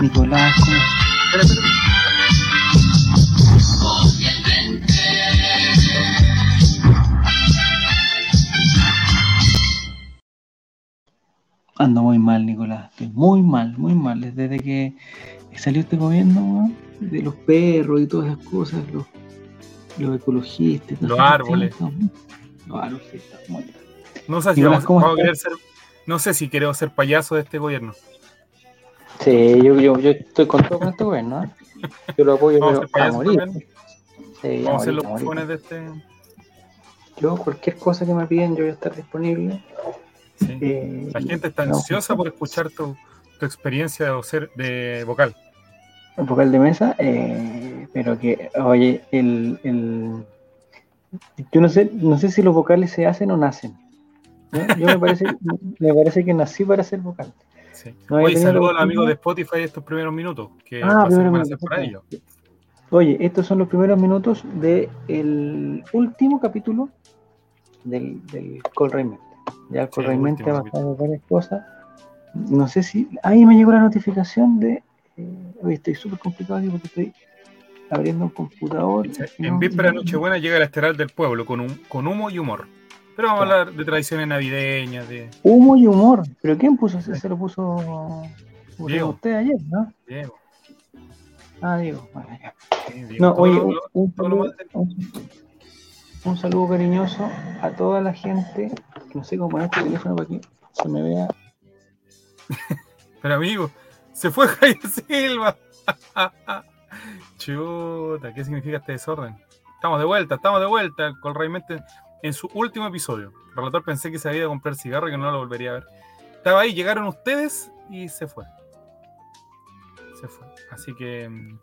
Nicolás. Ando muy mal, Nicolás. Estoy muy mal, muy mal. Desde que salió este gobierno, de los perros y todas esas cosas, los, los ecologistas. Los árboles. Los árboles, sí, está muy mal. No sé si Nicolás, vamos, ¿cómo vamos a estás? querer ser. No sé si queremos ser payaso de este gobierno. Sí, yo, yo, yo estoy con todo con este gobierno. ¿eh? Yo lo apoyo a pero a payasos morir. Sí, a Vamos a morir, los a bufones de este. Yo, cualquier cosa que me piden, yo voy a estar disponible. sí. Eh, La gente está no, ansiosa por escuchar tu, tu experiencia de, ser, de vocal. el vocal de mesa, eh, pero que, oye, el, el- yo no sé, no sé si los vocales se hacen o nacen. ¿no? Yo me parece, me parece que nací para ser vocal. Sí. No Oye, saludos a la los amigos de. Spotify estos primeros minutos, que Ah, va a ser- primero van a me ser para ellos. Oye, estos son los primeros minutos del último capítulo del, del Col Reymente. Ya el Col Sí, ha pasado varias cosas. No sé si. Ahí me llegó la notificación de. eh, oye, estoy súper complicado aquí porque estoy abriendo un computador. En no- víspera de Nochebuena llega el estelar del pueblo con, un, con humo y humor. Pero vamos a hablar de tradiciones navideñas, de Humo y humor. ¿Pero quién puso ese? Se lo puso. puso Diego. usted ayer, ¿no? Diego. Ah, Diego. Bueno, ya. sí, Diego. No, Todo oye, lo- saludo, un saludo cariñoso a toda la gente. No sé cómo poner este teléfono para que se me vea. Pero amigo, se fue Jair Silva. Chuta, ¿qué significa este desorden? Estamos de vuelta, estamos de vuelta con realmente en su último episodio. El relator pensé que se había ido a comprar cigarro y que no lo volvería a ver. Estaba ahí, llegaron ustedes y se fue. Se fue. Así que mm,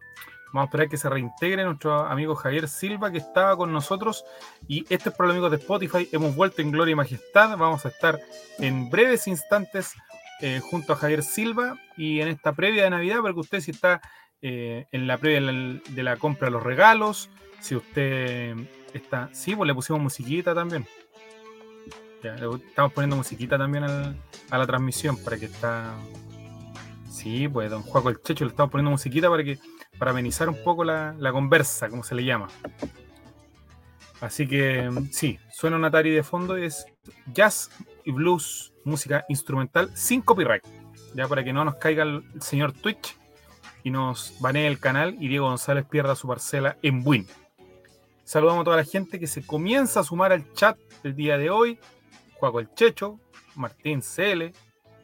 vamos a esperar que se reintegre nuestro amigo Javier Silva, que estaba con nosotros. Y este es para los amigos de Spotify. Hemos vuelto en gloria y majestad. Vamos a estar en breves instantes eh, junto a Javier Silva y en esta previa de Navidad, porque usted si está eh, en la previa de la compra de los regalos, si usted está, sí, pues le pusimos musiquita también. Ya, le estamos poniendo musiquita también a la transmisión para que está, sí, pues don Juaco el Checho le estamos poniendo musiquita para que para amenizar un poco la, la conversa, como se le llama. Así que sí, suena un Atari de fondo y es jazz y blues, música instrumental sin copyright. Ya para que no nos caiga el señor Twitch y nos banee el canal y Diego González pierda su parcela en Win. Saludamos a toda la gente que se comienza a sumar al chat del día de hoy. Juaco el Checho, Martín CL,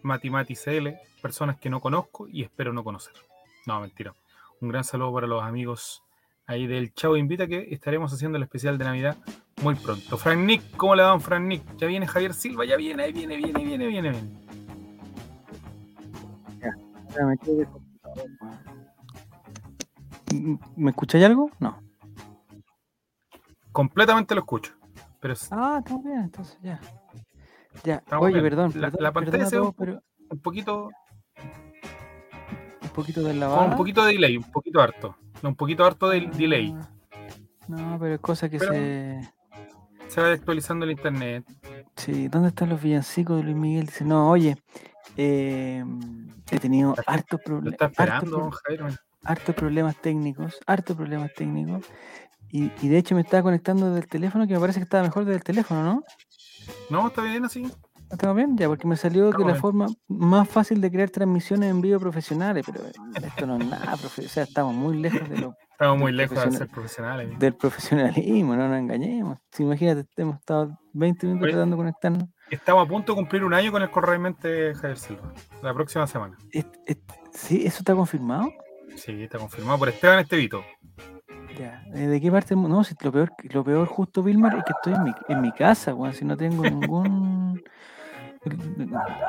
Mati Mati CL, personas que no conozco y espero no conocer. No, mentira. Un gran saludo para los amigos ahí del Chavo Invita que estaremos haciendo el especial de Navidad muy pronto. Frank Nick, ¿cómo le va, Frank Nick? Ya viene Javier Silva, ya viene, ahí viene, viene, viene, viene, viene. Ya me quedé con- ¿M- ¿Me escucháis algo? No. Completamente lo escucho. Pero es Ah, estamos bien, entonces ya. Ya, Estamos oye, bien. perdón, La- perdón, la pantalla se pero un poquito, un poquito de con lavada. un poquito de delay, un poquito harto. No, un poquito harto de delay. Ah, No, pero es cosa que Pero- se... Se va actualizando el internet. Sí, ¿dónde están los villancicos de Luis Miguel? Dice, no, oye, eh, he tenido hartos Lo problemas. está hartos problemas técnicos, hartos problemas técnicos. Y, y de hecho me estaba conectando desde el teléfono, que me parece que estaba mejor desde el teléfono, ¿no? No, está bien así. ¿Estamos bien? Ya, porque me salió que Estamos la bien. forma más fácil de crear transmisiones en vivo profesionales, pero esto no es nada, profe- o sea, estamos muy lejos de lo, Estamos muy lejos de ser profesionales. del profesionalismo, no nos engañemos. Si imagínate, hemos estado 20 minutos tratando de conectarnos. Estamos a punto de cumplir un año con el correalmente Javier Silva. La próxima semana. ¿Sí? ¿Eso está confirmado? Sí, está confirmado por Esteban Estevito. Ya. ¿eh, ¿De qué parte del mundo? No, si lo peor, lo peor justo, Vilmar, es que estoy en mi, en mi casa, weón, si no tengo ningún...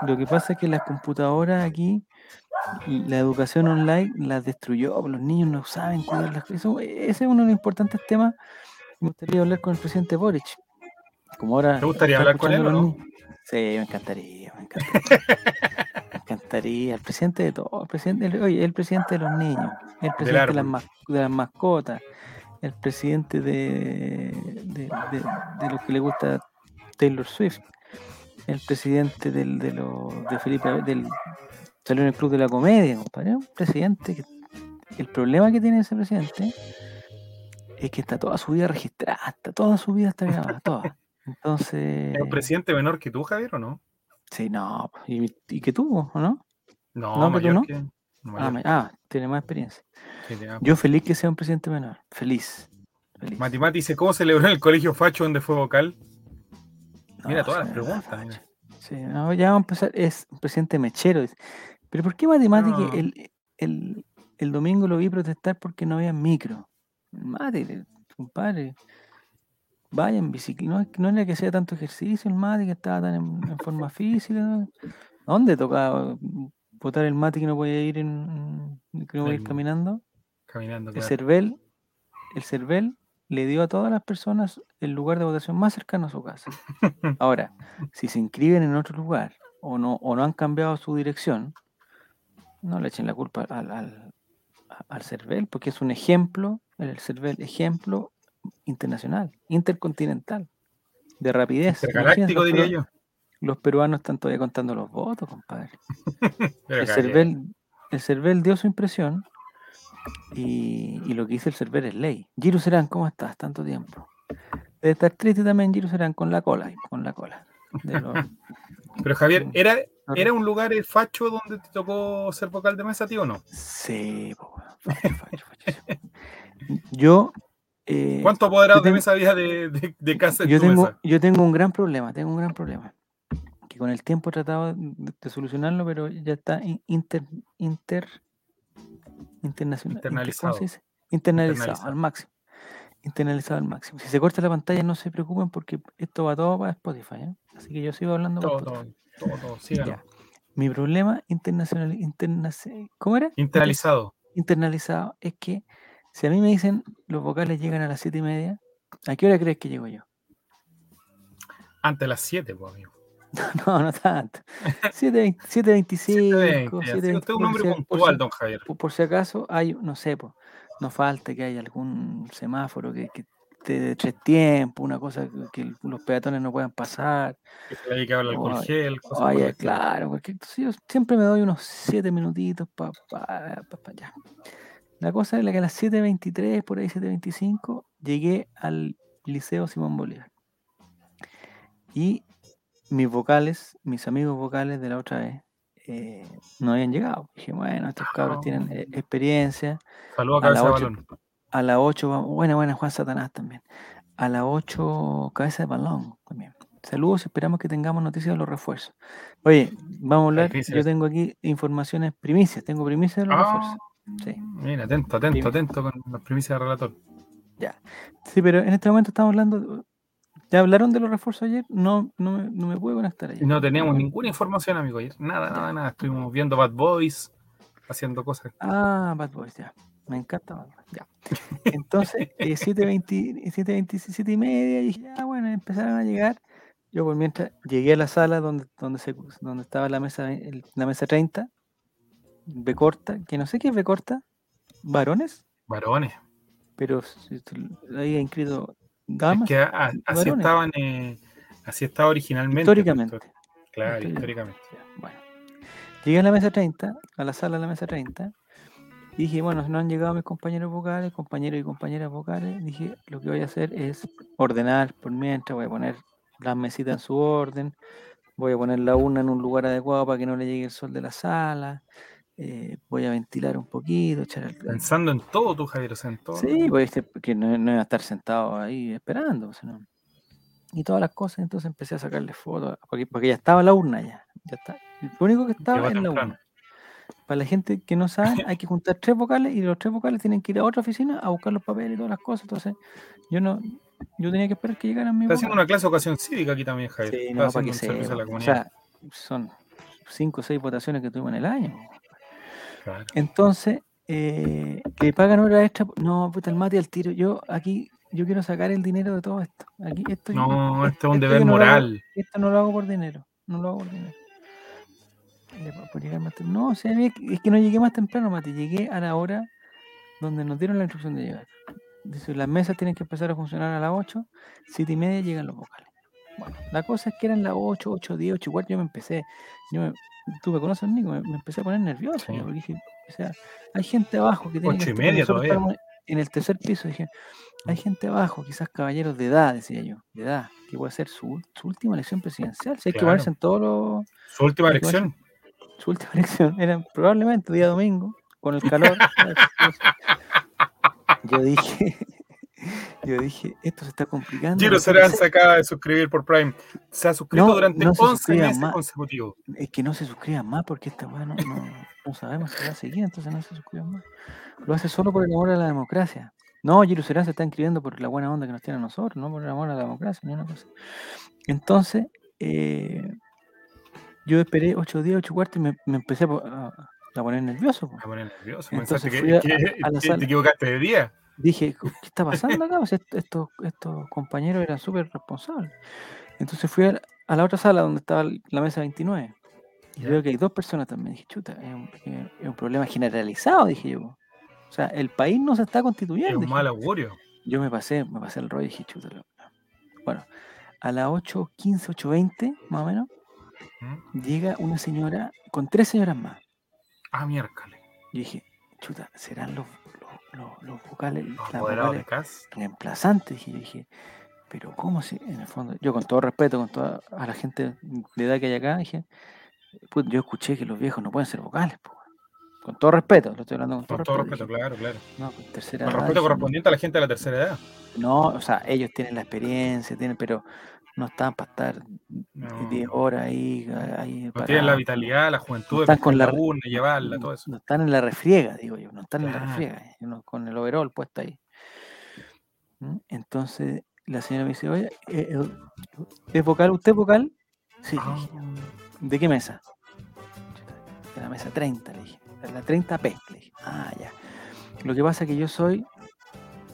Lo que pasa es que las computadoras aquí, la educación online las destruyó, los niños no saben cuidar las cosas. Eso- Ese es uno de los importantes temas me gustaría hablar con el presidente Boric. Como ahora ¿Te gustaría hablar con él no? Sí, me encantaría, me encantaría. encantaría, el presidente de todo, el presidente, el- oye, el presidente de los niños, el presidente de las, árbol. mas- de las mascotas, el presidente de, de, de- de los que le gusta Taylor Swift, el presidente del, de, los de Felipe, del, Salió en el Club de la Comedia, compadre. Un presidente que. El problema que tiene ese presidente es que está toda su vida registrada, está toda su vida está grabada, toda. Entonces. ¿Es un presidente menor que tú, Javier, o no? Sí, no. ¿Y, y que tú, o no? No, No, mayor no. que. Ah, ah, tiene más experiencia. Sí. Yo feliz que sea un presidente menor. Feliz. Feliz. Mati Mati dice, ¿cómo celebró en el colegio Facho donde fue vocal? Mira todas las preguntas. mira. Sí, no, ya vamos a empezar. Es un presidente mechero. dice. Pero ¿por qué matemática No. el, el, el domingo lo vi protestar porque no había micro? Mate, compadre. Vaya en bicicleta. No, no era que sea tanto ejercicio el mate, que estaba tan en, en forma física. ¿no? ¿A dónde tocaba votar el mate que no podía ir en, que no podía ir caminando? Caminando, El. CERVEL, el CERVEL le dio a todas las personas el lugar de votación más cercano a su casa. Ahora, si se inscriben en otro lugar o no, o no han cambiado su dirección, no le echen la culpa al, al, al CERVEL, porque es un ejemplo, el CERVEL ejemplo internacional, intercontinental, de rapidez. Intergaláctico, diría peru- yo. Los peruanos están todavía contando los votos, compadre. El. CERVEL, el CERVEL dio su impresión y, y lo que dice el CERVEL es ley. Giro Serán, ¿cómo estás? Tanto tiempo. Debe estar triste también Giro Serán con la cola, con la cola. de los- Pero Javier, ¿era, ¿era un lugar el Facho donde te tocó ser vocal de mesa, tío, o no? Sí, po, facho, facho. Yo. Eh, ¿Cuántos apoderados yo tengo- de mesa había de, de, de casa yo tengo, mesa? yo tengo un gran problema, tengo un gran problema. Que con el tiempo he tratado de, de solucionarlo, pero ya está in- inter, inter, internacional. inter- ¿cómo Internalizado. se dice? Internalizado, Internalizado. al máximo. Internalizado al máximo. Si se corta la pantalla, no se preocupen porque esto va todo para Spotify. ¿eh? Así que yo sigo hablando Todo, Spotify. todo, todo, todo. Ya. Mi problema internacional, internacional, ¿cómo era? Inter- Internalizado. internalizado es que si a mí me dicen los vocales llegan a las siete y media, ¿a qué hora crees que llego yo? Antes de las 7, pues, amigo. No, no tanto. 7.20, 7.25, 7:20, así que 7.20, Usted es un hombre puntual, si- don Javier. por, por si acaso hay, no sé, po, no falta que haya algún semáforo que, que te dé tres tiempos, una cosa que, que los peatones no puedan pasar. Que se le haya alcohol gel, cosas Oye, claro, porque entonces yo siempre me doy unos 7 minutitos para pa, pa- pa allá. La cosa es la que a las 7.23, por ahí 7.25, llegué al Liceo Simón Bolívar. Y mis vocales, mis amigos vocales de la otra vez, eh, no habían llegado. Dije, bueno, estos cabros tienen eh, experiencia. Saludos a a cabeza de ocho. balón. A las 8 vamos. Buena, buena, Juan Satanás también. A las 8, cabeza de balón también. Saludos, esperamos que tengamos noticias de los refuerzos. Oye, vamos a hablar. Yo tengo aquí informaciones, primicias. Tengo primicias de los Ah, refuerzos. Sí. Mira, atento, atento, atento con las primicias del relator. Sí, pero en este momento estamos hablando. ¿Ya hablaron de los refuerzos ayer? No, no, me, no me pude conectar ayer. No teníamos ninguna información, amigo. ayer. Nada, nada, nada. Estuvimos viendo Bad Boys, haciendo cosas. Ah, Bad Boys, ya. Me encanta Bad Boys, ya. Entonces, eh, 7.20, 7.27 y media, y dije, ah, bueno, empezaron a llegar. Yo por mientras llegué a la sala donde, donde, se, donde estaba la mesa, el- la mesa 30, B corta, que no sé qué es B corta, varones, Varones. pero ahí ha inscrito Es damas, que a- a- así estaban, eh, así estaba originalmente. pues, históricamente. Claro, Históricamente. Bueno, llegué a la mesa 30, a la sala de la mesa 30, y dije, bueno, no han llegado mis compañeros vocales, compañeros y compañeras vocales, dije, lo que voy a hacer es ordenar por mientras, voy a poner las mesitas en su orden, voy a poner la urna en un lugar adecuado para que no le llegue el sol de la sala, eh, voy a ventilar un poquito, echar el... Pensando en todo, tú, Javier, o sea, en todo. Sí, pues este, que no, no iba a estar sentado ahí esperando. o sea, no. Y todas las cosas, entonces empecé a sacarle fotos, porque, porque ya estaba la urna ya. ya está. Lo único que estaba es la urna. Para la gente que no sabe, hay que juntar tres vocales y los tres vocales tienen que ir a otra oficina a buscar los papeles y todas las cosas. Entonces, yo no, yo tenía que esperar que llegaran mis Está haciendo vocales. una clase de ocasión cívica aquí también, Javier. Sí, no, para haciendo que un servicio a la sepa. O sea, son cinco o seis votaciones que tuvimos en el año. Claro. Entonces, eh, que pagan hora extra. No, puta, el mate al tiro. Yo aquí, yo quiero sacar el dinero de todo esto. Aquí, esto yo- No, este es un esto deber yo no lo hago- moral. esto no lo hago por dinero. No lo hago por dinero. Por llegar más No, o sea, es que no llegué más temprano, Mati. Llegué a la hora donde nos dieron la instrucción de llegar. Dice, las mesas tienen que empezar a funcionar a las 8, 7 y media llegan los vocales. Bueno, la cosa es que eran las 8, 8, 10, 8 y cuarto, yo me empecé. Yo me, tú me conoces, Nico, me, me empecé a poner nervioso. Sí. porque dije, o sea, hay gente abajo que tiene Ocho que y estar- media todavía. en el tercer piso. Dije, hay gente abajo, quizás caballeros de edad, decía yo, de edad, que puede ser su, su última elección presidencial. Si hay que ponerse en todos los Su última que elección. su última elección era probablemente día domingo, con el calor. yo dije, yo dije, esto se está complicando. Giro Serán hacer". se acaba de suscribir por Prime. Se ha suscrito No, durante no se 11 suscriban meses más. consecutivos. Es que no se suscriban más porque esta weá no, sabemos si va a seguir, entonces no se suscriban más. Lo hace solo por el amor a la democracia. No, Giro Serán se está inscribiendo por la buena onda que nos tiene a nosotros, no por el amor a la democracia, ni una cosa. Entonces, eh, yo esperé ocho días, ocho cuartos y me, me empecé a, po- a- a poner nervioso. po. Me pone nervioso. Pensaste que, a- que- a te equivocaste de día. Dije, "¿Qué está pasando acá? O sea, est- estos, estos compañeros eran súper responsables. Entonces fui a la, otra sala donde estaba la mesa 29. Y veo que hay dos personas también. Dije, chuta, es un, es- es un problema generalizado, dije yo. O sea, el país no se está Es constituyendo. un dije. mal augurio. Yo me pasé, me pasé el rollo y dije, chuta. Bueno, a las 8.15, 8.20, más o menos, ¿Mm? llega una señora con tres señoras más. Ah, miércoles. Yo dije, chuta, ¿serán los, los, los- vocales, Los las vocales de CAS. reemplazante. Dije, yo dije, pero ¿cómo si en el fondo? Yo con todo respeto, con toda a la gente de edad que hay acá, dije, "Put, yo escuché que los viejos no pueden ser vocales, weón". con todo respeto, lo estoy hablando con todo Con todo respeto. respeto, claro, claro. no, con tercera Con edad, respeto correspondiente a la gente de la tercera edad. no, o sea, ellos tienen la experiencia, tienen, pero no están para estar No. 10 horas ahí, ahí No parados, tienen la vitalidad, la juventud de están con la urna, llevarla, todo eso. No están en la refriega, digo yo, no están en la refriega, eh, uno con el overall puesto ahí. ¿Mm? Entonces la señora me dice, oye, eh, eh, ¿es vocal? ¿Usted es vocal? Sí, Ah, dije. ¿De qué mesa? De la mesa 30, le dije. De la 30P, le dije. Ah, ya. Lo que pasa es que yo soy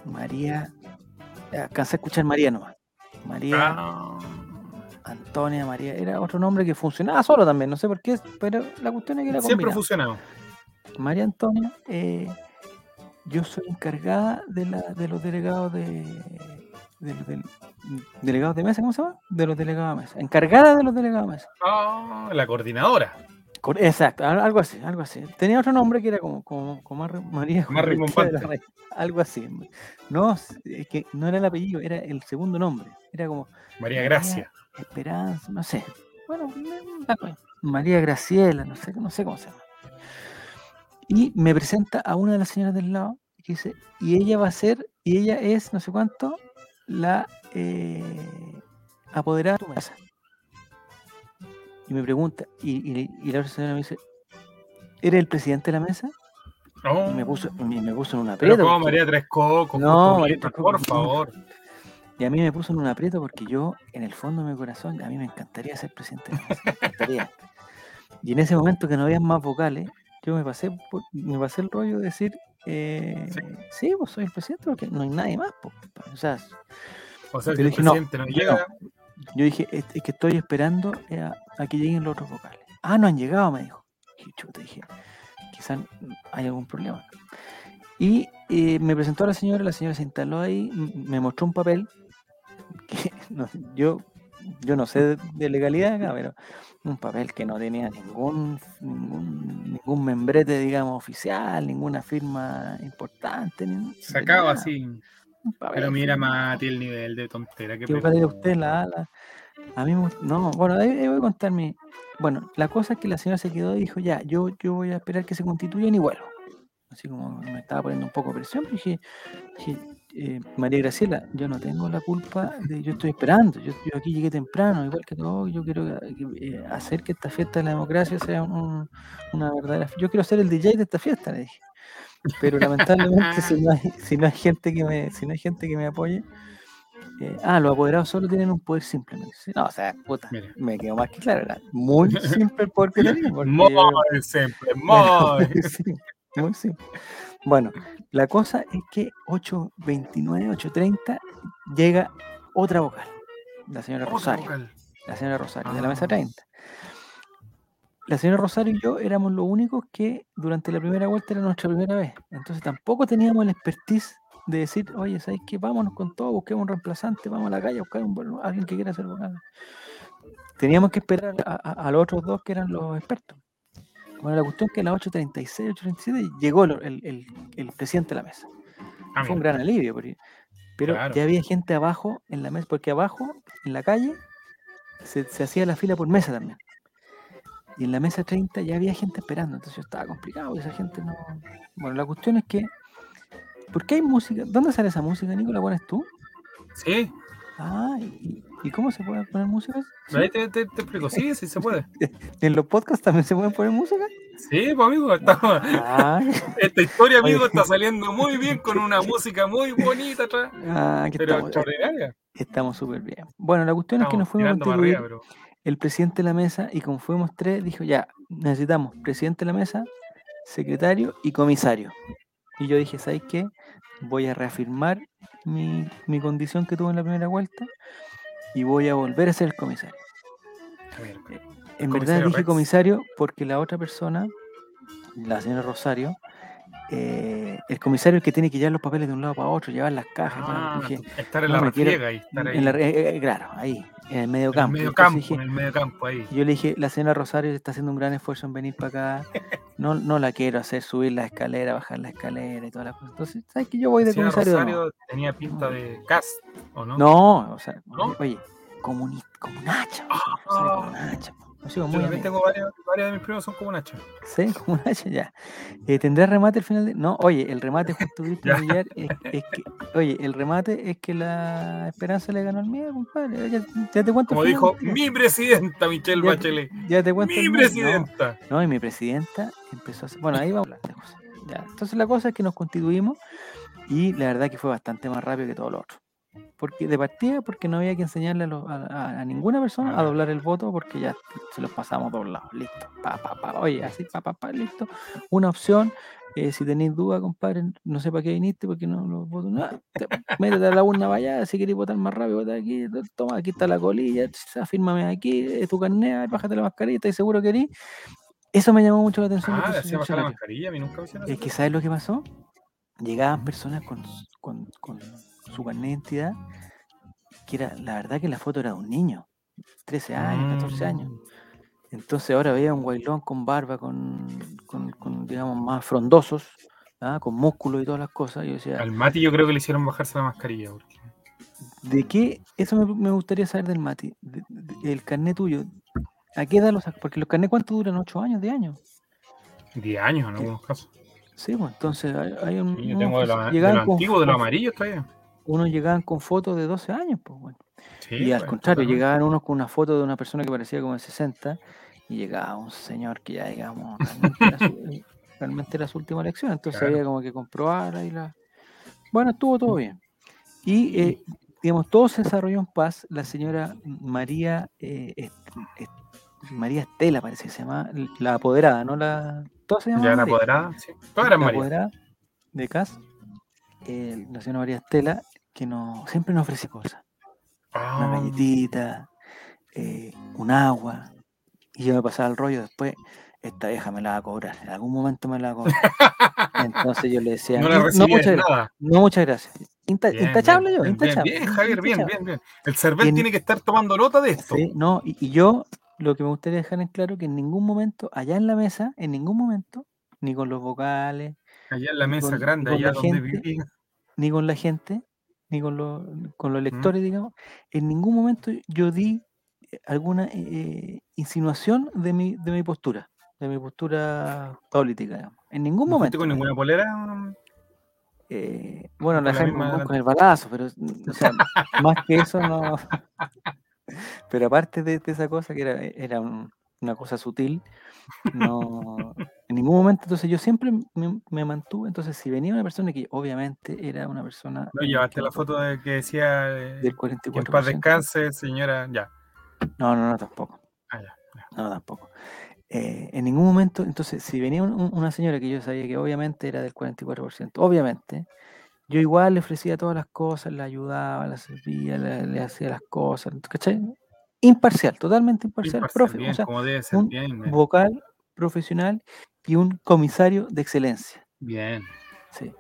María. Alcancé a escuchar María nomás. María ah, Antonia María. Era otro nombre que funcionaba solo también, no sé por qué, pero la cuestión es que era siempre combinado. fusionado. María Antonia, eh, yo soy encargada de, la, de los delegados de, delegados de mesa, ¿cómo se llama? De los delegados de mesa. Encargada de los delegados de mesa. Ah, la coordinadora. Exacto, al- algo así, algo así. Tenía otro nombre que era como, como, como Mar- María. Rey, Algo así. No, es que no era el apellido, era el segundo nombre. Era como María Gracia. Esperanza, no sé. Bueno, mismo. María Graciela, no sé, no sé cómo se llama. Y me presenta a una de las señoras del lado y que dice, y ella va a ser, y ella es, no sé cuánto, la eh, apoderada de tu mesa. Y me pregunta, y, y- y la otra señora me dice, ¿eres el presidente de la mesa? Oh, Y me puso, y me puso en un pero aprieto. como porque- María Tres Cocos, No, María Tres por Cocos, no. favor. Y a mí me puso en un aprieto porque yo, en el fondo de mi corazón, a mí me encantaría ser presidente de la mesa, me encantaría. Y en ese momento que no había más vocales, yo me pasé, por- me pasé el rollo de decir, eh, Sí. sí, pues soy el presidente porque no hay nadie más. pues, compadre". O sea, O sea, Pero si el dije, no, presidente no, llega, yo dije, es, es que estoy esperando eh, a, a que lleguen los otros vocales. Ah, no han llegado, me dijo. Y chuta, dije, quizás hay algún problema. Y eh, me presentó a la señora, la señora se instaló ahí, me mostró un papel que no- yo, yo no sé de, legalidad acá, pero un papel que no tenía ningún, ningún, ningún membrete, digamos, oficial, ninguna firma importante. ni- nada, así. Pero mira. Mati, el nivel de tontera que ¿Qué vocal era usted? La ala. A mí No, bueno, ahí, ahí voy a contar mi. Bueno, la cosa es que la señora se quedó y dijo, ya, yo, yo voy a esperar que se constituyan y vuelvo. Así como me estaba poniendo un poco de presión, dije, dije, eh, María Graciela, yo no tengo la culpa de, yo estoy esperando, yo, yo aquí llegué temprano, igual que todo, yo quiero eh, hacer que esta fiesta de la democracia sea un- una verdadera, yo quiero ser el DJ de esta fiesta, le dije. Pero lamentablemente si no hay, si no hay gente que me, si no hay gente que me apoye, eh, ah, los apoderados solo tienen un poder simple. me dice. No, o sea, puta, Mira. me quedó más que claro, era muy simple el poder que tenía. Muy yo- simple, muy. muy simple, muy simple. Bueno, la cosa es que 8.29, 8.30 llega otra vocal, la señora Otra Rosario, vocal. la señora Rosario, de la mesa Ah. 30. La señora Rosario y yo éramos los únicos que durante la primera vuelta era nuestra primera vez. Entonces tampoco teníamos el expertise de decir, oye, ¿sabes qué? Vámonos con todo, busquemos un reemplazante, vamos a la calle a buscar un, vol- alguien que quiera ser vocal. teníamos que esperar a, a- a los otros dos que eran los expertos. Bueno, la cuestión es que a las 8.36, 8.37 llegó el, el- el- el presidente de la mesa. Ah, Fue un gran alivio, porque- pero Claro. ya había gente abajo en la mesa, porque abajo, en la calle, se, se hacía la fila por mesa también. Y en la mesa 30 ya había gente esperando, entonces yo estaba complicado, esa gente no... Bueno, la cuestión es que, ¿por qué hay música? ¿Dónde sale esa música, Nico? ¿La pones tú? Sí, Ah, ¿y, y cómo se puede poner música? ¿Sí? ahí te, te- te explico. Sí, sí se puede. ¿En los podcasts también se puede poner música? Sí, pues amigo, estamos- esta historia, amigo, está saliendo muy bien con una música muy bonita atrás, ah, que pero estamos extraordinaria. estamos súper bien. Bueno, la cuestión es que nos fuimos a arriba, pero el presidente de la mesa y como fuimos tres, dijo, ya, necesitamos presidente de la mesa, secretario y comisario. Y yo dije, ¿sabes qué? Voy a reafirmar mi, mi condición que tuve en la primera vuelta y voy a volver a ser el comisario. mira, En verdad dije Rex. comisario porque la otra persona, la señora Rosario, eh, el comisario es el que tiene que llevar los papeles de un lado para otro, llevar las cajas. Ah, Dije, estar en no la refriega y estar ahí. en la re- eh, claro, ahí, en el medio en el campo. medio Entonces campo, dije, en el medio campo ahí. yo le dije, la señora Rosario está haciendo un gran esfuerzo en venir para acá. No, no la quiero hacer subir la escalera, bajar la escalera y todas las cosas. Entonces, ¿sabes que Yo voy de comisario. Rosario tenía pinta de cast, ¿o no? No, o sea, ¿No? oye, comuni como Nacha. Ah, como Sigo Yo muy tengo varios, varios de mis primos son como Nacho. Sí, como Nacha, ya. Eh, ¿Tendrá remate al final de.? No, oye, el remate justo viste es, es que. Oye, el remate es que la esperanza le ganó al miedo, compadre. Ya, ya te cuento. Como dijo mi presidenta Michelle Ya- Bachelet. Ya te cuento. Mi. No, presidenta. No, y mi presidenta empezó a hacer. Bueno, ahí vamos a hablar de cosas. Ya. Entonces la cosa es que nos constituimos y la verdad que fue bastante más rápido que todo lo otro. Porque de partida, porque no había que enseñarle a, los- a- a- a ninguna persona a Ah. doblar el voto porque ya se los pasamos doblados. Listo. Pa, pa, pa. Oye, así, pa, pa, pa, listo. Una opción. eh, si tenéis duda, compadre, no sé para qué viniste, porque no los votos. nada, te- métete a la urna allá, si queréis votar más rápido, vota aquí, to- toma, aquí está la colilla, afírmame aquí, es tu carnet, bájate la mascarilla, ¿estás seguro que eres? Eso me llamó mucho la atención. Ah, le proceso hacía bajar la eleccionario. mascarilla, a mí nunca me hicieron Es eso. que, ¿sabes lo que pasó? Llegaban personas con, con, con su carnet de identidad, que era, la verdad que la foto era de un niño, 13 años, 14 años. Mm. Entonces ahora veía un guailón con barba, con, con, con, digamos, más frondosos, ¿ah? con músculo y todas las cosas. Yo decía, Al Mati yo creo que le hicieron bajarse la mascarilla. porque- ¿de qué? Eso me, me gustaría saber del Mati, de- de- el carnet tuyo. ¿A qué edad lo sacas? Porque los carnets, ¿cuánto duran? ¿8 años? ¿10 años? 10 años en algunos casos. Sí, pues entonces hay, hay un, Sí, yo tengo de se- de lo antiguo, de lo amarillo todavía. Unos llegaban con fotos de 12 años, pues bueno. Sí, y al pues, contrario, llegaban unos con una foto de una persona que parecía como de 60 y llegaba un señor que ya, digamos, realmente era su, realmente era su última elección. Entonces Claro. había como que comprobar ahí la... Bueno, estuvo todo bien. Y, eh, digamos, todo se desarrolló en paz. La señora María, eh, Est- Est- María Estela, parece que se llama, la apoderada, ¿no? La, todas se llamaban María apoderada, sí. Todas eran la María. apoderada de CAS, eh, la señora María Estela, que nos, siempre nos ofrece cosas. Una Ah, galletita, eh, un agua. Y yo me pasaba el rollo después, esta vieja me la va a cobrar, en algún momento me la va a cobrar. Entonces yo le decía, no "In- la no, muchas, nada. no muchas gracias. Inta- Bien, intachable bien, yo, bien, intachable. Bien, Javier, bien, bien, bien. El Cervel En- tiene que estar tomando nota de esto. Sí, no, y, y yo lo que me gustaría dejar en claro que en ningún momento, allá en la mesa, en ningún momento, ni con los vocales, Allá en la mesa con- grande, allá donde gente, viví. ni con la gente, ni con los, con los ¿Mm? lectores, digamos, en ningún momento yo di eh, alguna eh, insinuación de mi, de mi postura, de mi postura política, digamos. En ningún ¿No momento. con ninguna polera? Eh, bueno, con la la misma con el balazo, pero mm, o sea, más que eso no. Pero aparte de, de esa cosa que era, era un- una cosa sutil, no, en ningún momento, entonces yo siempre me, me mantuve, entonces si venía una persona que obviamente era una persona No, llevaste la foto de que decía eh, del que en 44%. paz descanse, señora. Ya. No, no, no, tampoco. Ah, ya, ya. No, tampoco. Eh, en ningún momento, entonces, si venía un- una señora que yo sabía que obviamente era del 44%, obviamente, yo igual le ofrecía todas las cosas, la ayudaba, la servía, le, le hacía las cosas, ¿cachai? Imparcial, totalmente imparcial, Imparcial, profe, bien, o sea, como debe ser. un Bien, bien. vocal profesional y un comisario de excelencia. bien. Sí.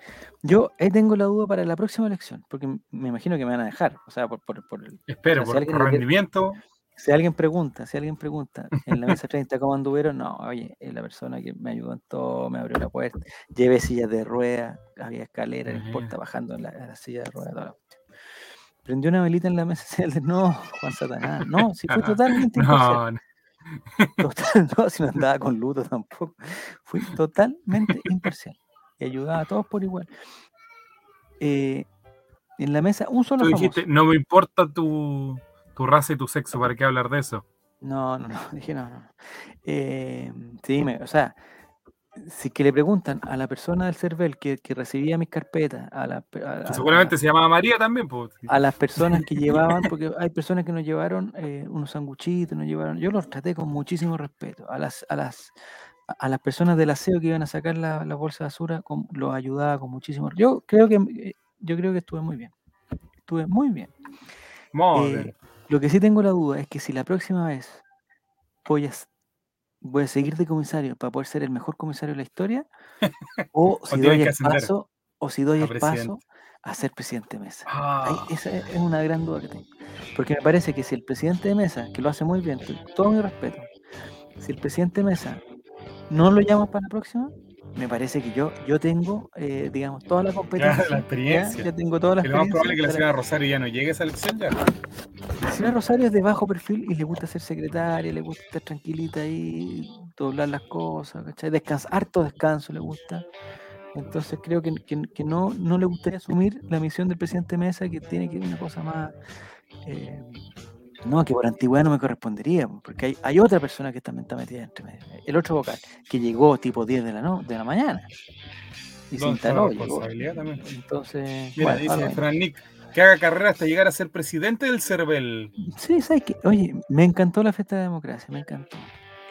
Yo ahí tengo la duda para la próxima elección, porque me imagino que me van a dejar, o sea, por, por, por el- Espero, O sea, si por, quiere- rendimiento. Si alguien pregunta, si alguien pregunta, en la mesa 30 cómo anduvieron, no, oye, es la persona que me ayudó en todo, me abrió la puerta, llevé sillas de ruedas, había escalera, no importa, bajando en la, en la silla de ruedas, toda la cuestión. Prendió una velita en la mesa, no, Juan Satanás, no, si fue totalmente imparcial. No, no. Total, no, si no andaba con luto tampoco. Fui totalmente imparcial. Y ayudaba a todos por igual. Eh, en la mesa, un solo Tú famoso. no me importa tu, tu raza y tu sexo, ¿para qué hablar de eso? No, no, no, dije no, no. no. Eh, sí, me- o sea, si que le preguntan a la persona del CERVEL que, que recibía mis carpetas, a, la, pe- a- Que a- seguramente se llamaba María también, pues. a las personas que llevaban, porque hay personas que nos llevaron eh, unos sanguchitos, nos llevaron, yo los traté con muchísimo respeto. A las, a las, a- las personas del aseo que iban a sacar la, la bolsa de basura, con- los ayudaba con muchísimo. Yo creo que eh, yo creo que estuve muy bien. Estuve muy bien. Muy Eh, bien. lo que sí tengo la duda es que si la próxima vez voy a, voy a seguir de comisario para poder ser el mejor comisario de la historia, o si tienes doy el paso, o si doy el presidente. paso a ser presidente de mesa. Ahí- Ah, esa es una gran duda que tengo. Porque me parece que si el presidente de mesa, que lo hace muy bien, todo mi respeto, si el presidente de mesa no lo llama para la próxima, me parece que yo, yo tengo, eh, digamos, toda la competencia. ya- experiencia. Ya, tengo toda la y lo más probable es que la experiencia. señora Rosario ya no llegue a esa elección ya. La señora Rosario es de bajo perfil y le gusta ser secretaria, le gusta estar tranquilita ahí, doblar las cosas, ¿cachai? Descansar, harto descanso le gusta. Entonces creo que, que- que no, no le gustaría asumir la misión del presidente Mesa, que tiene que ir una cosa más... eh, no, que por antigüedad no me correspondería, po, porque hay, hay otra persona que también está metida entre medio. El otro vocal, que llegó tipo 10 de la, no, de la mañana. Y se ¿Dónde está la instaló? Entonces, Mira, bueno, dice Fran Nick, que haga carrera hasta llegar a ser presidente del CERVEL. Sí, ¿sabes qué? Oye, me encantó la fiesta de la democracia, me encantó.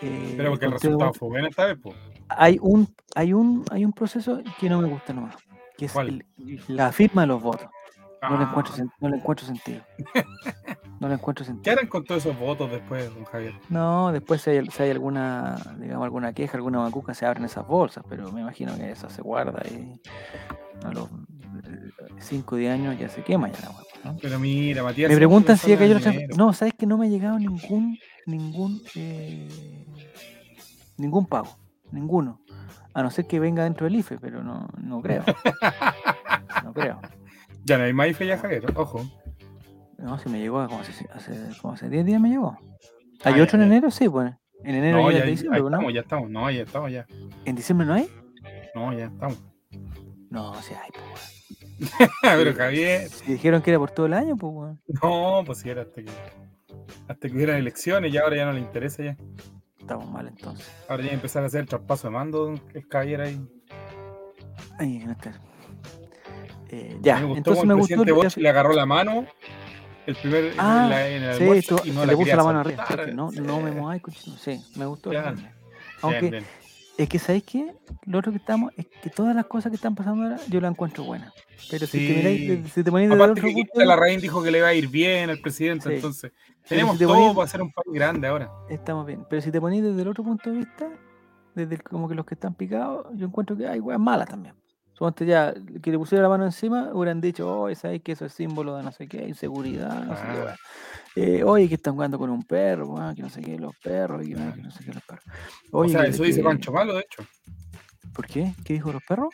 Eh, Pero porque el resultado fue bueno esta vez, pues. hay un hay un hay un proceso que no me gusta nomás, que es la firma de los votos. No le Ah, encuentro no le encuentro sentido. No le encuentro ¿Qué sentido. harán con todos esos votos después, don Javier? No, después si hay, si hay alguna, digamos, alguna queja, alguna macuca, se abren esas bolsas, pero me imagino que eso se guarda y a los 5 o 10 años ya se quema ya la hueá, ¿no? Pero mira, Matías. Me preguntan si ya cayó la No, sabes que no me ha llegado ningún, ningún, eh, ningún pago, ninguno. A no ser que venga dentro del IFE, pero no, no creo. No creo. Ya no hay ya, Javier, ojo. No, si me llegó hace, hace, hace, como hace 10 días me llegó. Ah, ¿Hay ya, otro en ya. enero? Sí, pues. En enero No, ya, el de ahí diciembre, ¿no? estamos, ya estamos. No, ya estamos, ya. ¿En diciembre no hay? No, ya estamos. No, sí hay, pues. Pero Javier, Si dijeron que era por todo el año, pues, weón. no, pues si era hasta que, hasta que hubieran elecciones y ahora ya no le interesa ya. Estamos mal entonces. Ahora ya empezar a hacer el traspaso de mando, don Javier ahí. Ay, no está. Eh, A ya, me gustó entonces me el gustó. presidente el- Bosch le agarró la mano el primer en Ah, la- en el Sí, tú- y no la le puso la mano arriba. no, no me Sí. cochino. Sí, me gustó. Ya. también. Bien, Aunque bien. es que, ¿sabéis qué? Lo otro que estamos es que todas las cosas que están pasando ahora yo las encuentro buenas. Pero si te miráis, Sí. si te ponéis Aparte otro que punto Quinta Larraín dijo que le va a ir bien al presidente, Sí. entonces tenemos si te todo para ser un país grande ahora. estamos bien. Pero si te ponéis desde el otro punto de vista, desde el- como que los que están picados, yo encuentro que hay weas malas también. Suponte ya, que le pusiera la mano encima, hubieran dicho, oh, sabéis que eso es símbolo de no sé qué, inseguridad, no sé qué, Ah. Eh, oye, que están jugando con un perro, que no sé qué, los perros, que, no- que no sé qué, los perros. O sea, que- eso dice Pancho Malo, de hecho. ¿Por qué? ¿Qué dijo los perros?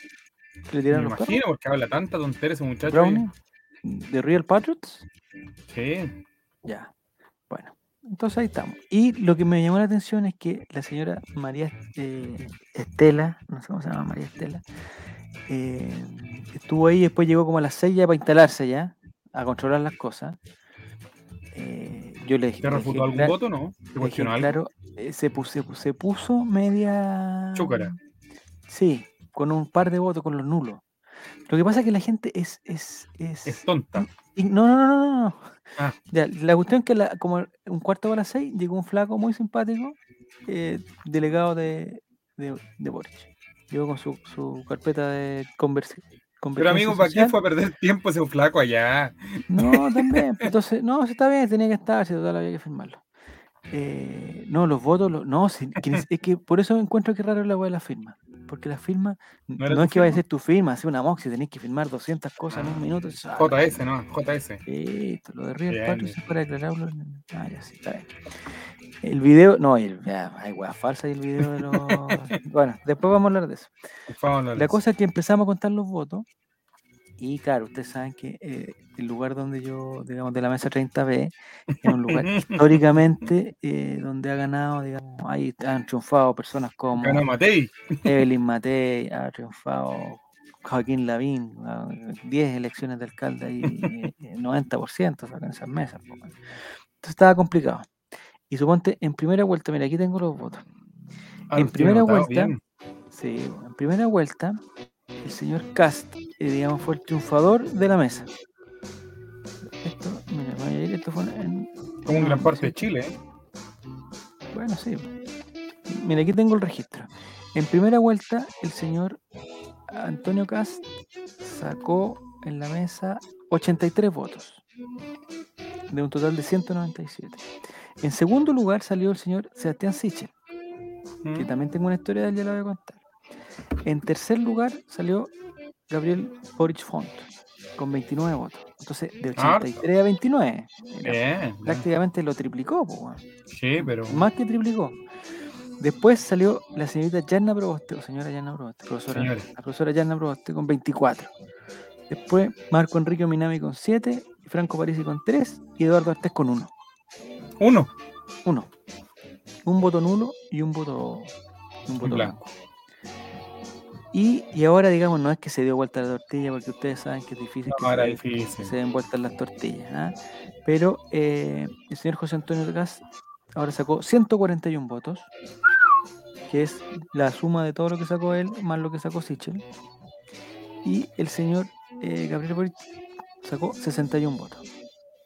¿Que le Me tiraron los perros? imagino, porque habla tanta tontería ese muchacho. de Real Patriots. Sí. Ya. Entonces ahí estamos. Y lo que me llamó la atención es que la señora María eh, Estela, no sé cómo se llama María Estela, eh, estuvo ahí y después llegó como a las 6 ya para instalarse ya, a controlar las cosas. Eh, yo le dije. ¿Te refutó algún cla- voto no? Claro, eh, se, puso, se, pu- se puso media. Chúcara. Sí, con un par de votos, con los nulos. Lo que pasa es que la gente es. es, es, Es tonta. y- no, no, no, no, no, no. Ah. Ya, la cuestión es que la- como un cuarto para las seis llegó un flaco muy simpático, eh, delegado de, de, de Boric. Llegó con su, su carpeta de conversa. Pero amigo, ¿para qué fue a perder tiempo ese flaco allá? No, también. Entonces, no, está bien, tenía que estar, si total había que firmarlo. Eh, no, los votos, los- no, si- es que por eso encuentro que raro la weá de la firma. Porque la firma ¿No no, es que vaya a ser tu firma, hacer una moxie, tenés que firmar 200 cosas en un minuto. ah, JS, no, JS. Listo, lo de 4 bien. se para declararlo. en- Ah, ya sí, está bien. El video, no, el, ya, hay weas falsas y el video de los. bueno, después vamos a hablar de eso. Vamos a hablar de La eso. cosa es que empezamos a contar los votos. Y claro, ustedes saben que eh, el lugar donde yo, digamos, de la mesa 30B, es un lugar históricamente eh, donde ha ganado, digamos, ahí han triunfado personas como Ganó Matei. Evelyn Matei, ha triunfado Joaquín Lavín, ah, 10 elecciones de alcalde ahí, eh, eh, 90% sacan esas mesas. Entonces estaba complicado. Y suponte, en primera vuelta, mira, aquí tengo los votos. Ah, En lo tiene primera anotado vuelta. Sí, en primera vuelta, el señor Cast, eh, digamos, fue el triunfador de la mesa. Esto, mira, voy a ir, esto fue en. Como en gran parte de Chile, ¿eh? Bueno, sí. Mira, aquí tengo el registro. En primera vuelta, el señor Antonio Cast sacó en la mesa 83 votos, de un total de 197. En segundo lugar salió el señor Sebastián Sichel, que Mm. también tengo una historia de él, ya la voy a contar. En tercer lugar salió Gabriel Boric Font, con 29 votos. Entonces, de Harto. 83 a 29, era- Bien, bien. prácticamente lo triplicó, po. Sí, pero. más que triplicó. Después salió la señorita Yanna Proboste, o señora Yanna Proboste, profesora, Señora. la profesora Yanna Proboste con 24. Después Marco Enrique Minami con 7, Franco Parisi con 3 y Eduardo Artés con 1. Uno. 1. Un voto nulo y un voto, un voto blanco. blanco. Y, y ahora, digamos, no es que se dio vuelta la tortilla, porque ustedes saben que es difícil que No, era se, difícil. se den vueltas las tortillas. ¿ah? Pero eh, el señor José Antonio Gas ahora sacó 141 votos, que es la suma de todo lo que sacó él más lo que sacó Sichel. Y el señor eh, Gabriel Boric sacó 61 votos,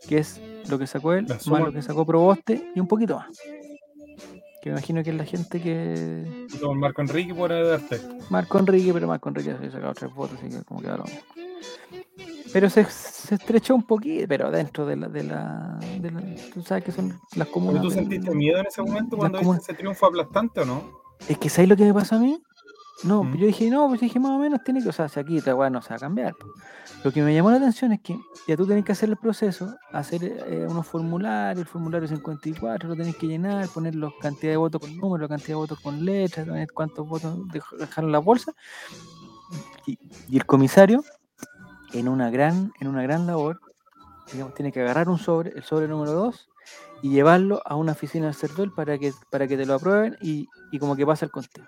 que es lo que sacó él más lo que sacó Proboste y un poquito más. Que me imagino que es la gente que. Marco Enrique por darte. Marco Enrique, pero Marco Enrique se sacado tres votos, así que como que lo mismo. Pero se, se estrechó un poquito, pero dentro de la, de la, de la- Tú sabes que son las ¿Pero comunas. tú sentiste miedo en ese momento cuando viste ese triunfo aplastante o no? Es que ¿sabes lo que me pasó a mí? No, Mm. yo dije, no, pues dije, más o menos tiene que, o sea, si aquí esta weá no se va a cambiar. Lo que me llamó la atención es que ya tú tenés que hacer el proceso, hacer eh, unos formularios, el formulario 54, lo tenés que llenar, poner la cantidad de votos con número, la cantidad de votos con letras, poner cuántos votos dej- dejaron en la bolsa. Y, y el comisario, en una gran, en una gran labor, digamos, tiene que agarrar un sobre, el sobre número 2, y llevarlo a una oficina del CERVEL para que, para que te lo aprueben y, y como que pasa el conteo.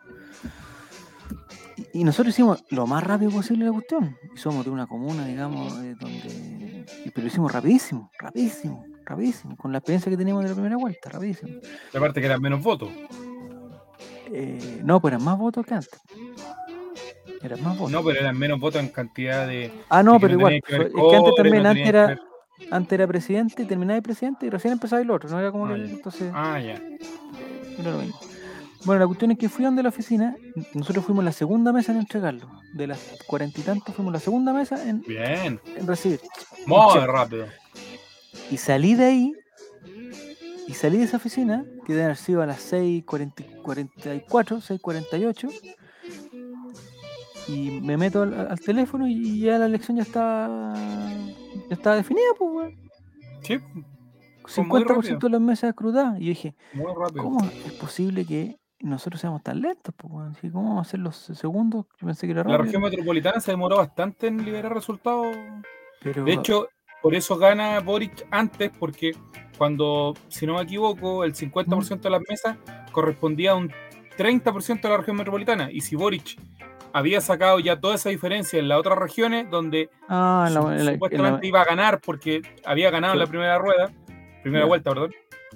Y, nosotros hicimos lo más rápido posible la cuestión. Y somos de una comuna, digamos, eh, donde. pero lo hicimos rapidísimo, rapidísimo, rapidísimo. Con la experiencia que teníamos de la primera vuelta, rapidísimo. Y aparte que eran menos votos. Eh, no, pues eran más votos que antes. Eran más votos. No, pero eran menos votos en cantidad de. ah, no, pero igual. que es que antes también, no antes era, antes era presidente, y terminaba de presidente y recién empezaba el otro. No era como Ah, que. ya. Entonces. Ah, ya. Era lo mismo. Bueno, la cuestión es que fui donde la oficina, nosotros fuimos la segunda mesa en entregarlo. De las cuarenta y tantos fuimos la segunda mesa en, Bien. en recibir. Muy rápido. Y salí de ahí, y salí de esa oficina, que debe haber sido a las 6.44, 6.48, y me meto al, al teléfono y ya la elección ya está, ya está definida, pues, weón. Sí, Fue muy 50% rápido. de las mesas escrutadas. Y yo dije, muy rápido. ¿Cómo es posible que nosotros seamos tan lentos? Así, ¿Cómo vamos a hacer los segundos? Yo pensé que era La región metropolitana se demoró bastante en liberar resultados. pero, De hecho, por eso gana Boric antes, porque cuando, si no me equivoco, el 50% de las mesas correspondía a un 30% de la región metropolitana. Y si Boric había sacado ya toda esa diferencia en las otras regiones, donde ah, la- la- supuestamente la- iba a ganar porque había ganado en la primera rueda, primera vuelta, perdón,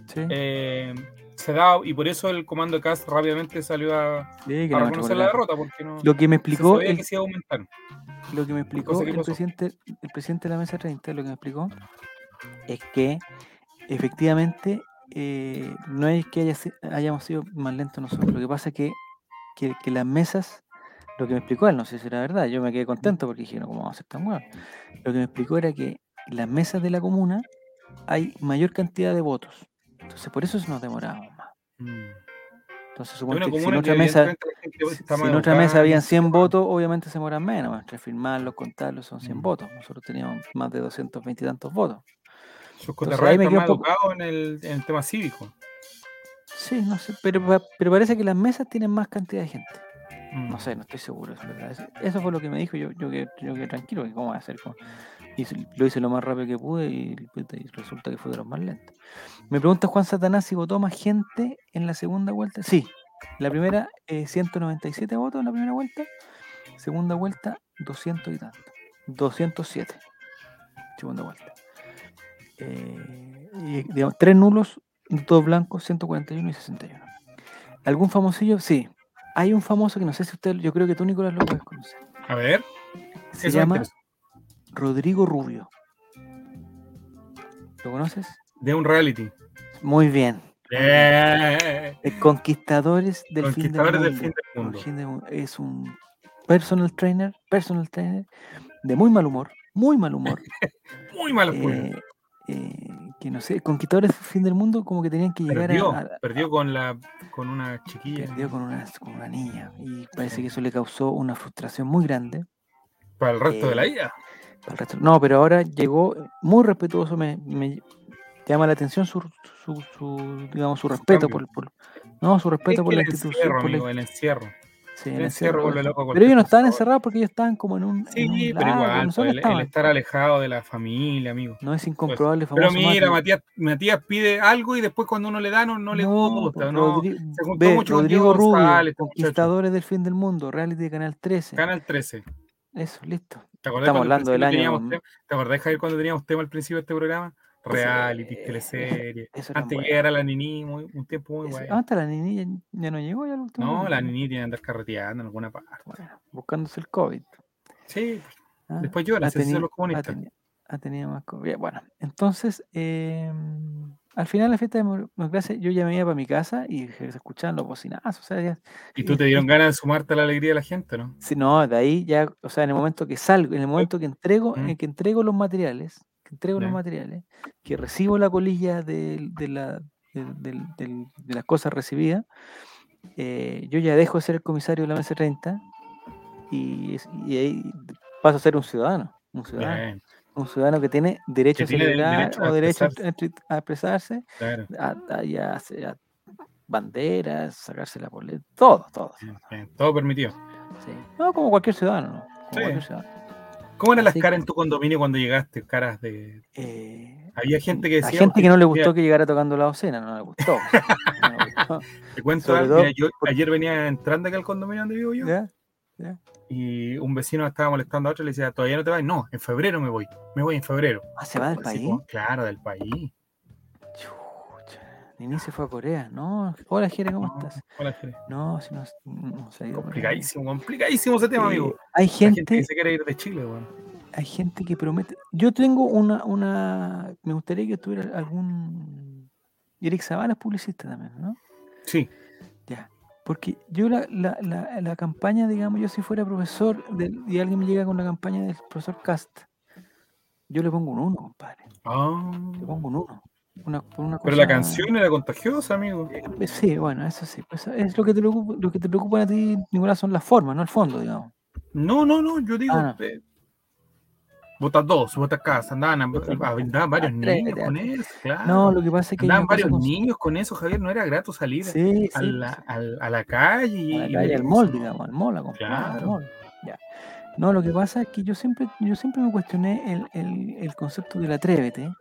sí, eh, se da, y por eso el comando de Cast rápidamente salió a, sí, a reconocer la derrota, porque no Lo que me explicó, el, que se iba a aumentar. lo que me explicó que el pasó. presidente, el presidente de la mesa 30, lo que me explicó es que efectivamente eh, no es que haya hayamos sido más lentos nosotros. Lo que pasa es que, que, que las mesas, lo que me explicó él, no sé si era verdad, yo me quedé contento porque dije, no, ¿cómo vamos a ser tan buenos? Lo que me explicó era que en las mesas de la comuna hay mayor cantidad de votos. Entonces, por eso nos demoramos más. Mm. Entonces, una que si en otra mesa, que si, en otra mesa habían más 100 informada. votos, obviamente se demoran menos. Entre firmarlos, contarlos, son 100 Mm. votos. Nosotros teníamos más de 220 y tantos votos. Sus Entonces, ahí me más poco- en el, en el tema cívico. Sí, no sé, pero, pero parece que las mesas tienen más cantidad de gente. Mm. No sé, no estoy seguro. es verdad. Es- Eso fue lo que me dijo. Yo, yo, que, yo que tranquilo, que cómo va a hacer. Cómo- hice- lo hice lo más rápido que pude y, y resulta que fue de los más lentos. Me pregunta Juan Satanás si votó más gente en la segunda vuelta. Sí, la primera, eh, 197 votos en la primera vuelta. Segunda vuelta, 200 y tanto. 207. Segunda vuelta. Eh, y, digamos, tres nulos, dos blancos, 141 y 61. ¿Algún famosillo? Sí. Hay un famoso que no sé si usted, yo creo que tú, Nicolás, lo puedes conocer. A ver, Se llama interesa. Rodrigo Rubio. ¿Lo conoces? De un reality. Muy bien. Eh, Eh, Conquistadores del Conquistadores fin del mundo. mundo. Fin del mundo. Es un personal trainer, personal trainer de muy mal humor, muy mal humor. Muy malos eh, eh, que no sé, Conquistadores del fin del mundo como que tenían que llegar Perdió, a, a- perdió con la con una chiquilla perdió con una, con una niña y parece que eso le causó una frustración muy grande. para el resto de la vida. No, pero ahora llegó muy respetuoso, me, me llama la atención su, su, su, digamos, su respeto por, por- no, su Es respeto por la el institución. encierro, por la- amigo, el encierro. sí, el el encierro loco Pero ellos no estaban encerrados porque ellos estaban como en un, en Sí, un pero igual, no pues, el, el estar alejado de la familia, amigo. No es incomprobable, Pero famoso mira. Matías, Matías pide algo y después cuando uno le da no, no le gusta. pues, No, Rodri- se juntó ve, mucho Rodrigo Rubio. Conquistadores del fin del mundo, reality de Canal 13. Canal 13. Eso, listo. ¿Te acordás Estamos hablando del año. tema- ¿Te acordás, Javier, cuando teníamos tema al principio de este programa? Reality, Sí, teleseries. Antes llegara la Nini, muy- un tiempo muy ah, hasta la niña ya no llegó ya al último. No, la Nini tiene que andar carreteando en alguna parte. Bueno, buscándose el COVID. Sí, Ah, después llora, ha si así son teni- los ha comunistas. ha tenido más COVID. Bueno, entonces, eh, al final de la fiesta de demo- democracia, yo ya me iba para mi casa y se escuchaban los bocinazos. O sea, ya- Y tú te dieron ganas de sumarte a la alegría de la gente, ¿no? si no, de ahí ya, o sea, en el momento que salgo, en el momento que entrego, en que entrego los materiales, que entrego los materiales, que recibo la colilla de, la, de las cosas recibidas, eh, yo ya dejo de ser el comisario de la mesa 30 y, y ahí paso a ser un ciudadano, un ciudadano, Bien, un ciudadano que tiene derecho Que a celebrar derecho a o derecho a expresarse. a expresarse, claro. banderas, sacarse la boleta, todo, todo. bien, Todo permitido. sí. No, como cualquier ciudadano, ¿no? Como Sí. cualquier ciudadano. ¿Cómo eran las caras que- en tu condominio cuando llegaste? Caras de. Eh, Había gente que decía. gente que no le gustó que llegara tocando la docena, no le gustó. no le gustó. Te cuento algo. yo ayer venía entrando acá al condominio donde vivo yo. ¿Ya? Y un vecino estaba molestando a otro y le decía, ¿todavía no te vas? No, en febrero me voy. Me voy en febrero. Ah, ¿se va del Así país? como, claro, del país. Chucha. Nini se fue a Corea. No, hola Jere, ¿cómo No, estás? hola, Jere. No, si no, no se ha ido. Complicadísimo, complicadísimo ese tema, amigo. hay gente gente, que se quiere ir de Chile, weón. hay gente que promete. Yo tengo una, una. Me gustaría que tuviera algún. Eric Zavala es publicista también, ¿no? Sí. Porque yo la, la, la, la campaña, digamos, yo si fuera profesor y alguien me llega con la campaña del profesor Cast, yo le pongo un uno, compadre. Ah, Le pongo un uno. Una, por una pero la canción era contagiosa, amigo. Eh, Sí, bueno, eso sí. pues, es lo que te preocupa, lo que te preocupa a ti, Nicolás, son las formas, no el fondo, digamos. No, no, no, yo digo. Ah, no. eh, Votas dos, votas casa, andaban, andaban varios niños con eso, claro. No, lo que pasa es que Andaban varios con- niños con eso, Javier, no era grato salir Sí, a, sí, la, al- a la calle a la calle, al mall, digamos, al mall, a comprar, al Claro. mall. Ya. No, lo que pasa es que yo siempre, yo siempre me cuestioné el, el, el concepto del atrévete,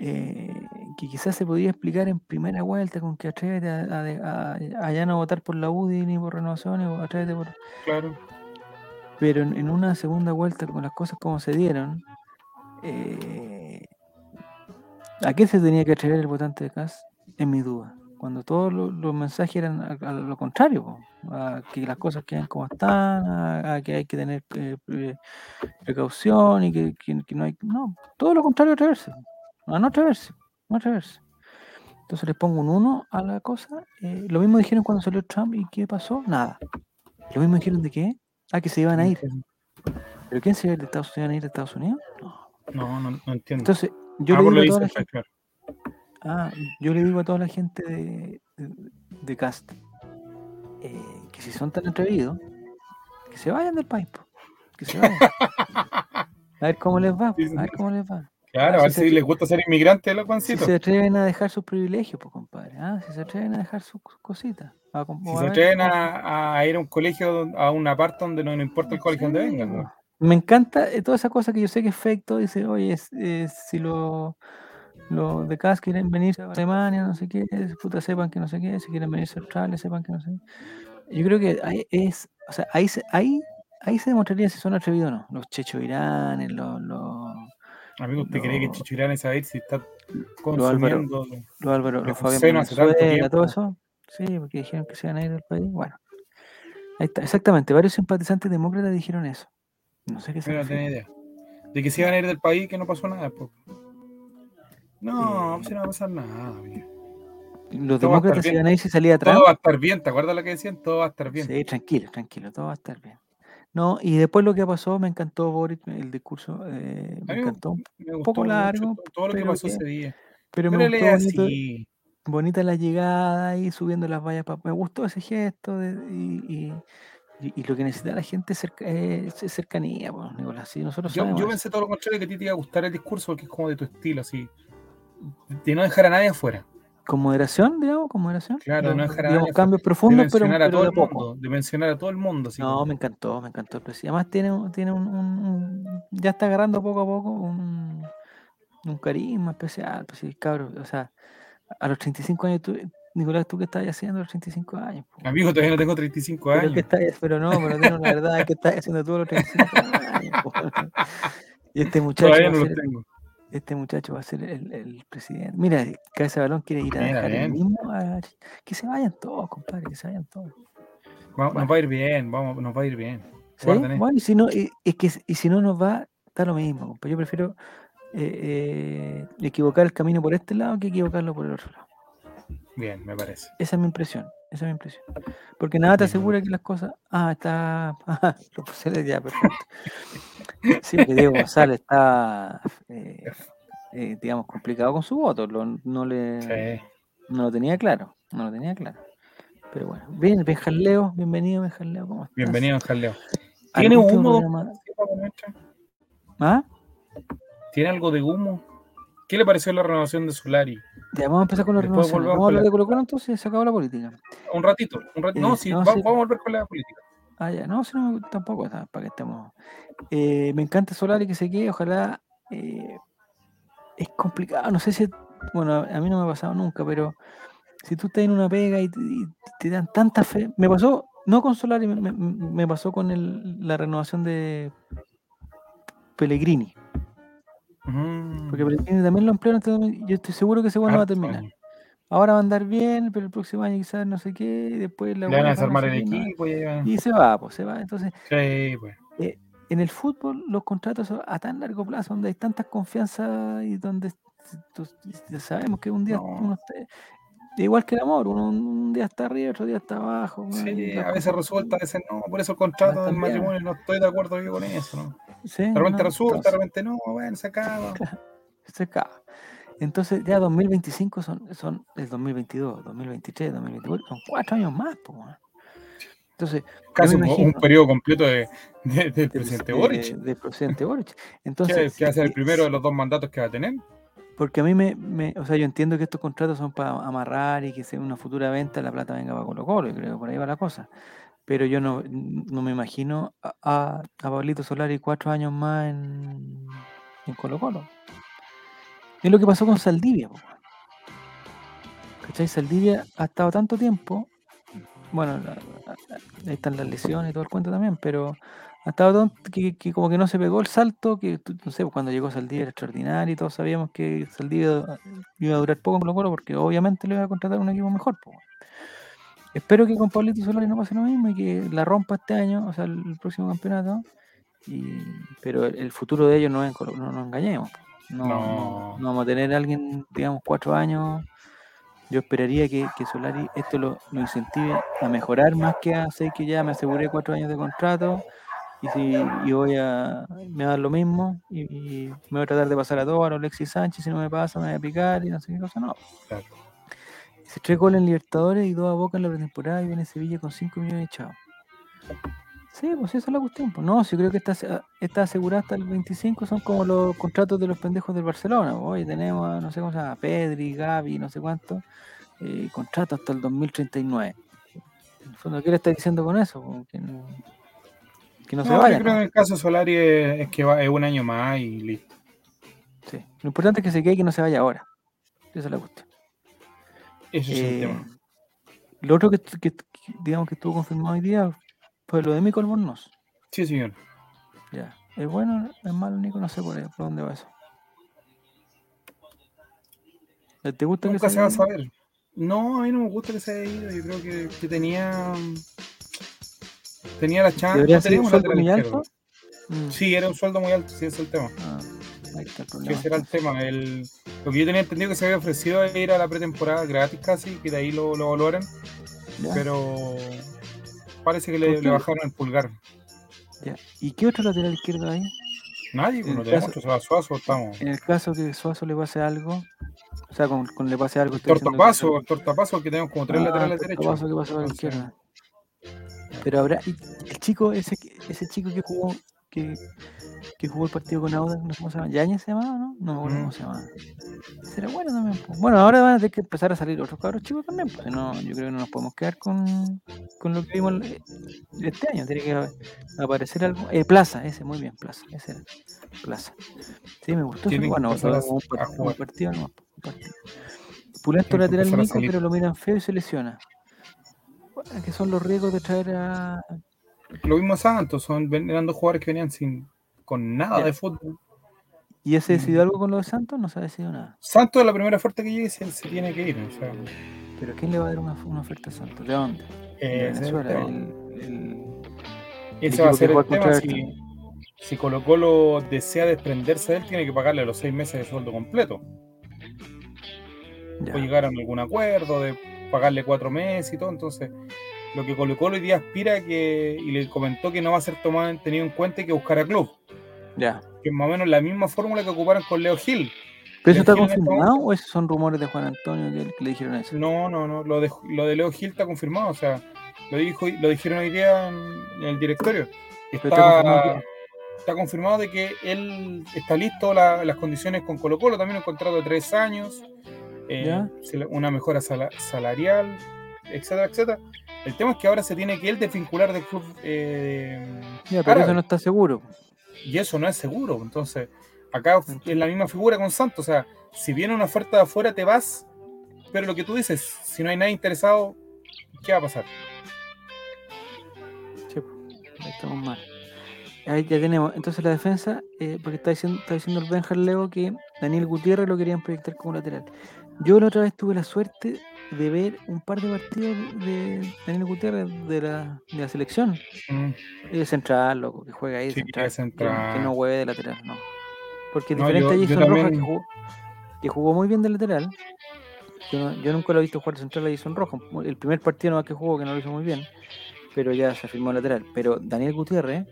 eh, que quizás se podía explicar en primera vuelta con que atrévete a, a, a- a ya no votar por la UDI ni por renovaciones, o atrévete por... Claro. Pero en, una segunda vuelta, con las cosas como se dieron, eh, ¿a qué se tenía que atrever el votante de CAS? En mi duda. Cuando todos lo- los mensajes eran a, a lo contrario, a que las cosas quedan como están, a, a que hay que tener eh, pre- precaución y que, no hay. No, todo lo contrario, atreverse. A no atreverse, no atreverse. Entonces les pongo un 1 a la cosa. eh, lo mismo dijeron cuando salió Trump y ¿qué pasó? Nada. Lo mismo dijeron de qué? Ah, que se iban a ir. ¿Pero quién se iba a ir de Estados Unidos? ¿Iban a ir de Estados Unidos? No. No, no, no entiendo. Entonces, yo Ah, le digo lo a toda la gente, ah, yo le digo a toda la gente de, de, de Cast, eh, que si son tan atrevidos, que se vayan del país, po, que se vayan. A ver cómo les va, a ver cómo les va. Claro, a ver si les gusta ser inmigrantes, los Si se atreven a dejar sus privilegios, pues compadre, ah, si se atreven a dejar sus cositas. a Si a se atreven a, a ir a un colegio, a una parte donde no, no importa el colegio donde vengan. Me encanta eh, toda esa cosa que yo sé que es fake, todo dice, oye, es- es- si los los de CAS quieren venirse a Alemania, no sé qué, puta, sepan que no sé qué, si quieren venirse a Australia, sepan que no sé qué. Yo creo que ahí es, o sea, ahí se, ahí, ahí se demostraría si son atrevidos o no. Los Checho Iranes, los, los, Amigo, ¿usted cree que No. Chicho Irán es saber si está consumiendo? los Álvaro, los Fabián no todo eso. Sí, porque dijeron que se iban a ir del país. Bueno, ahí está, exactamente, varios simpatizantes demócratas dijeron eso. No sé qué se no idea. De que se iban a ir del país, que no pasó nada. pues. No, Eh. si no va a pasar nada. amigo. Los Todo demócratas se iban a ir si salía Trump. Todo va a estar bien, ¿te acuerdas lo que decían? Todo va a estar bien. Sí, tranquilo, tranquilo, todo va a estar bien. No, y después lo que pasó, me encantó Boris, el discurso, eh, me encantó, Me gustó poco largo, todo, todo lo que pasó que- ese día. pero Pero me gustó bonito, así. bonita la llegada y subiendo las vallas. pa- Me gustó ese gesto de- y, y- lo que necesita la gente es, cerca- es- es cercanía, pues, Nicolás. Sí, nosotros Yo, yo pensé todo lo contrario, que a ti te iba a gustar el discurso porque es como de tu estilo, así. De no dejar a nadie afuera. Con moderación, digamos, con moderación. Claro, de no dejar a digamos, cambios De profundos, pero, mencionar a pero todo de el mundo. De mencionar a todo el mundo. Así No, como- me encantó, me encantó el presidente. Además tiene, un- tiene un, un- un- ya está agarrando poco a poco un, un carisma especial, pues sí, cabrón, o sea, a los 35 años, tú, Nicolás, ¿tú qué estás haciendo a los 35 años? po? Amigo, todavía no tengo 35 Pero, años. ¿qué estás, pero no, pero dinos la verdad, ¿qué estás haciendo tú a los 35 años? po? Y este muchacho, Todavía no a lo ser, tengo. Este muchacho va a ser el, el presidente. Mira, Cabeza de Balón quiere ir a Mira, dejar el mismo. a- que se vayan todos, compadre, que se vayan todos. Va- Bueno. Nos va a ir bien, vamos, nos va a ir bien. Bueno, y si no, y, es que, y si no nos va, está lo mismo, compa. Yo prefiero eh, eh, equivocar el camino por este lado que equivocarlo por el otro lado. Bien, me parece. Esa es mi impresión. Esa es mi impresión. Porque nada te asegura que las cosas. Ah, está. Ah, lo puse ya, perfecto. Sí, porque Diego González está, eh, eh, digamos, complicado con su voto. lo- no, le, Sí. no lo tenía claro. No lo tenía claro. Pero bueno. Bien, Benjan Leo. Bienvenido, Benjan Leo. ¿Cómo estás? Bienvenido. ¿Algún ¿Tiene humo? ¿Ah? ¿Tiene algo de humo? ¿Qué le pareció la renovación de Solari? Ya, vamos a empezar con la Después renovación. Vamos a hablar de Colo Colo entonces, se acabó la política. Un ratito, un ratito. Eh, no, sí, no, va- sí. vamos a volver con la política. Ah, ya, no, si no, tampoco, está, para que estemos. Eh, me encanta Solari que se quede, ojalá. eh, es complicado, no sé si. Bueno, a a mí no me ha pasado nunca, pero si tú estás en una pega y te, y te dan tanta fe. Me pasó, no con Solari, me, me- me pasó con el- la renovación de Pellegrini. Mm, Porque también lo emplearon. este Yo estoy seguro que ese bueno va a terminar. año. Ahora va a andar bien, pero el próximo año quizás no sé qué, y después la Le van a no desarmar sé el qué, no. equipo. y se va, pues se va. Entonces, Sí, pues. en el fútbol los contratos son a tan largo plazo, donde hay tantas confianzas y donde sabemos que un día No. uno está- igual que el amor, uno un, día está arriba, otro día está abajo. weón, Sí, a veces resulta, a veces no. Por eso el contrato del matrimonio no estoy de acuerdo yo con eso. ¿no? Sí, De repente no, resulta, de repente no. Bueno, se acaba. se acaba. Entonces ya 2025 son, son el 2022, 2023, 2024, son cuatro años más. po. Entonces, Casi un, un imagino. periodo completo de, de- del presidente de- Boric. del presidente Boric. Entonces, que va a ser el primero de los dos mandatos que va a tener. Porque a mí me, me- o sea, yo entiendo que estos contratos son para amarrar y que sea una futura venta la plata venga para Colo Colo, y creo que por ahí va la cosa. Pero yo no, no me imagino a, a, a Pablito Solari cuatro años más en, en Colo Colo. Es lo que pasó con Saldivia. ¿Cachai? Saldivia ha estado tanto tiempo, bueno, ahí están las lesiones y todo el cuento también, pero ha estado tanto que, como que no se pegó el salto, que no sé, pues, cuando llegó Saldivia era extraordinario y todos sabíamos que Saldivia iba a durar poco en Colo Colo porque obviamente le iba a contratar un equipo mejor. weón. Espero que con Pablito Solari no pase lo mismo y que la rompa este año, o sea, el, próximo campeonato. Y, pero el, futuro de ellos no es no nos engañemos. No, no, No. no vamos a tener a alguien, digamos, cuatro años. Yo esperaría que, que Solari esto lo, lo incentive a mejorar más que a sé que ya me aseguré cuatro años de contrato y si y voy a me va a dar lo mismo y, y me voy a tratar de pasar a todo a Alexis Sánchez si no me pasa me voy a picar y no sé qué cosa no Claro. Se tres goles en Libertadores y dos a Boca en la pretemporada y viene Sevilla con 5 millones de chavos. Sí, pues esa es la cuestión. Pues. No, yo creo que está, está asegurada hasta el 25, son como los contratos de los pendejos del Barcelona. pues. Hoy tenemos, a, no sé cómo se llama, Pedri, Gavi, no sé cuánto, eh, contrato hasta el 2039. En el fondo, ¿qué le está diciendo con eso? Pues, Que no, que no se No, yo vaya. creo que en el caso Solari es, es que va, es un año más y listo. Sí. Lo importante es que se quede y que no se vaya ahora. Esa es la cuestión. Ese es el Eh, tema. lo otro que, que- que, digamos que estuvo confirmado hoy día fue lo de Mico Albornoz. Sí, señor. Ya. ¿Es bueno? ¿Es malo, Nico? No sé por, ahí, por dónde va eso. ¿Te gusta Nunca que se va a saber. No, a mí no me gusta que se haya ido. Yo creo que, que tenía. Tenía la chance. ¿Debería no ser un sueldo muy alto? Mm, Sí, era un sueldo muy alto, sí, ese es el tema. ah, ahí está el problema. ese era el tema. El, lo que yo tenía entendido que se había ofrecido era ir a la pretemporada gratis casi, que de ahí lo, lo valoran, ¿Ya? pero parece que ¿Por le, bajaron el pulgar. Ya. ¿Y qué otro lateral izquierdo hay? Nadie, pues no tenemos caso- va Suazo, estamos. En el caso que Suazo le pase algo, o sea, con, con le pase algo. diciendo que- Tortapaso, el tortapaso, que tenemos como tres Ah, laterales derechos. Tortapaso que pasa a la izquierda. Pero habrá. y el chico, ese, ese chico que jugó. Que, que jugó el partido con Auda, no sé cómo se llama. ¿Yañez se llamaba, no? No me acuerdo cómo se llamaba. Será bueno también. Bueno, ahora van a tener que empezar a salir otros cabros chicos también. Si no, yo creo que no nos podemos quedar con, con lo que vimos este año. Tiene que aparecer algo. Eh, Plaza, ese, muy bien, Plaza. Ese era. Plaza. Sí, me gustó. Bueno, un, partido no, un partido. Que lateral Mico, pero lo miran feo y se lesiona. Que son los riesgos de traer a. Lo mismo Santos, son eran dos jugadores que venían sin con nada de fútbol. ¿Y ese Mm. decidió algo con los de Santos? No se ha decidido nada. Santos, la primera oferta que llegue, se, se tiene que ir. O sea, ¿Pero quién le va a dar una, una oferta a Santos? ¿De dónde? De eh, el. El, el- Ese va a ser el tema. Si, si Colo Colo desea desprenderse de él, tiene que pagarle los seis meses de sueldo completo. ya. O llegar a algún acuerdo de pagarle cuatro meses y todo. Entonces, lo que Colo Colo hoy día aspira que, y le comentó que no va a ser tomado tenido en cuenta que buscar a club. ya. Que es más o menos la misma fórmula que ocuparon con Leo Gil. ¿Pero eso está este confirmado o esos son rumores de Juan Antonio que, que le dijeron eso? No, no, no. Lo de, lo de Leo Gil está confirmado. O sea, lo, dijo, lo dijeron hoy día en, en el directorio. Está confirmado Está, confirmado de que él está listo, la- las condiciones con Colo Colo, también un contrato de tres años, eh, una mejora sala- salarial, etcétera, etcétera. El tema es que ahora se tiene que él desvincular del club eh, Ya, pero eso no está seguro. y eso no es seguro. Entonces, acá es la misma figura con Santos. O sea, si viene una oferta de afuera, te vas, pero lo que tú dices, si no hay nadie interesado, ¿qué va a pasar? Sí, estamos mal. Ahí ya tenemos. Entonces la defensa, eh, porque está diciendo, está diciendo el Benjar Leo que Daniel Gutiérrez lo querían proyectar como lateral. Yo la otra vez tuve la suerte de ver un par de partidos de Daniel Gutiérrez de la, de la selección. Mm. Es central, loco, que juega ahí. Sí, central, que- central. Que, no hueve de lateral, no. Porque No, diferente yo- a Jason Rojas, que jugó, que jugó muy bien de lateral. Yo, nunca lo he visto jugar de central a Jason Rojas. El primer partido nomás que jugó, que no lo hizo muy bien, pero ya se afirmó lateral. Pero Daniel Gutiérrez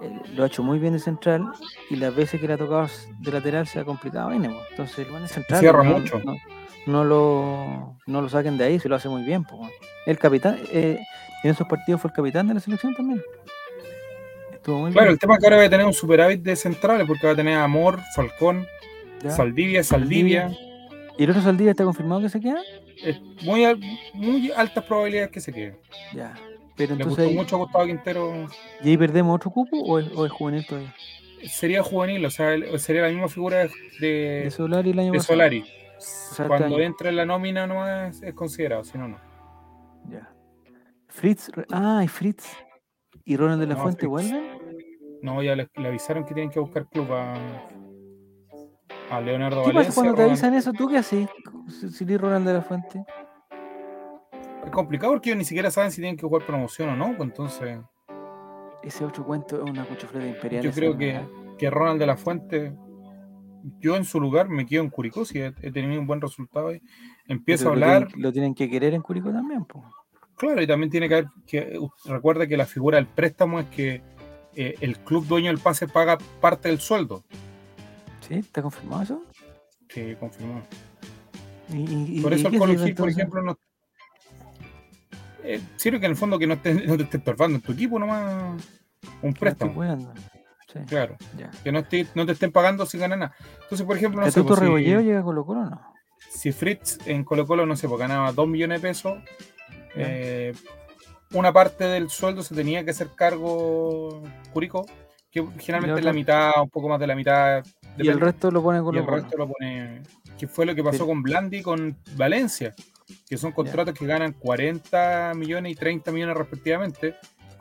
eh, lo ha hecho muy bien de central y las veces que le ha tocado de lateral se ha complicado. Entonces el buen es central. cierra no, mucho. No, no lo, no lo saquen de ahí, se lo hace muy bien. po. El capitán, eh, en esos partidos fue el capitán de la selección también. Estuvo muy Claro, bien. el tema es que ahora va a tener un superávit de centrales porque va a tener Amor, Falcón, ya. Saldivia, Saldivia. ¿Y el otro Saldivia está confirmado que se queda? Es muy, muy altas probabilidades que se quede. Ya. Pero Le entonces gustó ahí, mucho a Gustavo Quintero. ¿y ahí perdemos otro cupo o es, o es juvenil todavía? Sería juvenil, o sea, sería la misma figura de, De de, Solari el año de pasado. Solari. Cuando entra en la nómina no es, es considerado, si no, no. Ya. Fritz, ah, y Fritz y Ronald de la No, Fuente vuelven. No, ya le, le avisaron que tienen que buscar club a, a Leonardo ¿Qué pasa Valencia. cuando te avisan eso? ¿Tú qué haces? Si, eres Ronald de la Fuente. Es complicado porque ellos ni siquiera saben si tienen que jugar promoción o no, pues entonces Ese otro cuento es una cuchufleta imperial. yo creo que, que Ronald de la Fuente, yo en su lugar me quedo en Curicó, si he, he tenido un buen resultado ahí. Empiezo a lo hablar, tienen- Lo tienen que querer en Curicó también, pues. claro, y también tiene que haber, que uh, recuerda que la figura del préstamo es que eh, el club dueño del pase paga parte del sueldo. ¿Sí? ¿Está confirmado eso? Sí, confirmado. Y, y- Por eso el Gil, por ejemplo, no. Eh, sirve que en el fondo que no, esté- no te estés estorbando en tu equipo nomás un préstamo. cuidando. Sí, Claro. ya. Que no, te estén pagando sin ganar nada. Entonces, por ejemplo, no sé, ¿Catuto pues, si- llega a Colo Colo o no? si Fritz en Colo Colo, no sé, pues ganaba 2 millones de pesos, eh, una parte del sueldo se tenía que hacer cargo Curico, que generalmente es la mitad, un poco más de la mitad. Y el resto lo pone y Colo el Colo. resto lo pone. Que fue lo que pasó con Blandi y con Valencia, que son contratos que ganan 40 millones y 30 millones respectivamente.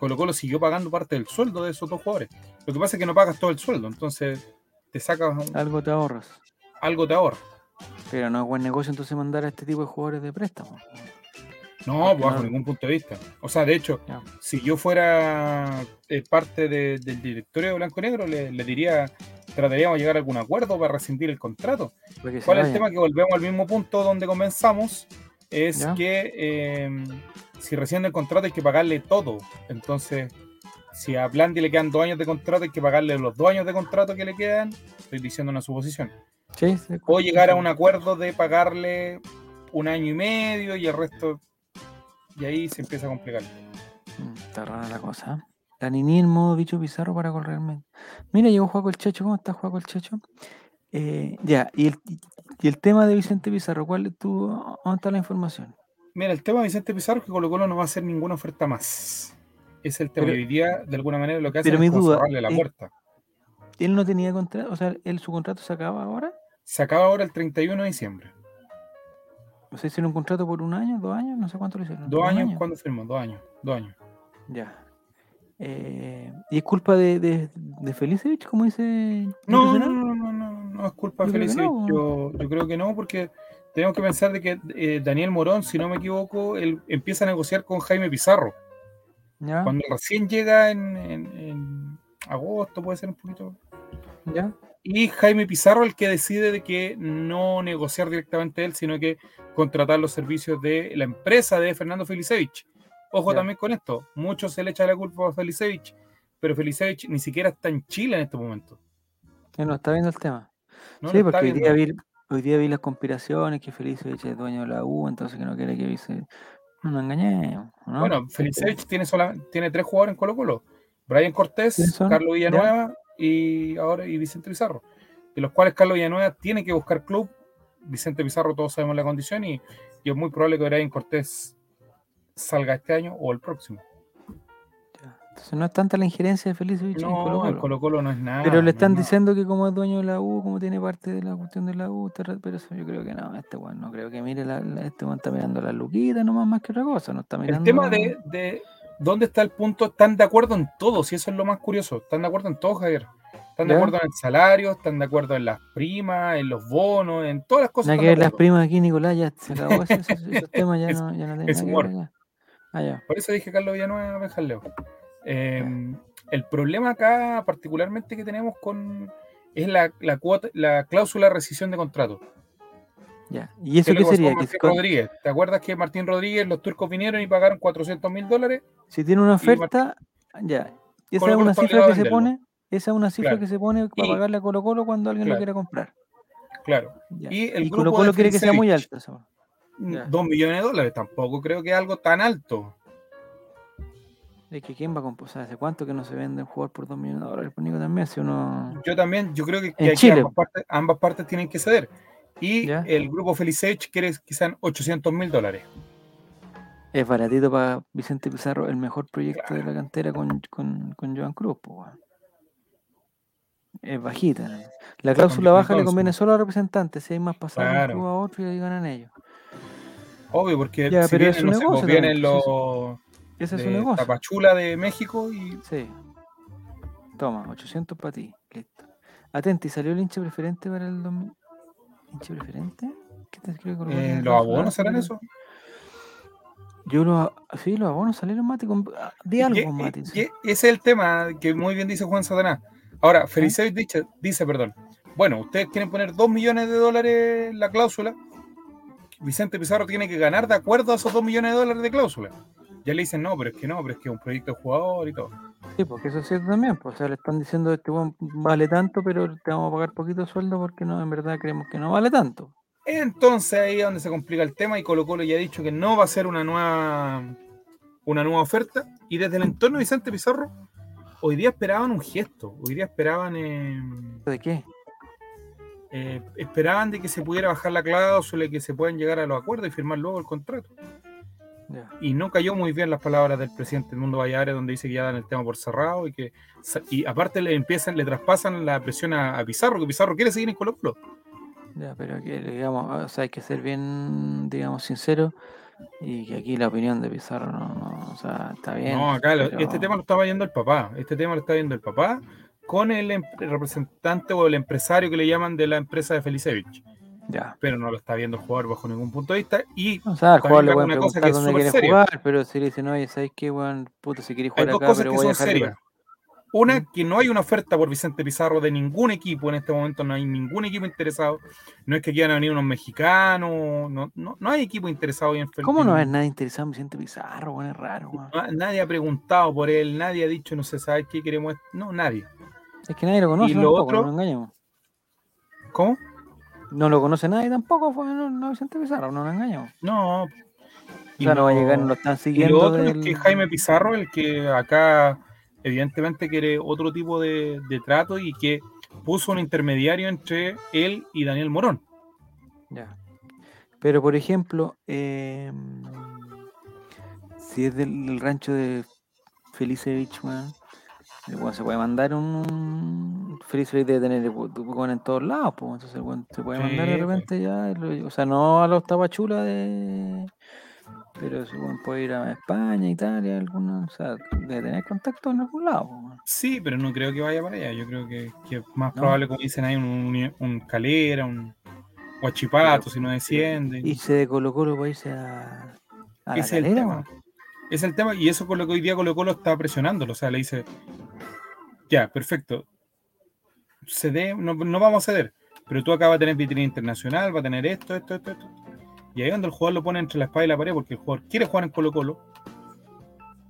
Colo Colo siguió pagando parte del sueldo de esos dos jugadores. Lo que pasa es que no pagas todo el sueldo, entonces te sacas Algo te ahorras. algo te ahorra. Pero no es buen negocio entonces mandar a este tipo de jugadores de préstamo. No, Porque bajo no- ningún punto de vista. O sea, de hecho, si yo fuera eh, parte de- del directorio de Blanco y Negro, le, le diría, trataríamos de llegar a algún acuerdo para rescindir el contrato. ¿Cuál es el tema? Que volvemos al mismo punto donde comenzamos, es Ya. que eh, si rescinde el contrato hay que pagarle todo. Entonces, si a Blandi le quedan dos años de contrato, hay que pagarle los dos años de contrato que le quedan. Estoy diciendo una suposición. Sí, sí, O llegar a un acuerdo de pagarle un año y medio y el resto... Y ahí se empieza a complicar. Mm, Está rara la cosa. La Nini en modo bicho bizarro para correrme. Mira, llegó Juaco el Checho. ¿Cómo está Juaco el Checho? Eh, ya, y el, y el tema de Vicente Pizarro, ¿cuál es tu, ¿dónde está la información? Mira, el tema de Vicente Pizarro es que Colo Colo no va a hacer ninguna oferta más. Es el tema. Pero- y hoy día, de alguna manera, lo que hace pero es mi como duda cerrarle la es- puerta. Él no tenía contrato, o sea, él, su contrato se acaba ahora. Se acaba ahora el 31 de diciembre. O sea, hicieron un contrato por un año, dos años, no sé cuánto lo hicieron. Dos ¿Un años, año? ¿cuándo firmó? Dos años. Dos años. Ya. Eh, ¿Y es culpa de, de, de Felicevich, como dice No, no, no, no, no, no es culpa de que Felicevich. no. Yo, yo creo que no, porque tenemos que pensar de que eh, Daniel Morón, si no me equivoco, él empieza a negociar con Jaime Pizarro. ¿Ya? Cuando recién llega en, en- en agosto, puede ser un poquito. ¿Ya? Y Jaime Pizarro el que decide de que no negociar directamente él, sino que contratar los servicios de la empresa de Fernando Felicevich. Ojo Ya. también con esto, mucho se le echa la culpa a Felicevich, pero Felicevich ni siquiera está en Chile en este momento. Eh, no, está viendo el tema. ¿No? sí, porque hoy día, vi, hoy día vi las conspiraciones que Felicevich es dueño de la U, entonces que no quiere que Vice... No nos engañemos, ¿no? Bueno, Felicevich tiene, sola- tiene tres jugadores en Colo Colo. Brian Cortés. Carlos Villanueva y ahora y Vicente Pizarro. De los cuales Carlos Villanueva tiene que buscar club. Vicente Pizarro todos sabemos la condición y, y es muy probable que Brian Cortés salga este año o el próximo. Entonces no es tanta la injerencia de Felicevich en Colo No, Colo. el Colo Colo no es nada. Pero le es están diciendo que como es dueño de la U, como tiene parte de la cuestión de la U, pero eso yo creo que no, este weón no creo que mire, la, la- este weón está mirando las luquitas nomás más que otra cosa, no está mirando... El tema de, de dónde está el punto, están de acuerdo en todo, si eso es lo más curioso. Están de acuerdo en todo, Javier. Están de ¿Ya? acuerdo en el salario, están de acuerdo en las primas, en los bonos, en todas las cosas. Que las primas aquí, Nicolás, ya se acabó ese- ese- esos temas, ya Es- no, ya no es humor. Ah, ya. Por eso dije Carlos Villanueva, Benjaleo. Eh, el problema acá, particularmente que tenemos con es la, la cuota, la cláusula de rescisión de contrato. ya. ¿Y ¿Qué eso qué sería? Martín Rodríguez? ¿Te acuerdas que Martín Rodríguez, los turcos vinieron y pagaron 400 mil dólares? si tiene una Martín- oferta, ya. Esa Colo es una cifra que se pone, esa es una cifra Claro. que se pone para Y- pagarle a Colo Colo cuando alguien lo quiera comprar. Claro. Ya. Y el Y grupo Colo Colo quiere que sea muy alto. Ya. 2 millones de dólares. Tampoco creo que es algo tan alto. Es que quién va a sea, ¿hace cuánto que no se vende un jugador por 2 millones de dólares? Por Nico también, si uno... Yo también, yo creo que, que aquí ambas, partes, ambas partes tienen que ceder. Y Ya. el grupo Felicevich quiere sean 800 mil dólares. Es baratito para Vicente Pizarro, el mejor proyecto de la cantera con, con, con Joan Cruz. po. Es bajita. La cláusula baja le conviene solo a representantes, si hay más pasados de un Claro. club a otro y ahí ganan ellos. Obvio, porque Ya, si pero es un no sé, pues negocio vienen sí, los Ese es su negocio. Tapachula de México y Sí. Toma, 800 para ti. Listo. Atenti, ¿salió el hincha preferente para el 2000? ¿Hincha preferente? ¿Qué te escribe Colo eh, los abonos baja, serán eso. Yo los, sí, los abonos salieron, Mati. Con, ah, di algo, Mati. ese es el tema que muy bien dice Juan Satanás. Ahora, Felicevich dice, dice, perdón, bueno, ustedes quieren poner 2 millones de dólares en la cláusula, Vicente Pizarro tiene que ganar de acuerdo a esos 2 millones de dólares de cláusula. Ya le dicen, no, pero es que no, pero es que es un proyecto de jugador y todo. Sí, porque eso es cierto también. Pues, o sea, le están diciendo este weón vale tanto, pero te vamos a pagar poquito sueldo porque no, en verdad creemos que no vale tanto. Entonces ahí es donde se complica el tema y Colo Colo ya ha dicho que no va a ser una nueva, una nueva oferta. Y desde el entorno de Vicente Pizarro, hoy día esperaban un gesto. Hoy día esperaban... eh, ¿De qué? eh, esperaban de que se pudiera bajar la cláusula y que se puedan llegar a los acuerdos y firmar luego el contrato. Y no cayó muy bien las palabras del presidente del Mundo Valladares, donde dice que ya dan el tema por cerrado y que y aparte le empiezan, le traspasan la presión a, a Pizarro, que Pizarro quiere seguir en Colo Colo. Ya, pero que, digamos, o sea, hay que ser bien, digamos, sincero y que aquí la opinión de Pizarro no, no, o sea, está bien. No, acá pero- este tema lo estaba viendo el papá. Este tema lo está viendo el papá con el, em- el representante o el empresario que le llaman de la empresa de Felicevich. Ya. Pero no lo está viendo el jugador bajo ningún punto de vista. Y O sea, También jugador le pueden preguntar que dónde quiere seria. jugar, pero si le dicen, oye, ¿sabes qué, weón? Puta, si quieres hay jugar dos acá, pero voy a dejar. Una, que no hay una oferta por Vicente Pizarro de ningún equipo en este momento, no hay ningún equipo interesado. No es que quieran venir unos mexicanos, no, no, no hay equipo interesado en ¿Cómo no es nada interesado en Vicente Pizarro, weón? Es raro, Nadie ha preguntado por él, nadie ha dicho, no se sabe qué queremos. No, nadie. Es que nadie lo conoce Y lo tampoco, otro- no nos engañemos. ¿Cómo? No lo conoce nadie tampoco, fue no, no Vicente Pizarro, no nos engañemos. No. O sea, no va a llegar, no lo están Y siguiendo. lo otro del- es que Jaime Pizarro, el que acá evidentemente quiere otro tipo de, de trato y que puso un intermediario entre él y Daniel Morón. Ya. Pero, por ejemplo, eh, si es del, del rancho de Felicevich, weón, el weón se puede mandar un. un Felicevich debe tener weón en todos lados, pues, entonces el weón se puede mandar de pues. repente ya. o sea, no a los tapachulas de. Pero weón puede ir a España, Italia, alguna. O sea, debe tener contacto en algún lado. Sí, pero no creo que vaya para allá. Yo creo que, es más No. probable, como dicen ahí, un, un, un calera, un guachipato, si no desciende. Irse de Colo Colo para irse a. a la el tema. Es el tema, y eso con lo que hoy día Colo Colo está presionándolo. O sea, le dice, ya, perfecto. Cede, no, no vamos a ceder. Pero tú acá vas a tener vitrina internacional, va a tener esto, esto, esto, esto. Y ahí es donde el jugador lo pone entre la espada y la pared, porque el jugador quiere jugar en Colo Colo,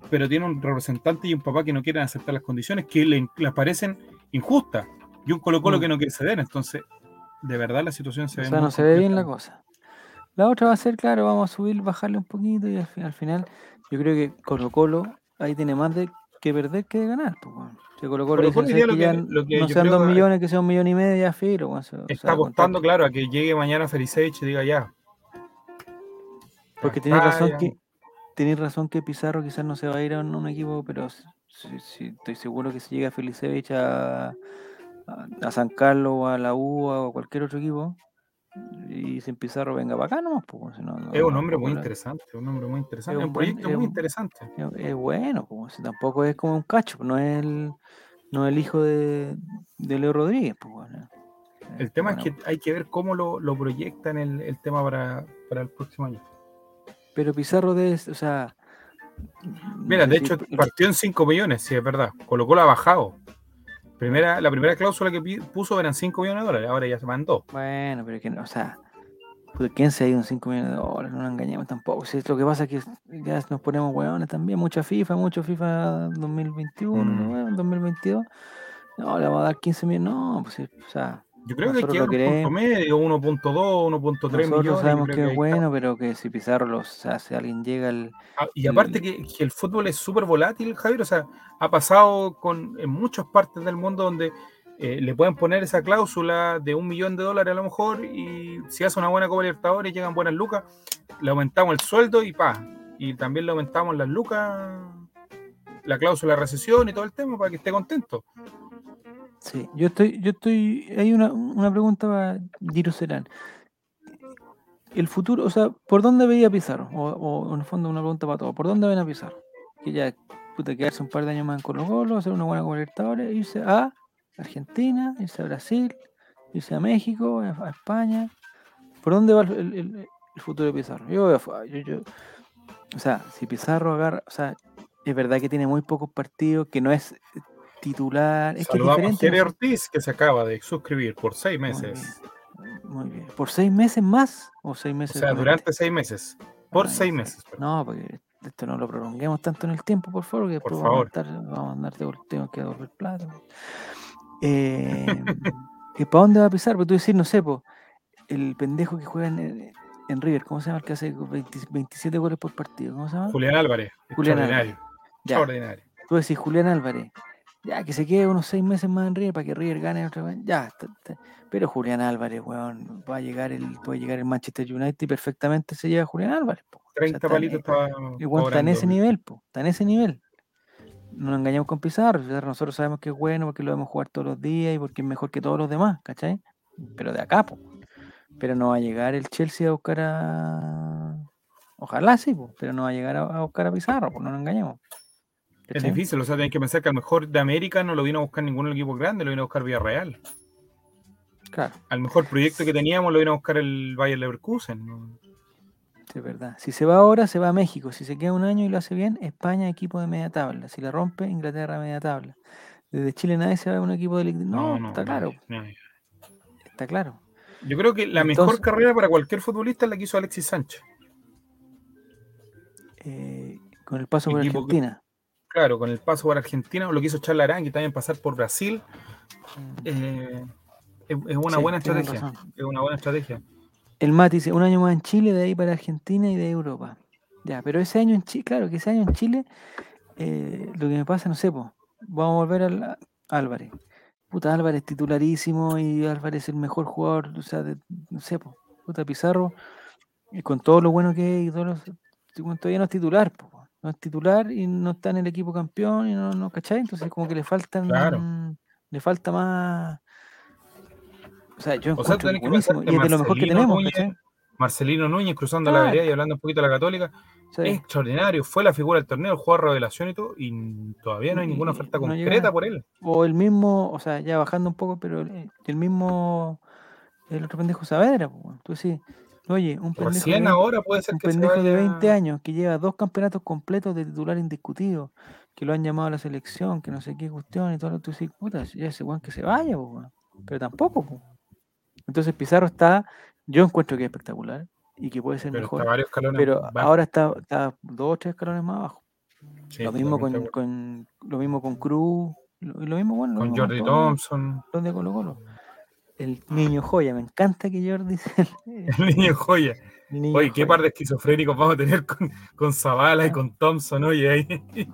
pero tiene un representante y un papá que no quieren aceptar las condiciones que le, le parecen injustas. Y un Colo Colo Mm. que no quiere ceder. Entonces, de verdad la situación se O ve sea, muy no se ve bien la cosa. La otra va a ser, claro, vamos a subir, bajarle un poquito y al final yo creo que Colo Colo ahí tiene más de que perder que de ganar. Pues. Si Colo Colo Colo dice, Colo hoy "¿Sabes día que lo ya que- lo que no sean dos millones, que sea un millón y medio, ya filo. weón, se- o Está sea, apostando, contrato". claro, a que llegue mañana Felicevich y diga ya. Porque está, razón ya. que tenéis razón que Pizarro quizás no se va a ir a un, un equipo, pero s- sí, sí, estoy seguro que si llega Felicevich a, a, a San Carlos o a la U o a cualquier otro equipo y sin Pizarro venga para acá nomás, pues, no- no- Es un hombre muy la- interesante, un hombre muy interesante, Es un proyecto es muy interesante. Es, es bueno, pues, si tampoco es como un cacho, no es el, no es el hijo de, de Leo Rodríguez. Pues, bueno. El tema Bueno, es que hay que ver cómo lo, lo proyectan el, el tema para, para el próximo año. Pero Pizarro de, o sea... Mira, de hecho partió en 5 millones, si es verdad. Colo Colo ha bajado. Primera, la primera cláusula que puso eran 5 millones de dólares, ahora ya se mandó. Bueno, pero que no, o sea, ¿quién se ha ido en 5 millones de dólares? No nos engañemos tampoco. Si es lo que pasa es que ya nos ponemos hueones también, mucha FIFA, mucho FIFA 2021, Mm. ¿no? weón? 2022. No, le vamos a dar 15 millones, no, pues, o sea, Yo creo que hay Nosotros que lo dar un punto queremos. medio, 1.2, 1.3 millones. nosotros sabemos creo que es bueno, pero que si Pizarro los hace, alguien llega al... Ah, Y aparte que, que el fútbol es súper volátil, Javier, o sea, ha pasado con, en muchas partes del mundo donde eh, le pueden poner esa cláusula de un millón de dólares a lo mejor y si hace una buena Copa Libertadores llegan buenas lucas, le aumentamos el sueldo y pa, y también le aumentamos las lucas, la cláusula de recesión y todo el tema para que esté contento. Sí, yo estoy, yo estoy, hay una, una pregunta para Giro Serán. El futuro, o sea, ¿por dónde veía Pizarro? O, en el fondo una pregunta para todos, ¿por dónde ven a Pizarro? Que ya, puta, quedarse un par de años más en Colo Colo, hacer una buena Copa Libertadores, irse a Argentina, irse a Brasil, irse a México, a, España. ¿Por dónde va el, el- futuro de Pizarro? Yo, yo, yo- o sea, si Pizarro agarra, o sea, es verdad que tiene muy pocos partidos, que no es titular, es que es a diferente. Sé- Ortiz que se acaba de suscribir por seis Muy meses. bien, Muy bien. ¿Por seis meses más o seis O meses? sea, con este? durante seis meses. Por Ah, seis meses. No, porque esto no lo prolonguemos tanto en el tiempo, por favor, que Por favor. Vamos, a andar, vamos a andar de tengo que devolver plata. Eh, ¿Y para dónde va a pisar? Porque tú decís, no sé, po, el pendejo que juega en, en River, ¿cómo se llama el que hace 20 27 goles por partido? ¿Cómo se llama? Julián Álvarez. Julián extraordinario. Ya. Extraordinario. Tú decís Julián Álvarez. Ya, que se quede unos seis meses más en River para que River gane otra vez. Ya, está- está. pero Julián Álvarez, weón, va a llegar el, puede llegar el Manchester United y perfectamente se lleva Julián Álvarez. po. O sea, 30 está en- palitos. El weón está en ese nivel, po, está en ese nivel. No nos engañamos con Pizarro, Pizarro nosotros sabemos que es bueno porque lo vemos jugar todos los días y porque es mejor que todos los demás, ¿cachai? Pero de acá, po. Pero no va a llegar el Chelsea a buscar a. Ojalá sí, po, pero no va a llegar a, a buscar a Pizarro, pues no nos engañemos. Es difícil, o sea, tienen que pensar que al mejor de América no lo vino a buscar ningún equipo grande, lo vino a buscar Villarreal. Claro, Al mejor proyecto que teníamos lo vino a buscar el Bayer Leverkusen. ¿no? sí, es verdad. Si se va ahora, se va a México. Si se queda un año y lo hace bien, España, equipo de media tabla. Si la rompe, Inglaterra, media tabla. Desde Chile nadie se va a un equipo de. No, está claro, nadie, nadie. está claro. Yo creo que la mejor carrera para cualquier futbolista es la que hizo Alexis Sánchez. Eh, con el paso por Equipo Argentina. Claro, con el paso por Argentina, lo que hizo Charles Arangui también pasar por Brasil, eh, es, es una Sí, buena estrategia. razón. Es una buena estrategia. El Mati dice, un año más en Chile, de ahí para Argentina y de Europa. Ya, pero ese año en Chile, claro que ese año en Chile, eh, lo que me pasa, no sé, pues, vamos a volver al a Álvarez. Puta, Álvarez titularísimo y Álvarez el mejor jugador, o sea, de- no sé, pues, puta Pizarro, y con todo lo bueno que es y todo lo- todavía no es titular, po, no es titular y no está en el equipo campeón y no, no ¿cachai? Entonces como que le faltan, Claro. le falta más... O sea, yo O sea, encuentro que buenísimo y es de lo mejor que tenemos, Núñez, ¿cachai? Marcelino Núñez cruzando la vereda y hablando un poquito de la católica, Sí. es extraordinario. Fue la figura del torneo, el jugador revelación y todo, y todavía no hay ninguna oferta no concreta llega. por él. O el mismo, o sea, ya bajando un poco, pero el, el mismo, el otro pendejo Saavedra, pues, tú sí, oye, un pendejo, de, Recién 20 ahora puede ser un que se pendejo de vaya- 20 años que lleva dos campeonatos completos de titular indiscutido, que lo han llamado a la selección, que no sé qué cuestión y todo lo tú sí, puta, ya ese weón que se vaya, pero tampoco. Entonces Pizarro está, yo encuentro que es espectacular y que puede ser pero mejor, está varios escalones pero bajo. ahora está, está dos o tres escalones más abajo. Sí, lo mismo con, con lo mismo con Cruz, lo, lo mismo bueno, con Jordi Thompson, los de Colo Colo. El niño joya, me encanta que Jordi sea el, el niño joya. el niño Oye, qué par de esquizofrénicos vamos a tener con, con Zavala y Ah. con Thompson, oye, ahí.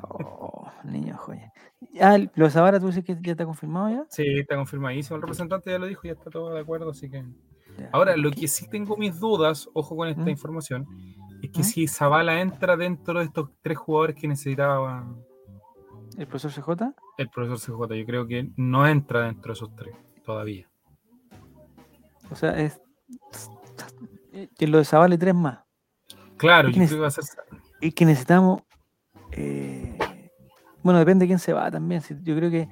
Oh, niño joya. Ah, lo de Zavara, tú dices que ya está confirmado ya. Sí, está confirmadísimo. El representante ya lo dijo, ya está todo de acuerdo, así que. Ya, Ahora, ¿por lo qué? que sí tengo mis dudas, ojo con esta ¿Mm? información, es que ¿Mm? si Zavala entra dentro de estos tres jugadores que necesitaba ¿El profesor CJ? el profesor CJ, yo creo que no entra dentro de esos tres todavía. O sea, es. Que lo de Zavala y tres más. Claro, ¿Y yo creo que va a ser. Y que necesitamos. eh, bueno, depende de quién se va también. Yo creo que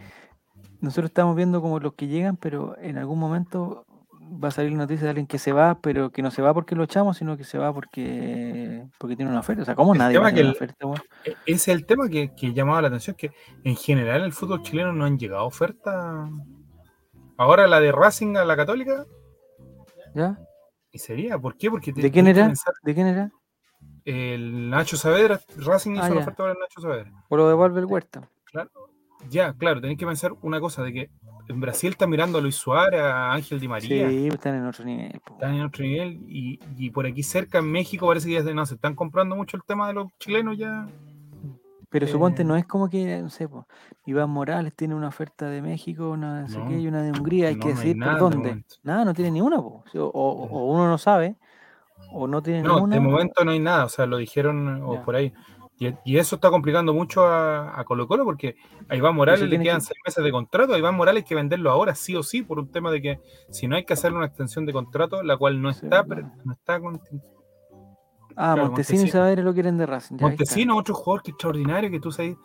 nosotros estamos viendo como los que llegan, pero en algún momento va a salir la noticia de alguien que se va, pero que no se va porque lo echamos, sino que se va porque porque tiene una oferta. O sea, ¿cómo El nadie va a tema tener que una oferta, weón? E- Ese es el tema que, que llamaba la atención, que en general el fútbol chileno no han llegado ofertas. Ahora la de Racing a la Católica, ¿Ya? y sería, ¿por qué? Porque te- ¿De quién tenés era? pensar, ¿De quién era? el Nacho Saavedra, Racing hizo Ah, la oferta para el Nacho Saavedra. ¿O lo devuelve el Huerta? Claro. Ya, claro, tenéis que pensar una cosa, de que en Brasil está mirando a Luis Suárez, a Ángel Di María, Sí, están en otro nivel. po, están en otro nivel, y, y por aquí cerca en México parece que ya no, se están comprando mucho el tema de los chilenos ya. Pero suponte, Eh, no es como que, no sé, po, Iván Morales tiene una oferta de México, una no sé No, qué, y una de Hungría, hay no, que no hay decir por de dónde. Nada, no tiene ni una. O, o- o uno no sabe, o no tiene No, ninguna. de momento no hay nada, o sea, lo dijeron o Ya. por ahí. Y, y eso está complicando mucho a, a Colo Colo porque a Iván Morales le quedan que- seis meses de contrato. A Iván Morales hay que venderlo ahora sí o sí por un tema de que si no hay que hacerle una extensión de contrato, la cual no Sí, está, claro. no está Ah, claro, Montesino y. Saavedra lo quieren de Racing. Montesino, otro jugador que extraordinario que tú sabes,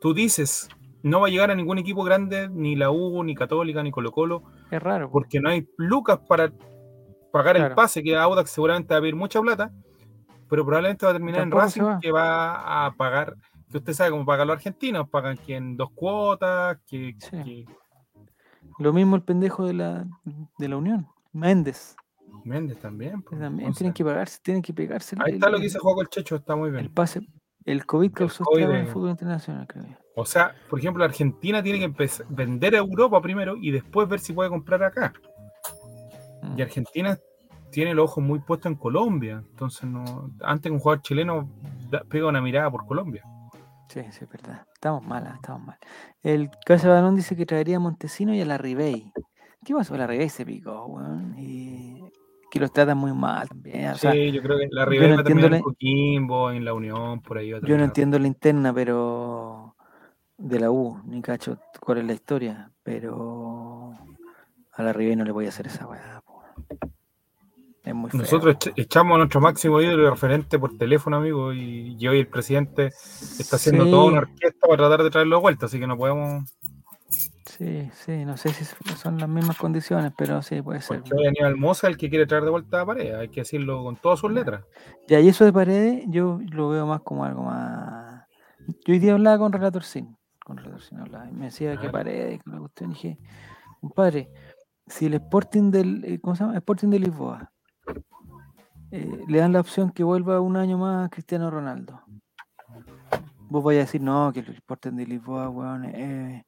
tú dices, no va a llegar a ningún equipo grande, ni la U, ni Católica, ni Colo Colo, Es raro. po. porque no hay lucas para pagar el pase, que Audax seguramente va a pedir mucha plata, pero probablemente va a terminar en Racing, va. que va a pagar, que usted sabe cómo pagan los argentinos, pagan que en dos cuotas, que, Sí. que- Lo mismo el pendejo de la, de la Unión, Méndez. Méndez también. pues, También tienen que pagarse, tienen que pegarse. el- ahí está lo el- que dice Juego el Checho, está muy El bien. pase. El COVID causó estragos en el fútbol internacional, creo. O sea, por ejemplo, Argentina tiene que empezar, vender a Europa primero y después ver si puede comprar acá. Mm. Y Argentina tiene los ojos muy puestos en Colombia. Entonces, no antes un jugador chileno da- pega una mirada por Colombia. Sí, sí, es verdad. Estamos mal, ah, estamos mal. El Casa Balón dice que traería a Montesino y a la Ribey. ¿Qué pasó? La Ribey se picó, weón. Y que los tratan muy mal también. O sí, yo creo que la yo Ribera no en entiendo Coquimbo, en la Unión, por ahí va yo no entiendo la interna, pero de la U, ni cacho cuál es la historia, pero a la Ribey no le voy a hacer esa weá. Es muy feo. Nosotros echa- echamos a nuestro máximo ídolo y referente por teléfono, amigo, y, y hoy el presidente está haciendo Sí, toda una orquesta para tratar de traerlo de vuelta, así que no podemos. Sí, sí, no sé si son las mismas condiciones, pero sí, puede ser. Porque Aníbal Moza el que quiere traer de vuelta a pared, hay que decirlo con todas sus letras. Ya, y eso de paredes, yo lo veo más como algo más. Yo hoy día hablaba con Relator Sin, con Relator Sin hablaba, y me decía A que paredes, que la cuestión, y dije, compadre, si el Sporting del, eh, ¿cómo se llama? Sporting de Lisboa, eh, le dan la opción que vuelva un año más Cristiano Ronaldo. Vos vais a decir, no, que el Sporting de Lisboa, weón, eh, ahí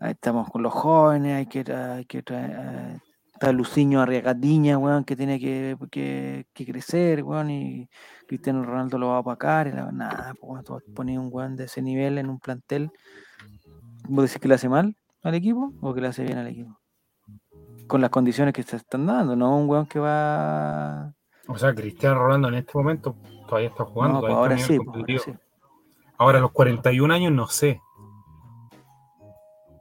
estamos con los jóvenes, hay que, hay que traer, eh, está Luciño Arriagadiña, weón, que tiene que, que, que crecer, weón, y Cristiano Ronaldo lo va a opacar, y la, nada, pues tú pones un weón de ese nivel en un plantel, ¿vos decís que le hace mal al equipo o que le hace bien al equipo? Con las condiciones que se están dando, no un weón que va... O sea, Cristiano Ronaldo en este momento todavía está jugando, No, pues todavía ahora está sí, pues ahora sí. Ahora a los 41 años no sé.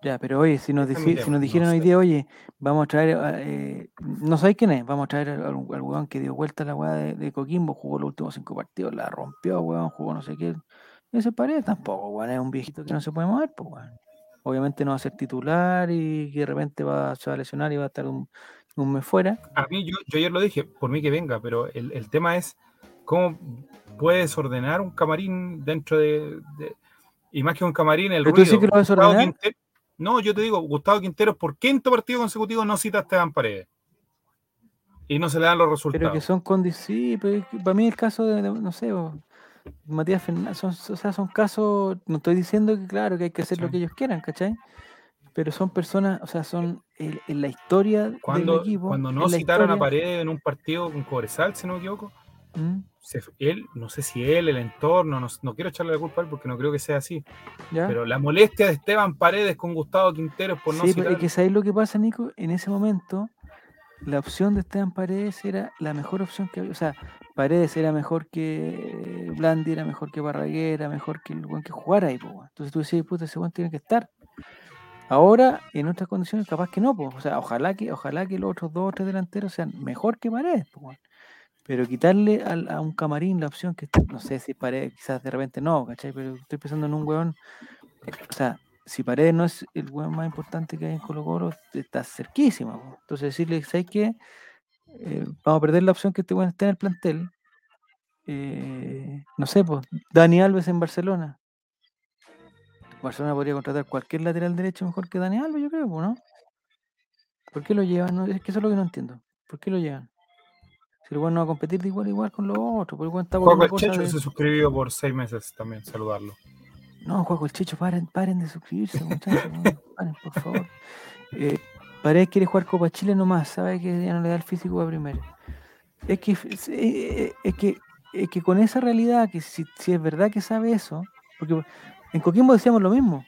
Ya, pero oye, si nos, si nos no dijeran hoy sé. día, oye, vamos a traer, a, eh, no sabéis quién es, vamos a traer al, al weón que dio vuelta a la weá de, de Coquimbo, jugó los últimos cinco partidos, la rompió, weón, jugó no sé qué. Ese pared tampoco, weón, es un viejito que no se puede mover, pues, weón. Obviamente no va a ser titular y que de repente va, se va a lesionar y va a estar un, un mes fuera. A mí, yo, yo ayer lo dije, por mí que venga, pero el, el tema es cómo puedes ordenar un camarín dentro de. de- y más que un camarín, el ¿Pero tú decís que lo vas a Gustavo ordenar? No, yo te digo, Gustavo Quinteros por quinto partido consecutivo no cita a Esteban Paredes. Y no se le dan los Pero resultados. que son condiciones, para mí el caso de, no sé, Matías Fernández, son, o sea, son casos, no estoy diciendo que claro que hay que hacer lo que ellos quieran, ¿cachai? Pero son personas, o sea, son en la historia del Cuando, equipo. cuando no citaron a Paredes en un partido con Cobresal, si no me equivoco, ¿Mm? se- él, no sé si él, el entorno, no, no quiero echarle la culpa a él porque no creo que sea así, ¿Ya? pero la molestia de Esteban Paredes con Gustavo Quinteros por no sí, pero es que ¿sabéis lo que pasa, Nico? En ese momento, la opción de Esteban Paredes era la mejor opción que había. O sea, Paredes era mejor que Blandi, era mejor que Barraguer, era mejor que el buen que jugara ahí, weón. Entonces tú decís, puta, ese buen tiene que estar. Ahora, en otras condiciones, capaz que no, pues. O sea, ojalá que, ojalá que los otros dos o tres delanteros sean mejor que Paredes, weón. Pero quitarle a un camarín la opción que, no sé si Paredes, quizás de repente no, ¿cachai? Pero estoy pensando en un weón. eh, O sea, si Paredes no es el weón más importante que hay en Colo Colo, está cerquísima. Entonces decirle, ¿sabes qué? Eh, vamos a perder la opción que este weón esté en el plantel. Eh, no sé, pues, Dani Alves en Barcelona. Barcelona podría contratar cualquier lateral derecho mejor que Dani Alves, yo creo, ¿no? ¿Por qué lo llevan? No, es que eso es lo que no entiendo. ¿Por qué lo llevan? Si el weón no va a competir de igual a igual con los otros, porque el está por una el Checho de... se suscribió por seis meses también, saludarlo. No, Juaco el Checho, paren, paren de suscribirse, muchachos. weón, paren, por favor. Eh, Paredes quiere jugar Copa Chile nomás, sabe que ya no le da el físico a primera. Es que, es, eh, es que, es que con esa realidad, que si, si es verdad que sabe eso, porque en Coquimbo decíamos lo mismo.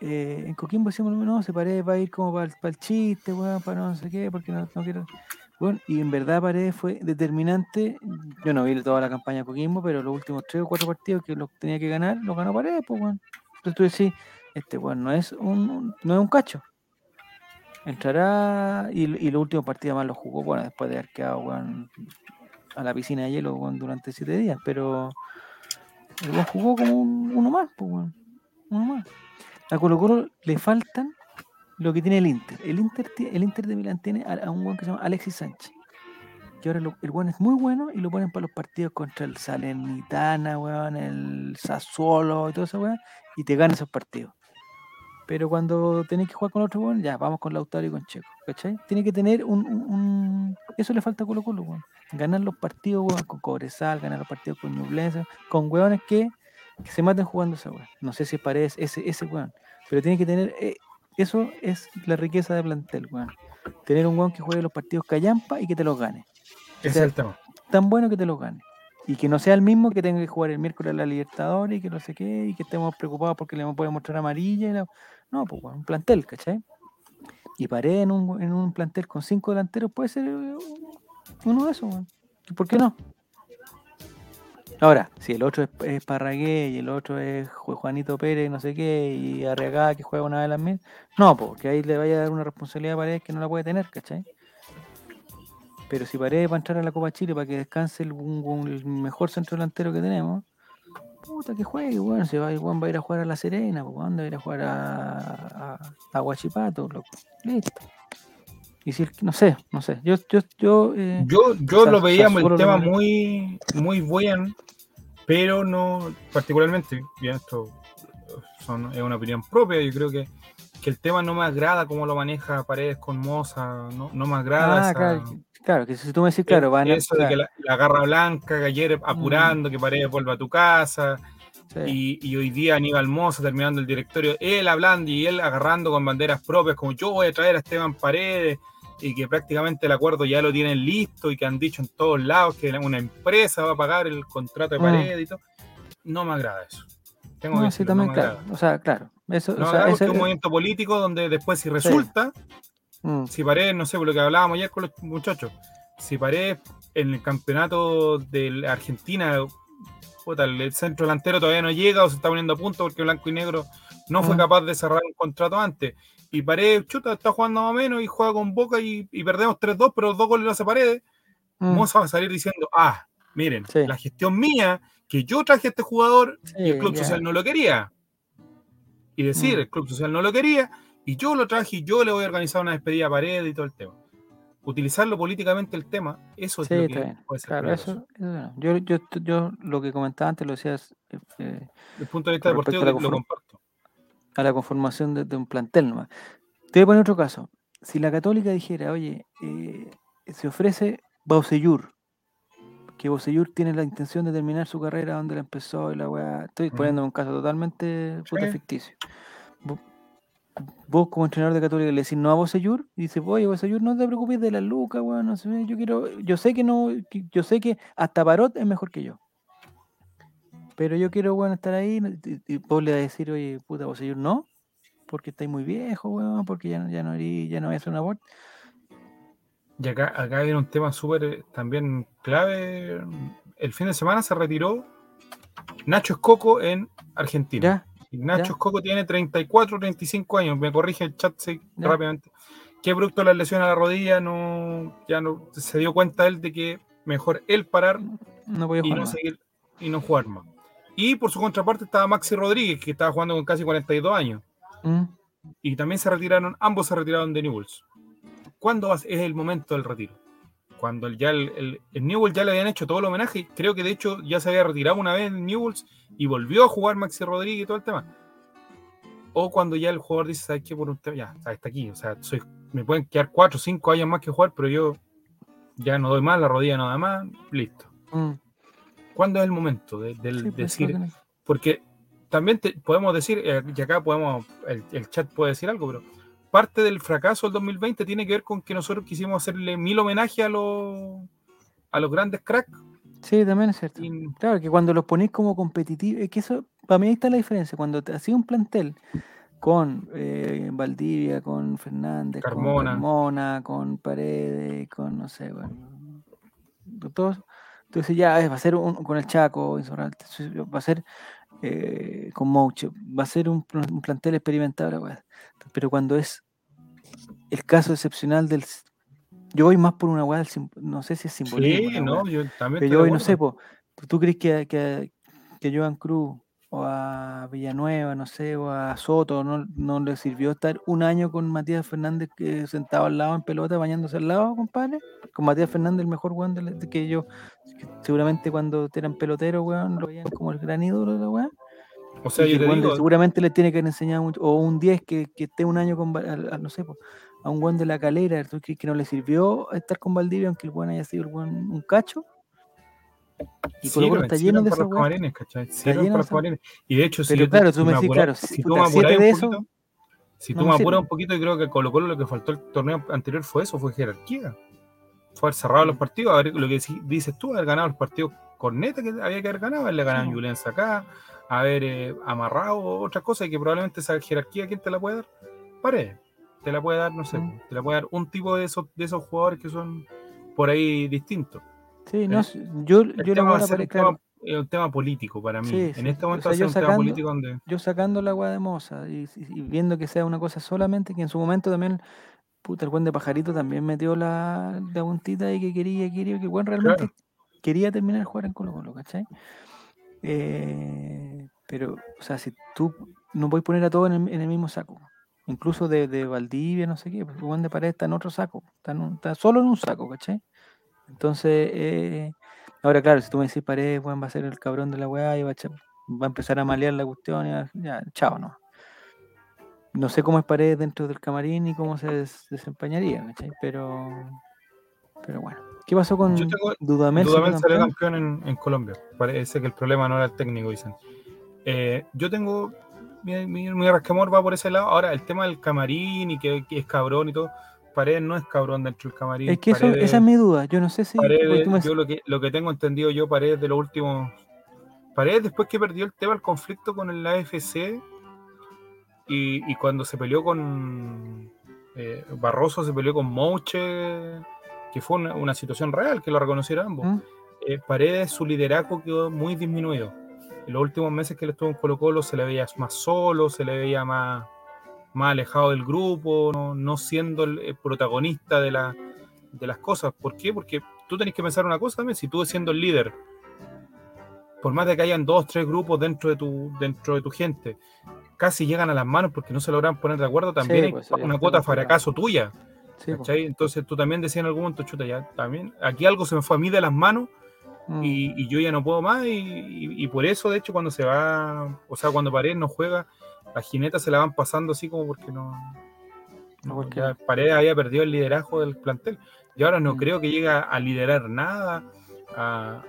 Eh, en Coquimbo decíamos lo mismo, no, se Paredes va a ir como para el chiste, weón, para no sé qué, porque no, no quiero. Bueno, y en verdad Paredes fue determinante. Yo no vi toda la campaña de Coquimbo, pero los últimos tres o cuatro partidos que los tenía que ganar, los ganó Paredes, pues, weón. Entonces tú decís, este weón no es un, no es un cacho. Entrará y, y los últimos partidos más los jugó, bueno, después de haber quedado, weón, a la piscina de hielo, durante siete días, pero el jugó como un- uno más, pues, weón. Uno más. A Colo Colo le faltan lo que tiene el Inter. El Inter, el Inter de Milán tiene a, un weón que se llama Alexis Sánchez. Que ahora el weón es muy bueno y lo ponen para los partidos contra el Salernitana, weón, el Sassuolo y todo eso, weón, y te gana esos partidos. Pero cuando tenés que jugar con otro weón, ya, vamos con Lautaro y con Checo, ¿cachai? Tiene que tener un, un- Eso le falta a Colo Colo, weón. Ganar los partidos, weón, con Cobresal, ganar los partidos con Ñublense, con weones que, se maten jugando esa weón. No sé si parece ese, ese weón, pero tiene que tener... eso es la riqueza de plantel, weón. Tener un weón que juegue los partidos callampa y que te los gane. Ese sea, es el tema. Tan bueno que te los gane. Y que no sea el mismo que tenga que jugar el miércoles a la Libertadores y que no sé qué, y que estemos preocupados porque le puede mostrar amarilla. y la- No, pues weón, un plantel, ¿cachai? Y paré en un, en un plantel con cinco delanteros, puede ser eh, uno de esos, weón. ¿Y ¿Por qué no? Ahora, si el otro es, es Parragué y el otro es Ju- Juanito Pérez, no sé qué, y Arriagada que juega una de las mil, no, porque ahí le vaya a dar una responsabilidad a Paredes que no la puede tener, ¿cachai? Pero si Paredes va a entrar a la Copa Chile para que descanse el, mejor centro delantero que tenemos, puta que juegue, bueno, se va, weón va a ir a jugar a La Serena, ¿dónde va a ir a jugar a, a, Huachipato? loco. Listo. Y si, el- no sé, no sé, yo, yo, yo, eh, Yo, yo lo veía el tema muy, muy bueno, pero no particularmente, bien, esto son- es una opinión propia, yo creo que, que el tema no me agrada cómo lo maneja Paredes con Moza, no, no me agrada ah, esa- claro, que- claro, que si tú me decís, claro, van eso de que la, la garra blanca, que ayer apurando, que Paredes vuelva a tu casa, sí. y, y hoy día Aníbal Moza terminando el directorio, él hablando y él agarrando con banderas propias, como yo voy a traer a Esteban Paredes, y que prácticamente el acuerdo ya lo tienen listo y que han dicho en todos lados que una empresa va a pagar el contrato de Mm. Paredes y todo. No me agrada eso. Tengo que No, sí, decirlo, también, no me claro. agrada. O sea, claro. Eso, No o sea, ese- es un movimiento político donde después si resulta, mm, si Paredes, no sé, por lo que hablábamos ayer con los muchachos, si Paredes en el campeonato de Argentina, puta, el centro delantero todavía no llega o se está poniendo a punto porque Blanco y Negro no fue Mm. capaz de cerrar un contrato antes. Y Paredes, chuta, está jugando más o menos y juega con Boca y, y perdemos 3-2, pero dos goles lo hace Paredes. mm, Moza va a salir diciendo, ah, miren, Sí. la gestión mía, que yo traje a este jugador y el Club. Social no lo quería. Y decir, Mm. el Club Social no lo quería, y yo lo traje y yo le voy a organizar una despedida a pared y todo el tema. Utilizarlo políticamente el tema, eso es Sí, lo que bien. puede ser Claro, eso, yo, yo, yo lo que comentaba antes lo decías eh, eh, Desde el punto de vista deportivo lo comparto. A la conformación de, de un plantel nomás. Te voy a poner otro caso. Si la Católica dijera, oye, eh, se ofrece Bauseyur, que Bauseyur tiene la intención de terminar su carrera donde la empezó y la weá. Estoy Ujú. poniendo un caso totalmente puta Sí. ficticio. Vos, vos como entrenador de Católica le decís no a Bauseyur y dices, oye, Bauseyur, no te preocupes de la luca, weón, no sé, yo quiero, yo sé que no, yo sé que hasta Parot es mejor que yo. Pero yo quiero, bueno, estar ahí y, y vos le vas a decir, oye, puta, Bauseyur, no, porque estáis muy viejo, weón, porque ya, no- ya no harí- ya no voy a hacer un aborto. Y acá, acá viene un tema súper eh, también clave. El fin de semana se retiró Nacho Escoco en Argentina. ¿Ya? Nacho Ya. Escoco tiene 34, 35 años. Me corrige el chat sí, rápidamente. Producto de la lesión a la rodilla, no, ya no se dio cuenta él de que mejor él parar No y no seguir y no jugar más. Y por su contraparte estaba Maxi Rodríguez, que estaba jugando con casi 42 años. ¿Mm? Y también se retiraron, ambos se retiraron de Newells. ¿Cuándo es el momento del retiro? Cuando el- ya el, el, el Newell's ya le habían hecho todo el homenaje, creo que de hecho ya se había retirado una vez en Newells y volvió a jugar Maxi Rodríguez y todo el tema. O cuando ya el jugador dice, ¿sabes qué? Por un ya, está aquí. O sea, soy, me pueden quedar 4 o 5 años más que jugar, pero yo ya no doy más, la rodilla no da más, listo. Mm. ¿Cuándo es el momento de, Sí, decir, porque también te- podemos decir, eh, y acá podemos, el, el chat puede decir algo, pero parte del fracaso del 2020 tiene que ver con que nosotros quisimos hacerle mil homenaje a los a los grandes cracks. Sí, también es cierto. Y, Claro, que cuando los ponéis como competitivos, es que eso, para mí ahí está la diferencia. Cuando te hacía un plantel con eh, Valdivia, con Fernández, Carmona. con Carmona, con Paredes, con no sé, bueno, todos, tú dices, ya va a ser un, con el Chaco, va a ser eh, con Mouche, va a ser un, un plantel experimentado, pero cuando es el caso excepcional del. Yo voy más por una weá, no sé si es simbolismo. sí, no, yo también Pero yo hoy no sé, po, ¿tú crees que, que, que Joan Cruz o a Villanueva, no sé, o a Soto no, no le sirvió estar un año con Matías Fernández que sentado al lado en pelota, bañándose al lado, compadre? Con Matías Fernández, el mejor weón de que yo, que seguramente cuando eran peloteros, weón, lo veían como el gran ídolo de la weá. O sea, que yo te weón digo, seguramente le tiene que haber enseñado mucho, o un 10 que, que esté un año con, no sé, a un weón de la calera, ¿tú crees que no le sirvió estar con Valdivia, aunque el weón haya sido el weón un cacho? Y Colo Colo está lleno de weas. camarines, ¿cachai? Lleno de. Y de hecho, si Pero yo- claro, tú me decís, claro, si tú me de un esos, poquito, Si No tú me me apuras un poquito, yo creo que Colo Colo lo que faltó el torneo anterior fue eso, fue jerarquía. Fue haber cerrado los Mm. partidos, haber, lo que dices tú, haber ganado los partidos con neta que había que haber ganado, haberle ganado Sí, a. Julián acá, haber eh, amarrado otras cosas y que probablemente esa jerarquía, ¿quién te la puede dar? Paredes. Te la puede dar, no sé, Mm. te la puede dar un tipo de esos, de esos jugadores que son por ahí distintos. Sí, no, sé, yo, El yo tema va voy a a ser un, tema, es un tema político para mí. Sí, en este O momento sea, va a ser yo un tema sacando- político donde yo sacando la agua de moza y, viendo que sea una cosa solamente, que en su momento también, puta, el buen de pajarito también metió la, la puntita y que quería, quería, que el buen realmente quería terminar de jugar en Colo Colo, ¿cachai? Eh, pero, o sea, si tú no puedes poner a todos en el, en el mismo saco, incluso de, de Valdivia, no sé qué, el buen de pared está en otro saco, está, en un- está solo en un saco, ¿cachai? Entonces, eh, ahora claro, si tú me decís pared, bueno, va a ser el cabrón de la weá y va a, va a empezar a malear la cuestión, y va- ya, chao, no. No sé cómo es pared dentro del camarín y cómo se des- desempeñaría, ¿cachai? Pero, pero bueno. ¿Qué pasó con Yo tengo- Dudamel? Dudamel salió campeón? en, en Colombia. Parece que el problema no era el técnico, dicen. Eh, yo tengo. Mi, mi, mi va por ese lado. Ahora, el tema del camarín y que, que es cabrón y todo. Paredes no es cabrón dentro del camarín. Es que eso, Paredes- esa es mi duda. Yo no sé si. Paredes, yo lo que, lo que tengo entendido yo, Paredes de los últimos. Paredes después que perdió el tema, el conflicto con el AFC y, y cuando se peleó con eh, Barroso, se peleó con Mouche, que fue una, una situación real, que lo reconocieron ambos. ¿Mm? Eh, Paredes, su liderazgo quedó muy disminuido. En los últimos meses que él estuvo en Colo Colo se le veía más solo, se le veía más, más alejado del grupo, no, no siendo el, protagonista de, la, de las cosas. ¿Por qué? Porque tú tenés que pensar una cosa también, si tú siendo el líder, por más de que hayan dos, tres grupos dentro de tu, dentro de tu gente, casi llegan a las manos porque no se logran poner de acuerdo, también Sí, hay pues, una cuota fracaso tuya. Sí. ¿cachai? Entonces tú también decías en algún momento, chuta, ya también, aquí algo se me fue a mí de las manos Mm. y, y yo ya no puedo más y, y- y por eso, de hecho, cuando se va, o sea, cuando Paredes no juega, las jinetas se la van pasando así como porque no... Porque- ya Paredes había perdido el liderazgo del plantel y ahora no Mm. creo que llegue a, liderar nada. A,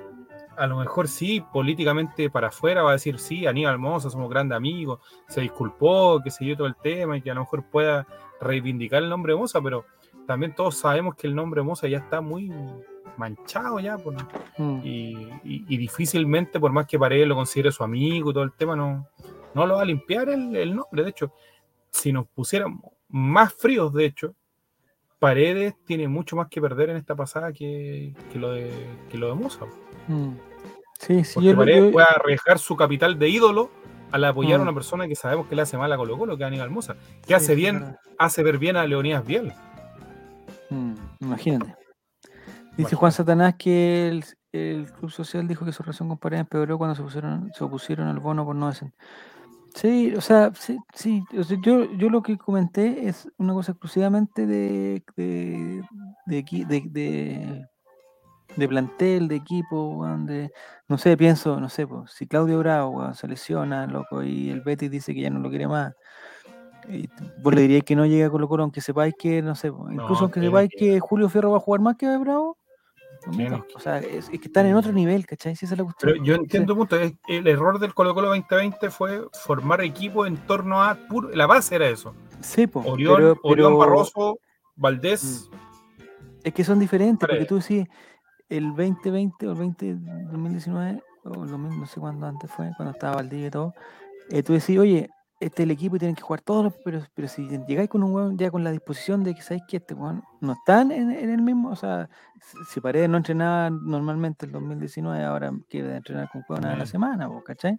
a lo mejor sí, políticamente para afuera va a decir sí, Aníbal Mosa, somos grandes amigos, se disculpó, que se dio todo el tema y que a lo mejor pueda reivindicar el nombre de Mosa, pero también todos sabemos que el nombre de Mosa ya está muy manchado ya por, Mm. y, y- y difícilmente, por más que Paredes lo considere su amigo y todo el tema, no, no lo va a limpiar el, el nombre. De hecho, si nos pusiéramos más fríos, de hecho, Paredes tiene mucho más que perder en esta pasada que, que lo, de, que lo de Moza. Mm. Sí, sí, Porque Paredes yo- puede arriesgar su capital de ídolo al apoyar a Mm. una persona que sabemos que le hace mal a Colo Colo, que es Aníbal Moza, que sí, hace bien, hace ver bien a Leonidas Biel. Mm, Imagínate. Dice. Juan Satanás que el, el Club Social dijo que su relación con Paredes empeoró cuando se, pusieron, se opusieron al bono por no hacen. Sí, o sea, sí, sí, o sea, yo, yo lo que comenté es una cosa exclusivamente de, de, de, equi- de, de- de plantel, de equipo, weón, de, no sé, pienso, no sé, pues, si Claudio Bravo weón, se lesiona, loco, y el Betis dice que ya no lo quiere más, y vos le diríais que no llega a Colo Colo, aunque sepáis que, no sé, incluso No, aunque que- sepáis que- que Julio Fierro va a jugar más que Bravo, lo o sea, es, es que están en otro nivel, ¿cachai? Si esa es la cuestión. Pero yo entiendo un punto. El error del Colo Colo 2020 fue formar equipo en torno a. puro- la base era eso. Sí, po, Orión, pero- Orión pero- Barroso, Valdés. Es que son diferentes, porque tú decís el 2020 o el 20, 2019, o 2000, no sé cuándo antes fue, cuando estaba Valdivia y todo, eh, tú decís, oye, este es el equipo y tienen que jugar todos, los- pero, pero si llegáis con un weón ya con la disposición de que sabéis que este weón no están en, en el mismo, o sea, si, Paredes no entrenaba normalmente el 2019, ahora quiere entrenar con weón a la semana, ¿cachai?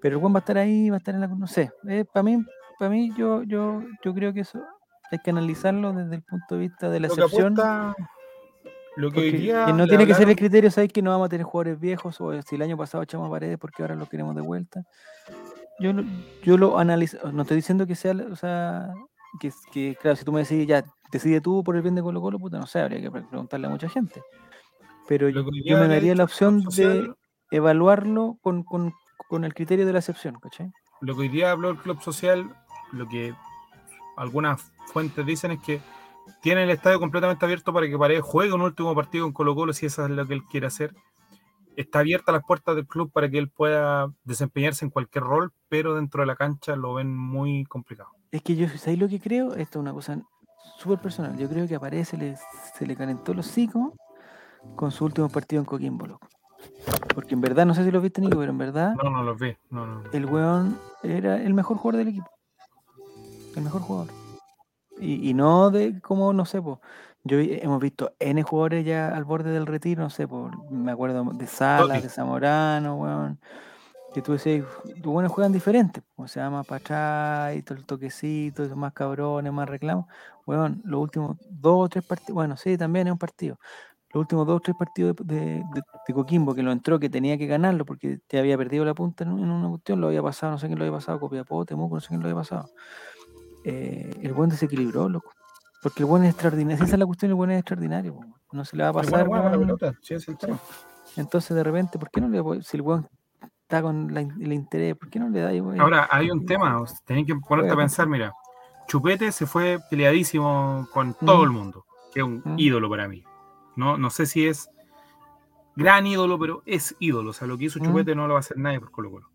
Pero el weón va a estar ahí, va a estar en la, no sé, para mí, para mí yo, yo, yo creo que eso hay que analizarlo desde el punto de vista de la Lo que excepción. apuesta. Lo que hoy día. que no tiene que ser el criterio, ¿sabes? Que no vamos a tener jugadores viejos o si el año pasado echamos paredes porque ahora lo queremos de vuelta. Yo yo lo analizo, no estoy diciendo que sea, o sea, que, que claro, si tú me decís, ya, decide tú por el bien de Colo Colo, puta, no sé, habría que pre- preguntarle a mucha gente. Pero yo, me daría la opción de evaluarlo con, con, con el criterio de la excepción, ¿cachai? Lo que hoy día habló el Club Social, lo que algunas fuentes dicen es que tiene el estadio completamente abierto para que Paredes juegue un último partido con Colo Colo si eso es lo que él quiere hacer. Está abierta las puertas del club para que él pueda desempeñarse en cualquier rol, pero dentro de la cancha lo ven muy complicado. Es que yo, ¿sabéis lo que creo? Esto es una cosa súper personal. Yo creo que aparece, le, se le calentó los hocico con su último partido en Coquimbo, loco. Porque en verdad, no sé si lo viste, Nico, pero en verdad, No, no los vi. No, no, no. el weón era el mejor jugador del equipo. El mejor jugador. Y, y no de como, no sé. Yo vi- hemos visto N jugadores ya al borde del retiro, no sé, por, me acuerdo de Salas, Totti. de Zamorano, weón. Que tú decías, los buenos juegan diferentes, o sea, más para atrás, y todo el toquecito, y más cabrones, más reclamos. Weón, los últimos dos o tres partidos, bueno, sí, también es un partido. Los últimos dos o tres partidos de, de- de- de Coquimbo que lo entró, que tenía que ganarlo porque te había perdido la punta en, en una cuestión, lo había pasado, no sé quién lo había pasado, Copiapó, Temuco, no sé quién lo había pasado. Eh, el buen desequilibró, loco. Porque el buen es extraordinario. Si esa es la cuestión, el buen es extraordinario. No se le va a pasar. bueno, bueno, la sí, es el tema. Entonces, de repente, ¿por qué no le Si el buen está con la el interés, ¿por qué no le da igual? Ahora, hay un tema, o sea, tenés que ponerte a pensar, mira, Chupete se fue peleadísimo con todo Mm. el mundo, que es un Mm. ídolo para mí. No, no sé si es gran ídolo, pero es ídolo. O sea, lo que hizo Mm. Chupete no lo va a hacer nadie por Colo Colo.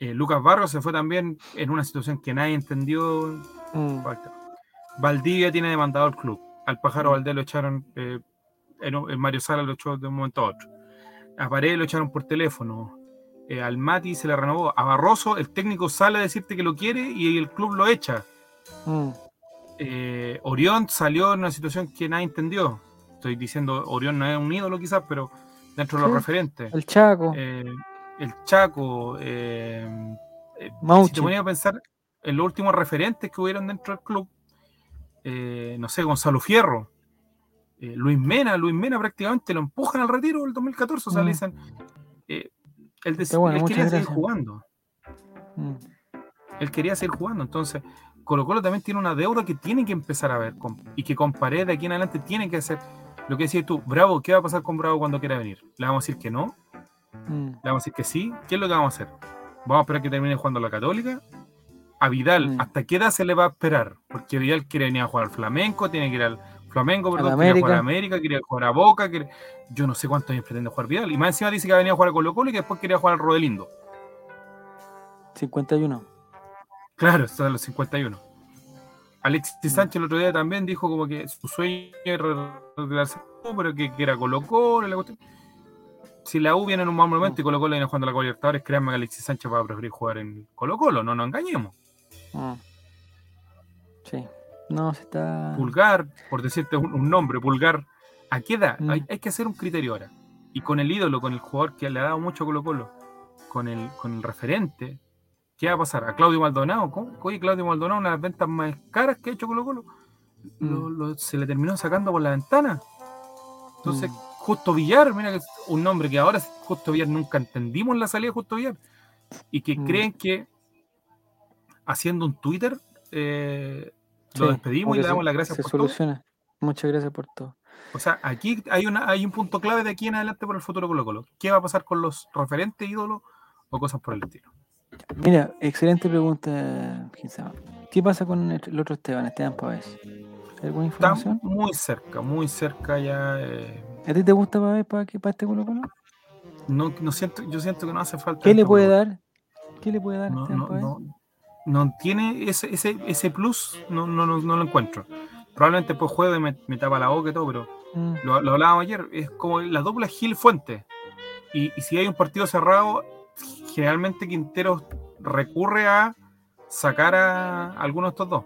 Eh, Lucas Barros se fue también en una situación que nadie entendió. Mm, Valdivia tiene demandado al club. Al pájaro. Valdés lo echaron, eh, en el Mario Sala lo echó de un momento a otro. A Paredes lo echaron por teléfono. Eh, al Mati se le renovó. A Barroso, el técnico sale a decirte que lo quiere y el club lo echa. mm, Eh, Orión salió en una situación que nadie entendió. Estoy diciendo, Orión no es un ídolo quizás, pero dentro de los referentes. El Chaco, Eh, el Chaco. eh, si te ponía a pensar en los últimos referentes que hubieron dentro del club, eh, no sé, Gonzalo Fierro, eh, Luis Mena, Luis Mena prácticamente lo empujan al retiro del 2014, o sea, Mm. le dicen, eh, él, bueno, él quería seguir jugando, Mm, él quería seguir jugando, entonces Colo Colo también tiene una deuda que tiene que empezar a ver con- y que con Paredes de aquí en adelante tiene que hacer lo que decías tú, Bravo, ¿qué va a pasar con Bravo cuando quiera venir? ¿Le vamos a decir que no? mm, Le vamos a decir que sí. ¿Qué es lo que vamos a hacer? ¿Vamos a esperar que termine jugando la Católica? A Vidal, Mm. ¿hasta qué edad se le va a esperar? Porque Vidal quiere venir a jugar al Flamenco, tiene que ir al Flamenco, Al perdón, quiere jugar a América. América, quiere jugar a Boca, quiere- yo no sé cuántos años pretende jugar Vidal. Y más encima dice que va a venir a jugar a Colo Colo y que después quería jugar al Rodelindo. 51. Claro, está a los 51. Alexis Sánchez el otro día también dijo como que su sueño retirarse, pero que, que era Colo Colo. la cuestión. Si la U viene en un mal momento y Colo Colo viene jugando a la Copa Libertadores, créanme que Alexis Sánchez va a preferir jugar en Colo Colo, no nos engañemos. Mm. Sí. No, se está. Pulgar, por decirte un, un nombre, Pulgar, ¿a qué edad? Mm. Hay, hay que hacer un criterio ahora. Y con el ídolo, con el jugador que le ha dado mucho Colo Colo, con el, con el referente, ¿qué va a pasar? ¿A Claudio Maldonado? ¿Cómo? Oye, Claudio Maldonado, una de las ventas más caras que ha hecho Colo Colo, lo- Mm. lo- se le terminó sacando por la ventana. Entonces, Mm. Justo Villar, mira que es un nombre que ahora Justo Villar nunca entendimos la salida de Justo Villar. Y que creen que haciendo un Twitter eh, lo despedimos y le damos se- las gracias Se por todo. soluciona. Muchas gracias por todo. O sea, aquí hay, una, hay un punto clave de aquí en adelante por el futuro Colo Colo. ¿Qué va a pasar con los referentes ídolos o cosas por el estilo? Mira, excelente pregunta, Ginzama. ¿Qué pasa con el, el otro Esteban, Esteban Pavés? ¿Hay ¿Alguna Está información? muy cerca, muy cerca ya. eh, ¿A ti te gusta Pavés para, para este Colo Colo? no, no siento, yo siento que no hace falta. ¿Qué le este puede dar? ¿Qué le puede dar no, Esteban no, no, no tiene ese, ese, ese plus, no, no, no, no lo encuentro. Probablemente después juegue y me, me tapa la boca y todo, pero Mm, lo, lo hablábamos ayer, es como la dupla Gil Fuente. Y, y si hay un partido cerrado, generalmente Quinteros recurre a sacar a alguno de estos dos.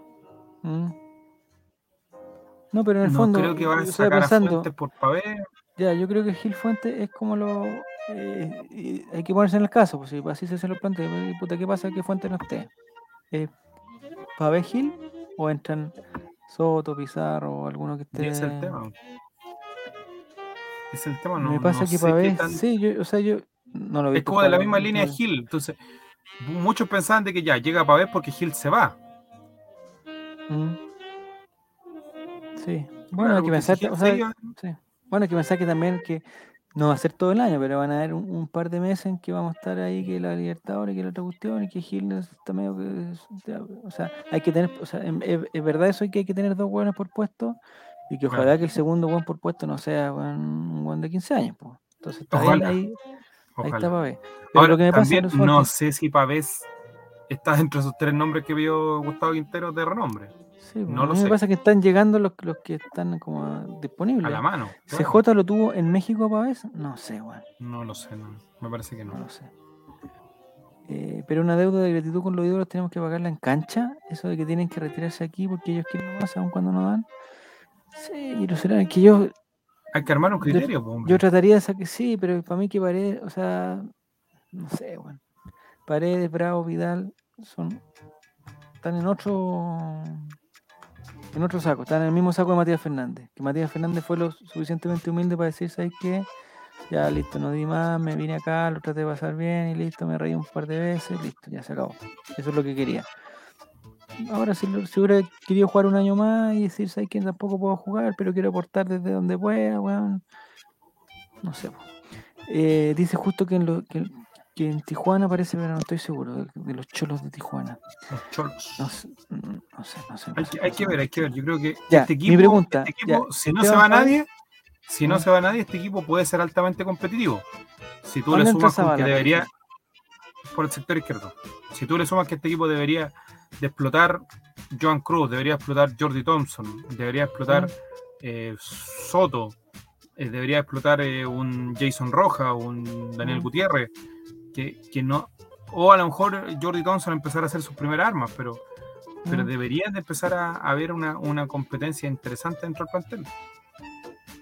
mm. No, pero en el no fondo, creo que va a a Fuentes por ya, yo creo que Gil Fuente es como lo... eh, hay que ponerse en el caso, pues si así se, se lo plantea, puta, ¿qué pasa que Fuente no esté? Eh, ¿Pavés Gil o entran Soto, Pizarro o alguno que esté... es el tema. Es el tema, no, Me pasa no que tan- sí, yo, o sea, yo no lo vi Es como de la misma línea de Gil. Entonces, muchos pensaban de que ya llega Pavé porque Gil se va. Mm. Sí, bueno, hay que pensar, si o sea, sí. bueno, hay que pensar que también que no va a ser todo el año, pero van a haber un, un par de meses en que vamos a estar ahí, que la Libertadores, que la otra cuestión, y que Gil está medio que, o sea, hay que tener, o sea, es, verdad eso que hay que tener dos hueones por puesto, y que ojalá que el segundo hueón por puesto no sea un hueón de 15 años, po. Entonces está Ojalá. ahí, ahí, ahí está. Pavés. Pero Ahora, lo que me pasa también es no sé si Pavés está dentro de esos tres nombres que vio Gustavo Quintero de renombre. Sí, No lo me sé. pasa que están llegando los, los que están como disponibles. A la mano. claro. ¿CJ lo tuvo en México a Pavés? No sé, weón. No lo sé, no. Me parece que No no. lo sé. Eh, pero una deuda de gratitud con los ídolos tenemos que pagarla en cancha. Eso de que tienen que retirarse aquí porque ellos quieren más, aun cuando no dan. Sí, y lo será. Que yo, Hay que armar un criterio, yo trataría de sacar. Sí, pero para mí que Paredes, o sea, no sé, bueno. Paredes, Bravo, Vidal son. Están en otro. En otro saco, están en el mismo saco de Matías Fernández. Que Matías Fernández fue lo suficientemente humilde para decir, ¿sabes qué? Ya listo, no di más, me vine acá, lo traté de pasar bien y listo, me reí un par de veces, listo, ya se acabó. Eso es lo que quería. Ahora si, si hubiera querido jugar un año más y decir, ¿sabes qué? Tampoco puedo jugar, pero quiero aportar desde donde pueda, weón. No sé. Eh, dice justo que en, lo- que, que en Tijuana parece, pero no estoy seguro, de, de los cholos de Tijuana. Los cholos. No sé, no sé, no sé. no Hay que, hay ver, hay que ver. Yo creo que Ya, este mi equipo, pregunta, este equipo, ya, si no se va Pavés- nadie, si no Mm. se va nadie, este equipo puede ser altamente competitivo. Si tú ¿Dónde le sumas con que debería, por el sector izquierdo, si tú le sumas que este equipo debería de explotar Joan Cruz, debería explotar Jordi Thompson, debería explotar Mm. eh, Soto, eh, debería explotar eh, un Jason Roja, un Daniel Mm. Gutiérrez, que, que no, o a lo mejor Jordi Thompson empezar a hacer sus primeras armas, pero, pero Mm. deberían de empezar a, a ver una, una competencia interesante dentro del plantel.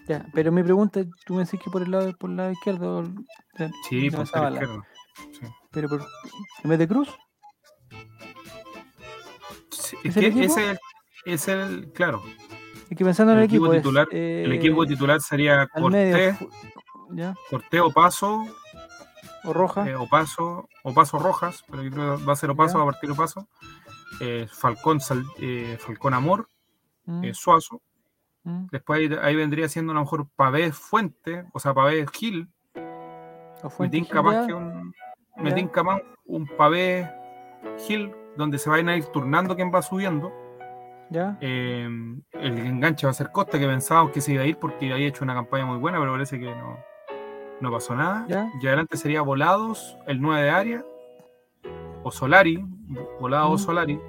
Ya, pero mi pregunta, tú me decís que por el lado, por el lado izquierdo, de- Sí, por Zavala, izquierdo. Sí. pero por, en vez de Cruz, Sí, ¿Es el que equipo? ese es el, es el- claro, es que pensando en el, El equipo equipo, es, titular- el equipo eh, titular sería medio, Cortés, fu- ya, Cortés o Paso, o Roja, eh, Opaso, Opaso Rojas, pero yo creo que va a ser Opaso, va a partir Opaso, eh, Falcón, Sal- eh, Falcón Amor, mm, eh, Suazo, mm, después ahí, ahí vendría siendo a lo mejor Pavés Fuente, o sea, Pavés Gil, o me Fuentes tinca más Gil, que ya, un, me ya. tinca más un Pavés Gil, donde se vayan a ir turnando quién va subiendo, ya, eh, el enganche va a ser Costa, que pensábamos que se iba a ir porque había hecho una campaña muy buena, pero parece que no, no pasó nada. Ya. Y adelante sería Volados, el 9 de área, o Solari, Volado o. Solari,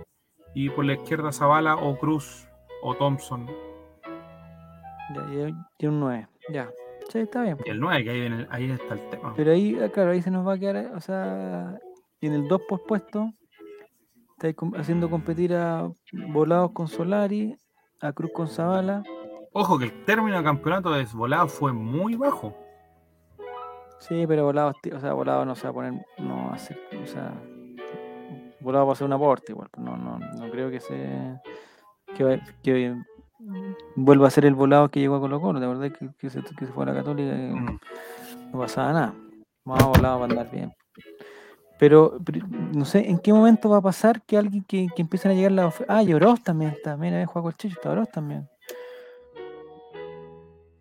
y por la izquierda Zavala o Cruz o Thompson. ya, y, un 9, ya, sí, está bien. Y el 9, que ahí, en el- ahí está el tema. Pero ahí, ah, claro, ahí se nos va a quedar, o sea, y en el 2 pospuesto, estáis haciendo competir a Volados con Solari, a Cruz con Zavala, Ojo que el término de campeonato de Volado fue muy bajo. Sí, pero volado, o sea, volado no se va a poner, no va a ser, o sea, volado va a ser un aporte igual, pues no, no, no creo que se, que, que vuelva a ser el volado que llegó a Colo Colo, de verdad que, que, se, que se fue a la Católica Mm. no pasaba nada, más volado va a andar bien. Pero, pero no sé, ¿en qué momento va a pasar que alguien que, que empiezan a llegar las ofertas? Ah, y Oroz también está, mira, juega el Chicho, está Oroz también.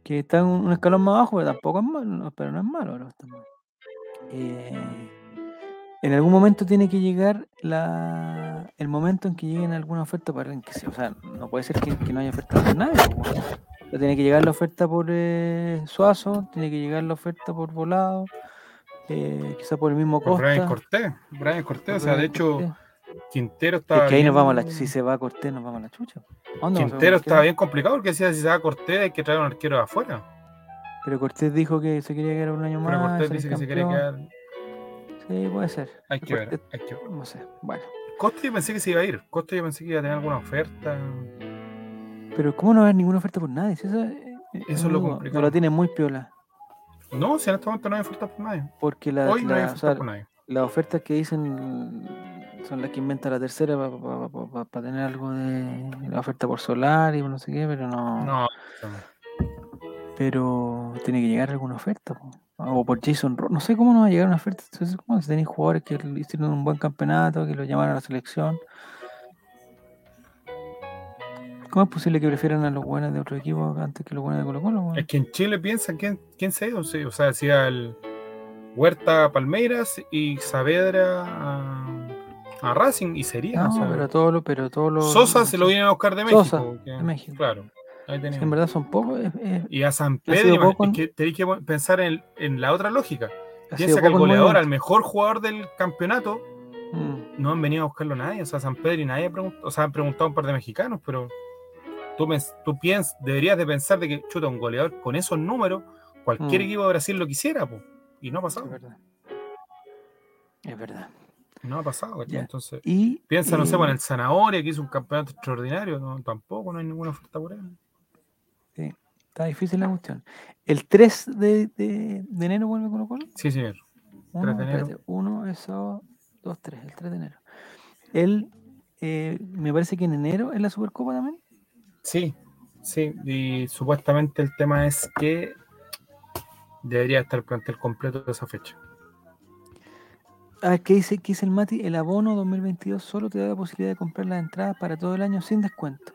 Que está en un, escalón más abajo, pero tampoco es malo, no, pero no es malo Oroz también. Eh, en algún momento tiene que llegar la, el momento en que lleguen alguna oferta para que. O sea, no puede ser que, que no haya oferta por nadie. po, weón. O sea, tiene que llegar la oferta por eh, Suazo, tiene que llegar la oferta por Volado, eh, quizá por el mismo Por Costa. Brian Cortés. Brian Cortés, o sea, de hecho, Cortés. Quintero estaba. Es que ahí nos vamos a la, si se va a Cortés, nos vamos a la chucha. ¿A a Quintero Cortés? estaba bien complicado porque decía si se va Cortés hay que traer un arquero de afuera. Pero Cortés dijo que se quería quedar un año Pero más. Cortés ser dice que se campeón. quedar. Sí, puede ser. Hay que ver, Cortés, hay que ver. No sé, bueno. Costa yo pensé que se iba a ir. Costa yo pensé que iba a tener alguna oferta. Pero ¿cómo no va a haber ninguna oferta por nadie? Si Eso, eh, Eso es lo complicado. No la tiene muy piola. No, si en este momento no hay ofertas por nadie. Porque la, Hoy no hay la- o ofertas sea, por nadie. las ofertas que dicen son las que inventa la tercera para tener algo de la oferta por solar y no sé qué, pero no. No. Pero tiene que llegar alguna oferta. po. O por Jason Ro- No sé cómo no va a llegar una oferta. Entonces, ¿cómo si tenéis jugadores que hicieron un buen campeonato, que lo llamaron a la selección? ¿Cómo es posible que prefieran a los buenos de otro equipo antes que los buenos de Colo Colo? Es que en Chile piensan quién, quién se o sea, hacía el Huerta Palmeiras y Saavedra a, a Racing y sería. No, o sea, pero todo lo, pero todo lo. Sosa se lo vienen a buscar de Sosa, México. que- de México. Claro. Ahí Si tenemos. en verdad son pocos, es- es- Y a San Pedro, es en- que tenéis que pensar en, en la otra lógica. ha Piensa que el goleador, al mejor jugador del campeonato, Mm. no han venido a buscarlo nadie. O sea, San Pedro y nadie. O sea, han preguntado un par de mexicanos, pero tú, tú piens, deberías de pensar de que, chuta, un goleador con esos números, cualquier Mm. equipo de Brasil lo quisiera, po. Y no ha Es pasado. verdad. Es verdad. No ha pasado. Entonces, Y piensa, no sé, eh, pues, en el Zanahoria, que hizo un campeonato extraordinario. No, tampoco, no hay ninguna oferta por él. sí, está difícil la cuestión. El 3 de, de, de enero vuelve Colo Colo. Sí, señor. Uno, de enero. espérate, uno es sábado, dos, tres, el 3 de enero. Él, eh, me parece que en enero es la Supercopa también. Sí, sí. Y supuestamente el tema es que debería estar el plantel completo de esa fecha. A ver, ¿qué dice, qué dice el Mati? El abono 2022 solo te da la posibilidad de comprar las entradas para todo el año sin descuento.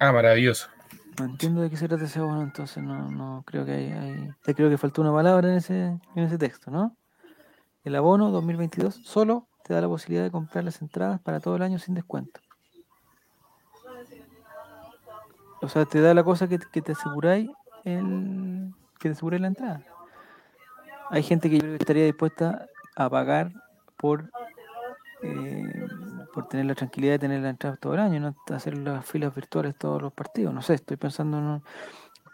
Ah, maravilloso. No entiendo de qué se trata ese abono, entonces no, no creo que hay, hay- te creo que faltó una palabra en ese, en ese texto, ¿no? El abono 2022 solo te da la posibilidad de comprar las entradas para todo el año sin descuento. O sea, te da la cosa que, que te aseguráis el, que te aseguráis la entrada. Hay gente que yo creo que estaría dispuesta a pagar por eh, por tener la tranquilidad de tener la entrada todo el año, no hacer las filas virtuales todos los partidos. No sé, estoy pensando en... un-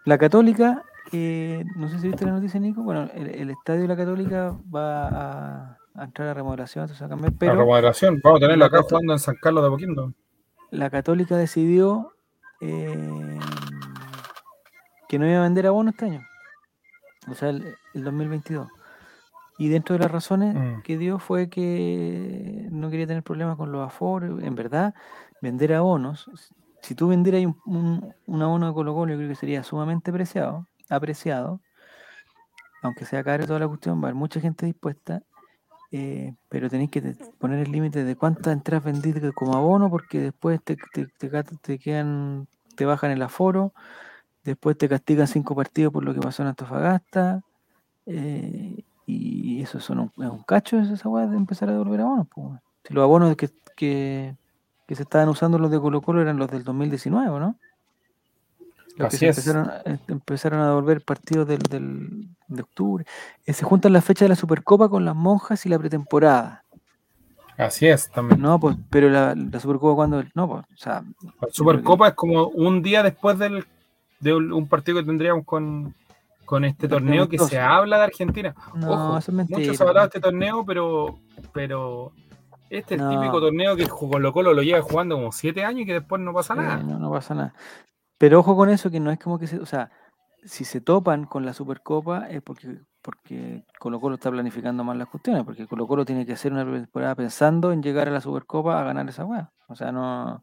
La Católica, eh, no sé si viste la noticia, Nico, bueno, el, el estadio de la Católica va a, a entrar a remodelación, entonces a cambiar, la pero remodelación, vamos a tenerlo la acá jugando en San Carlos de Apoquindo. la Católica decidió eh, que no iba a vender abono este año, o sea, el, el 2022. Y dentro de las razones Mm. que dio fue que no quería tener problemas con los aforos. En verdad, vender abonos, si tú vendieras un, un, un abono de Colo Colo, yo creo que sería sumamente apreciado, apreciado, aunque sea caro y toda la cuestión, va a haber mucha gente dispuesta, eh, pero tenéis que poner el límite de cuántas entradas vendidas como abono, porque después te, te, te quedan, te bajan el aforo, después te castigan cinco partidos por lo que pasó en Antofagasta, eh, y eso son un, es un cacho es esa weá de empezar a devolver abonos. pues. Si los abonos que, que, que se estaban usando los de Colo Colo eran los del 2019, ¿o ¿no? Los que Así se es. empezaron, a- eh, empezaron a devolver partidos del, del- de octubre. Eh, se juntan las fechas de la Supercopa con las monjas y la pretemporada. Así es, también. No, pues, pero la, la Supercopa cuando... No, pues, o sea, La Supercopa es como un día después del, de un partido que tendríamos con, con este torneo que se habla de Argentina. no, Ojo, eso es mentira. mucho se ha hablado de este torneo, pero, pero este es el típico torneo que Colo Colo lo lleva jugando como siete años y que después no pasa Sí, nada. no, no pasa nada. Pero ojo con eso, que no es como que se, o sea, si se topan con la Supercopa es porque, porque Colo Colo está planificando mal las cuestiones, porque Colo Colo tiene que hacer una temporada pensando en llegar a la Supercopa a ganar esa weá. O sea, no,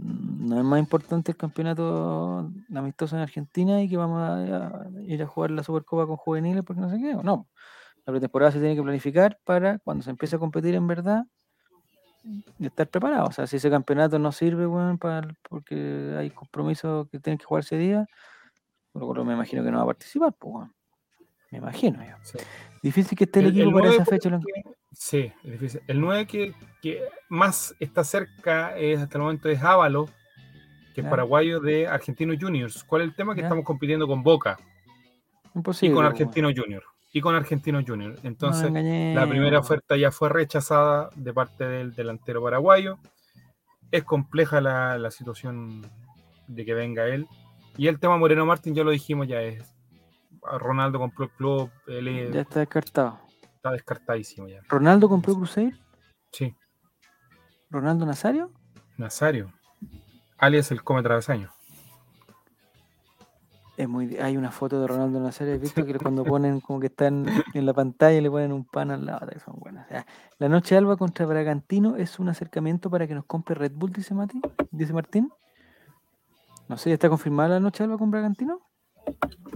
no es más importante el campeonato amistoso en Argentina y que vamos a, ir a jugar la Supercopa con juveniles porque no sé qué. No, la pretemporada se tiene que planificar para cuando se empiece a competir en verdad y estar preparado. O sea, si ese campeonato no sirve, weón, para, porque hay compromisos que tienen que jugar ese día, Colo me imagino que no va a participar, pues. Me imagino yo. Sí. Difícil que esté el, El- el equipo para esa fecha. lo- Sí, es difícil. El 9 que, que más está cerca es hasta el momento es Ávalo, que es paraguayo de Argentinos Juniors. ¿Cuál es el tema? Que Ya. estamos compitiendo con Boca Imposible. y con Argentinos Juniors. Y con Argentinos Juniors. Entonces, No La primera oferta ya fue rechazada de parte del delantero paraguayo. Es compleja la, la situación de que venga él. Y el tema Moreno Martín, ya lo dijimos, ya es. Ronaldo compró el club, él es- Ya está descartado. Está descartadísimo ya. ¿Ronaldo compró Cruzeiro? Sí, ¿Ronaldo Nazario? Nazario. Alias el come travesaño. Es muy, hay una foto de Ronaldo Nazario, ¿has visto? Que cuando ponen como que están en la pantalla le ponen un pan al lado, que son buenas. O sea, la noche alba contra Bragantino es un acercamiento para que nos compre Red Bull, dice Mati, dice Martín. No sé, ¿ya está confirmada la noche alba con Bragantino?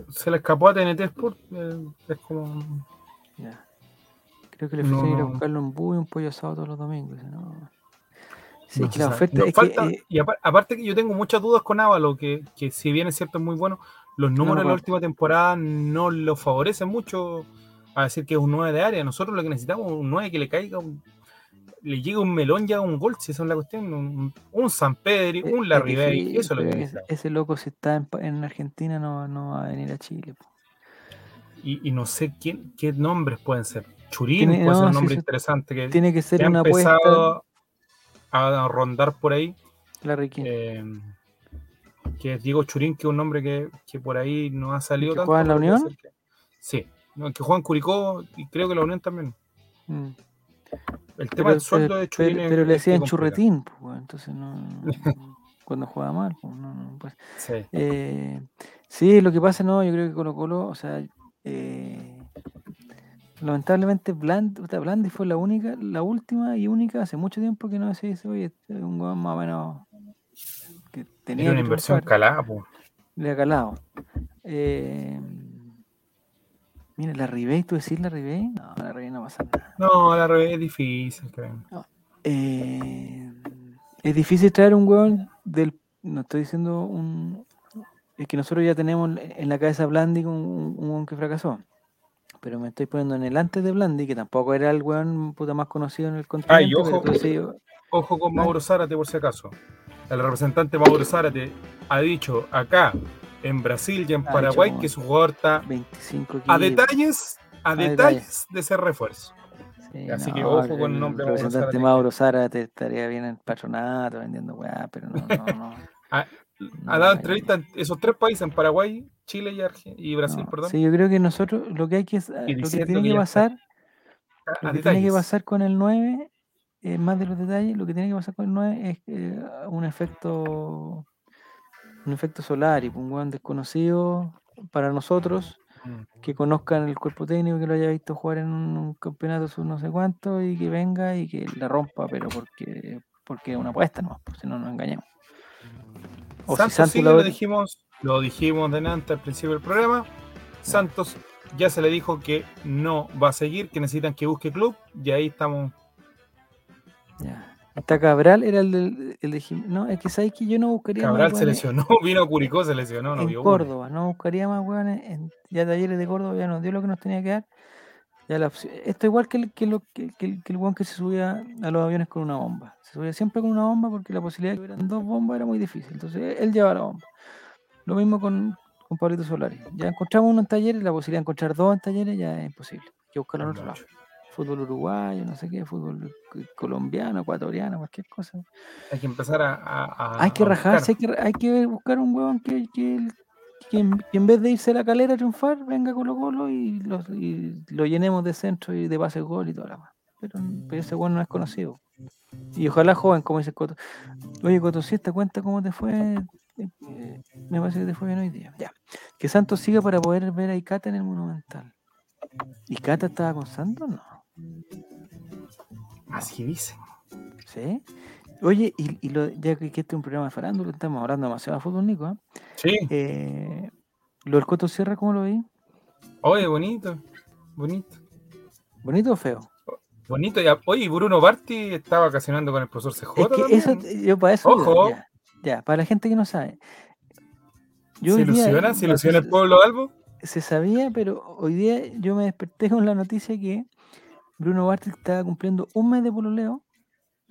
Se le escapó a TNT Sport. eh, es como. Ya. Creo que le No, ofrecen ir a no. buscarlo un búho y un pollo asado todos los domingos. no. Sí, no que la oferta es falta- que, eh, y apar- aparte que yo tengo muchas dudas con Ávalo, que, que si bien es cierto es muy bueno, los números de la última temporada no lo favorecen mucho a decir que es un 9 de área. Nosotros lo que necesitamos es un 9 que le caiga un- le llega un melón y haga un gol, si esa es la cuestión. Un, un San Pedri, Eh, un es difícil, eso es lo que necesitamos. ese, loco si está en, en Argentina no, no va a venir a Chile. Y, y no sé quién, qué nombres pueden ser. Churín Tiene- puede ser un nombre sí, interesante que, Tiene que que ser ha una apuesta empezado a rondar por ahí. King. eh, que es Diego Churín, que es un nombre que, que por ahí no ha salido que tanto. juega en la Unión? sí, que juega en Curicó y creo que la Unión también. Mm. El tema Pero, del sueldo pero- de Churín pero- es- pero le decían churretín, pues, entonces no, no- cuando juega mal, pues, no, no, pues. Sí. Eh, sí, lo que pasa, no, yo creo que Colo Colo, o sea, eh, lamentablemente Bland, Blandi fue la única, la última y única hace mucho tiempo que no se dice, oye, este es un weón más o menos que tenía Era una inversión calada, po. le ha calado. Eh, mira, la Ribey, ¿tú decís la Ribey? No, la Ribey no pasa nada. No, la revés es difícil, creo. Eh, es difícil traer un hueón del. No estoy diciendo un. Es que nosotros ya tenemos en la cabeza Blandi un, un hueón que fracasó. Pero me estoy poniendo en el antes de Blandi, que tampoco era el hueón puta más conocido en el continente. pero ojo. con Ah. Mauro Zárate, por si acaso. El representante Mauro Zárate ha dicho acá, en Brasil y en Ha Paraguay, dicho, que su jugador está 25 a detalles, a A detalles de ese refuerzo. Sí, así que ojo con el nombre Mauro representante. Mauro Zárate estaría bien en el patronato vendiendo weá, pero no, no, no. Ha, No, entrevistas en esos tres países, en Paraguay, Chile y, Arge- y Brasil, no. perdón. Sí, yo creo que nosotros lo que hay que lo que diciendo tiene que que pasar Lo que tiene que pasar con el 9, eh, más de los detalles, lo que tiene que pasar con el 9 es eh, un efecto un efecto solar y un weón desconocido para nosotros que conozcan el cuerpo técnico, que lo haya visto jugar en un, un campeonato sub no sé cuánto y que venga y que la rompa, pero porque porque es una apuesta nomás, pues, si no nos engañamos. O si Santos Santos sigue, la- lo dijimos, lo dijimos delante al principio del programa. Santos ya se le dijo que no va a seguir, que necesitan que busque club, y ahí estamos. ya. Está Cabral, era el del el de No, es que sabéis que yo no buscaría más Cabral se weones lesionó, vino a Curicó, se lesionó, no en vio uno. Córdoba, no buscaría más weones. En, ya talleres de Córdoba ya nos dio lo que nos tenía que dar. Ya la esto igual que el, que, lo, que, que el, que el weón que se subía a los aviones con una bomba. Se subía siempre con una bomba porque la posibilidad de que hubieran dos bombas era muy difícil. Entonces él llevaba la bomba. Lo mismo con, con Pablito Solari. Ya encontramos uno en talleres, la posibilidad de encontrar dos en talleres ya es imposible. Hay que buscarlo en otro lado. Fútbol uruguayo, no sé qué, fútbol colombiano, ecuatoriano, cualquier cosa. Hay que empezar a. Hay que a rajarse, hay que, hay que buscar un huevón que, que, que en, que en vez de irse a la calera a triunfar, venga Colo Colo y lo, y lo llenemos de centro y de pase gol y toda la más. Pero, pero ese huevón no es conocido. Y ojalá joven, como dice Coto. Oye, Coto, si te cuenta cómo te fue. Eh, eh, me parece que te fue bien hoy día. Ya. Que Santos siga para poder ver a Icata en el Monumental. ¿Y Cata estaba con Santos? No. Así dicen. ¿Sí? Oye, y, y lo, ya que, este es un programa de farándula, estamos hablando demasiado de fútbol, Nico. ¿ah? Sí, Eh, ¿Lo del Coto Sierra cómo lo vi? oye, bonito. Bonito. ¿Bonito o feo? Bonito. Ya. Oye, Bruno Barti está vacacionando con el profesor CJ. Es que también. eso, yo para eso. digo, Ojo. Ya, ya, para la gente que no sabe. Yo ¿Se día- ilusiona? ¿Se ilusiona el pueblo Albo? Se sabía, pero hoy día yo me desperté con la noticia que Bruno Bartel estaba cumpliendo un mes de pololeo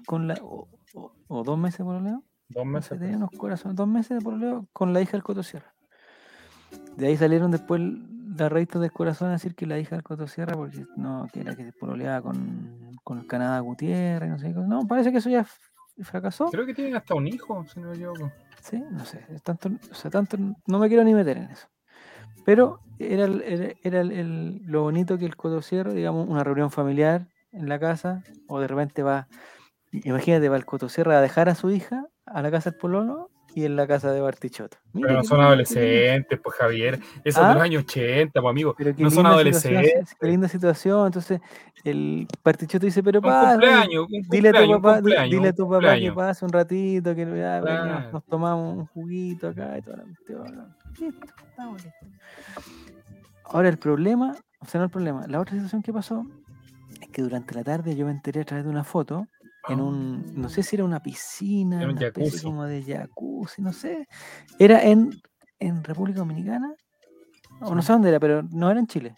con la o, o- o dos meses de pololeo. Dos meses. tenía unos corazones, dos meses de pololeo con la hija del Coto Sierra. De ahí salieron después las revistas del corazón a decir que la hija del Coto Sierra, porque no, que era que se pololeaba con, con el Canadá Gutiérrez, no sé qué. No, parece que eso ya fracasó. Creo que tienen hasta un hijo, si no me equivoco. Sí, no sé, tanto, o sea, tanto no me quiero ni meter en eso. Pero era, el- era, era el- el- lo bonito que el Coto Sierra, digamos, una reunión familiar en la casa, o de repente va, imagínate, va el Coto Sierra a dejar a su hija a la casa del Pololo y en la casa de Bartichotto. Pero no son adolescentes, pues Javier. Eso ¿Ah? de los años 80, pues amigo. Pero No son adolescentes. qué linda situación. Entonces, el Bartichotto dice, pero un Dile a tu papá, dile a tu papá que pase un ratito, que, que nos- Claro. nos tomamos un juguito acá y toda la cuestión. Listo, estamos listos. Ahora el problema, o sea, no el problema, la otra situación que pasó es que durante la tarde yo me enteré a través de una foto en un, no sé si era una piscina, En un una especie como de jacuzzi, no sé. Era en, en República Dominicana, o no sé dónde era, pero no era en Chile.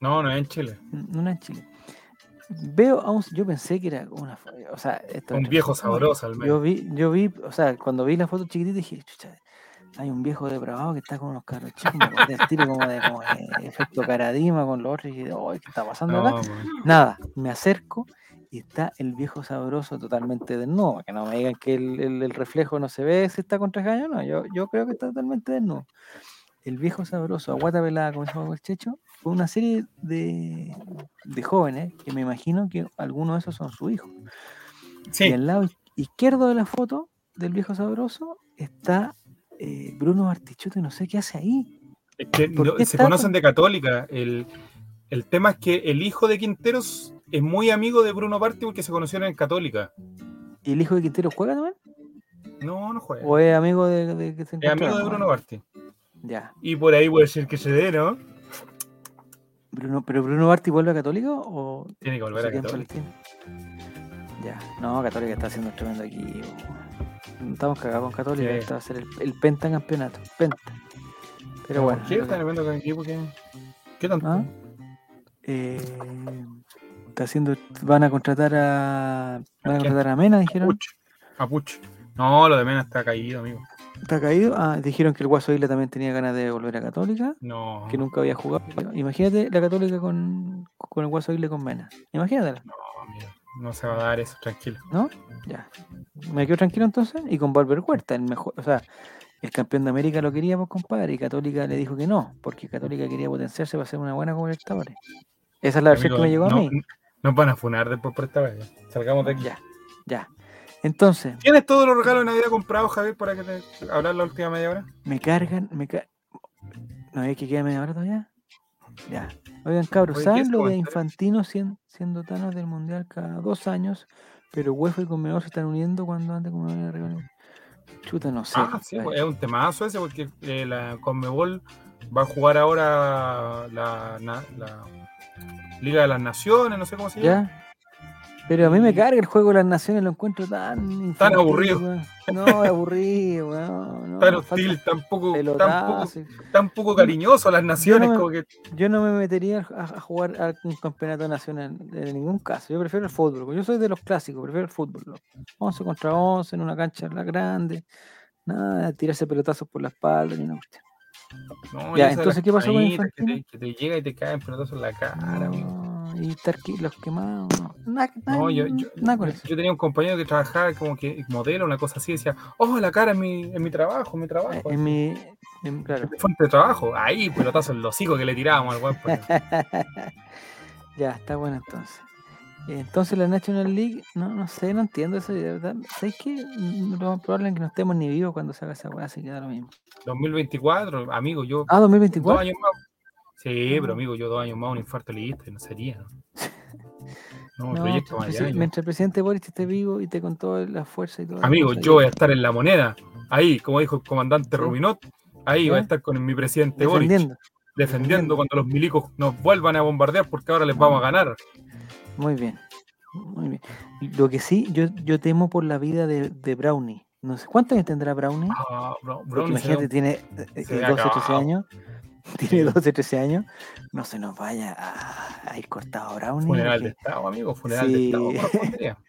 No, no es en Chile. No era en Chile. veo a un, yo pensé que era una, o sea, esto Un viejo sabroso al Yo menos. vi, yo vi, o sea, cuando vi la foto chiquitita dije, chucha, hay un viejo depravado que está con unos carros chicos, del tiro como de, como efecto caradima con los otros y dije, "Ay, ¿qué está pasando acá? Man. Nada, me acerco y está el viejo sabroso totalmente desnudo. Que no me digan que el, el- el reflejo no se ve si está con de baño, no. Yo, yo creo que está totalmente desnudo. El viejo sabroso, aguata pelada, como dijo el Checho, fue una serie de, de jóvenes que me imagino que algunos de esos son sus hijos. Y Sí, al lado iz- izquierdo de la foto del viejo sabroso está eh, Bruno Bartichotto y no sé qué hace ahí. es que ¿por no- se conocen con- de Católica. El, el tema es que el hijo de Quinteros es muy amigo de Bruno Party porque se conocieron en Católica. ¿Y el hijo de Quintero juega también? No, no juega. ¿O es amigo de, de que se Es amigo de? Bruno Party. Ya. Y por ahí puede ser que se dé, ¿no? Bruno, ¿Pero Bruno Barti vuelve a Católico o Tiene que volver a. Palestina? Ya, no, Católica está haciendo un tremendo equipo. Estamos cagados con Católica, Sí. este va a ser el, el pentacampeonato. Penta. Pero bueno. ¿Qué que- viendo con el equipo? ¿Qué, qué tanto? ¿Ah? eh, está haciendo, van a contratar a. Van a contratar a Mena, dijeron. No, lo de Mena está caído, amigo. Está caído. Ah, dijeron que el Guaso Isla también tenía ganas de volver a Católica, No. que nunca había jugado. Imagínate la Católica con, con el Guaso Isla y con Mena. Imagínatela. No, amigo. No se va a dar eso, tranquilo. ¿No? Ya. Me quedo tranquilo entonces. Y con Valver Huerta, el mejor, o sea, el campeón de América lo quería, pues compadre, y Católica le dijo que no, porque Católica quería potenciarse para ser una buena Copa Libertadores. Esa es la versión Amigo, que me llegó a mí. Nos van a funar después por esta vez. Salgamos de aquí. Ya, ya. Entonces, ¿Tienes todos los regalos de Navidad comprados, Javier, para que te hablar la última media hora? me cargan, me ca... ¿No es que queda media hora todavía? Ya. Oigan, cabros, Oye, ¿qué ¿saben lo de? Infantino sien- siendo Thanos del Mundial cada dos años? Pero UEFA y Conmebol se están uniendo cuando antes como era rival. Chuta, no sé. ah, sí, es un temazo ese porque eh, la Conmebol va a jugar ahora la Liga de las Naciones, no sé cómo se llama. ¿Ya? Pero a mí me carga el juego de las naciones, lo encuentro tan infantil, aburrido. weón. No, aburrido, weón. No, Tan hostil, tan poco, tan poco, pelotazo. tan poco cariñoso a las naciones, me- como que Yo no me metería a, a jugar a un campeonato nacional en ningún caso. Yo prefiero el fútbol. Yo soy de los clásicos, prefiero el fútbol. loco. 11 contra 11 en una cancha la grande. Nada, tirarse pelotazos por la espalda. Ni una cuestión. No, Ya, entonces, ¿qué pasó con que te, que te llega y te caen pelotazos en la cara, amigo. Y estar los quemados. Nada, No, yo, yo, nada con yo- eso. yo tenía un compañero que trabajaba como que modelo, una cosa así, decía, oh, la cara en mi, en mi trabajo, en mi trabajo. Eh, En mi. en- claro. Mi fuente de trabajo. Ahí, pelotazo en los hijos que le tirábamos al weón. pues. ya, está bueno entonces. Entonces la National League, no, no sé, no entiendo eso. De verdad. ¿Sabes qué? Mm, Lo más probable es que no estemos ni vivos cuando se haga esa weá, así queda lo mismo. 2024, amigo, yo Ah, dos 2024. años más. Sí, Ah. pero amigo, yo dos años más un infarto listo no sería. ¿no? No, No, proyecto más allá, mientras el presidente Boris esté vivo y te con toda la fuerza y todo. Amigo, yo voy a estar en la moneda. Ahí, como dijo el comandante Sí. Rubinot, ahí voy a estar con mi presidente Boris, defendiendo. defendiendo defendiendo. cuando los milicos nos vuelvan a bombardear porque ahora les vamos a ganar. Muy bien. Muy bien. Lo que sí, yo, yo temo por la vida de, de Brownie. No sé, ¿cuántos años tendrá Brownie? Ah, bro, Brownie se imagínate, tiene eh, se ve 12, 13 acabado. años. Tiene 12, 13 años. No se nos vaya a, a ir cortado Brownie. Funeral porque de Estado, amigo, funeral Sí. de Estado.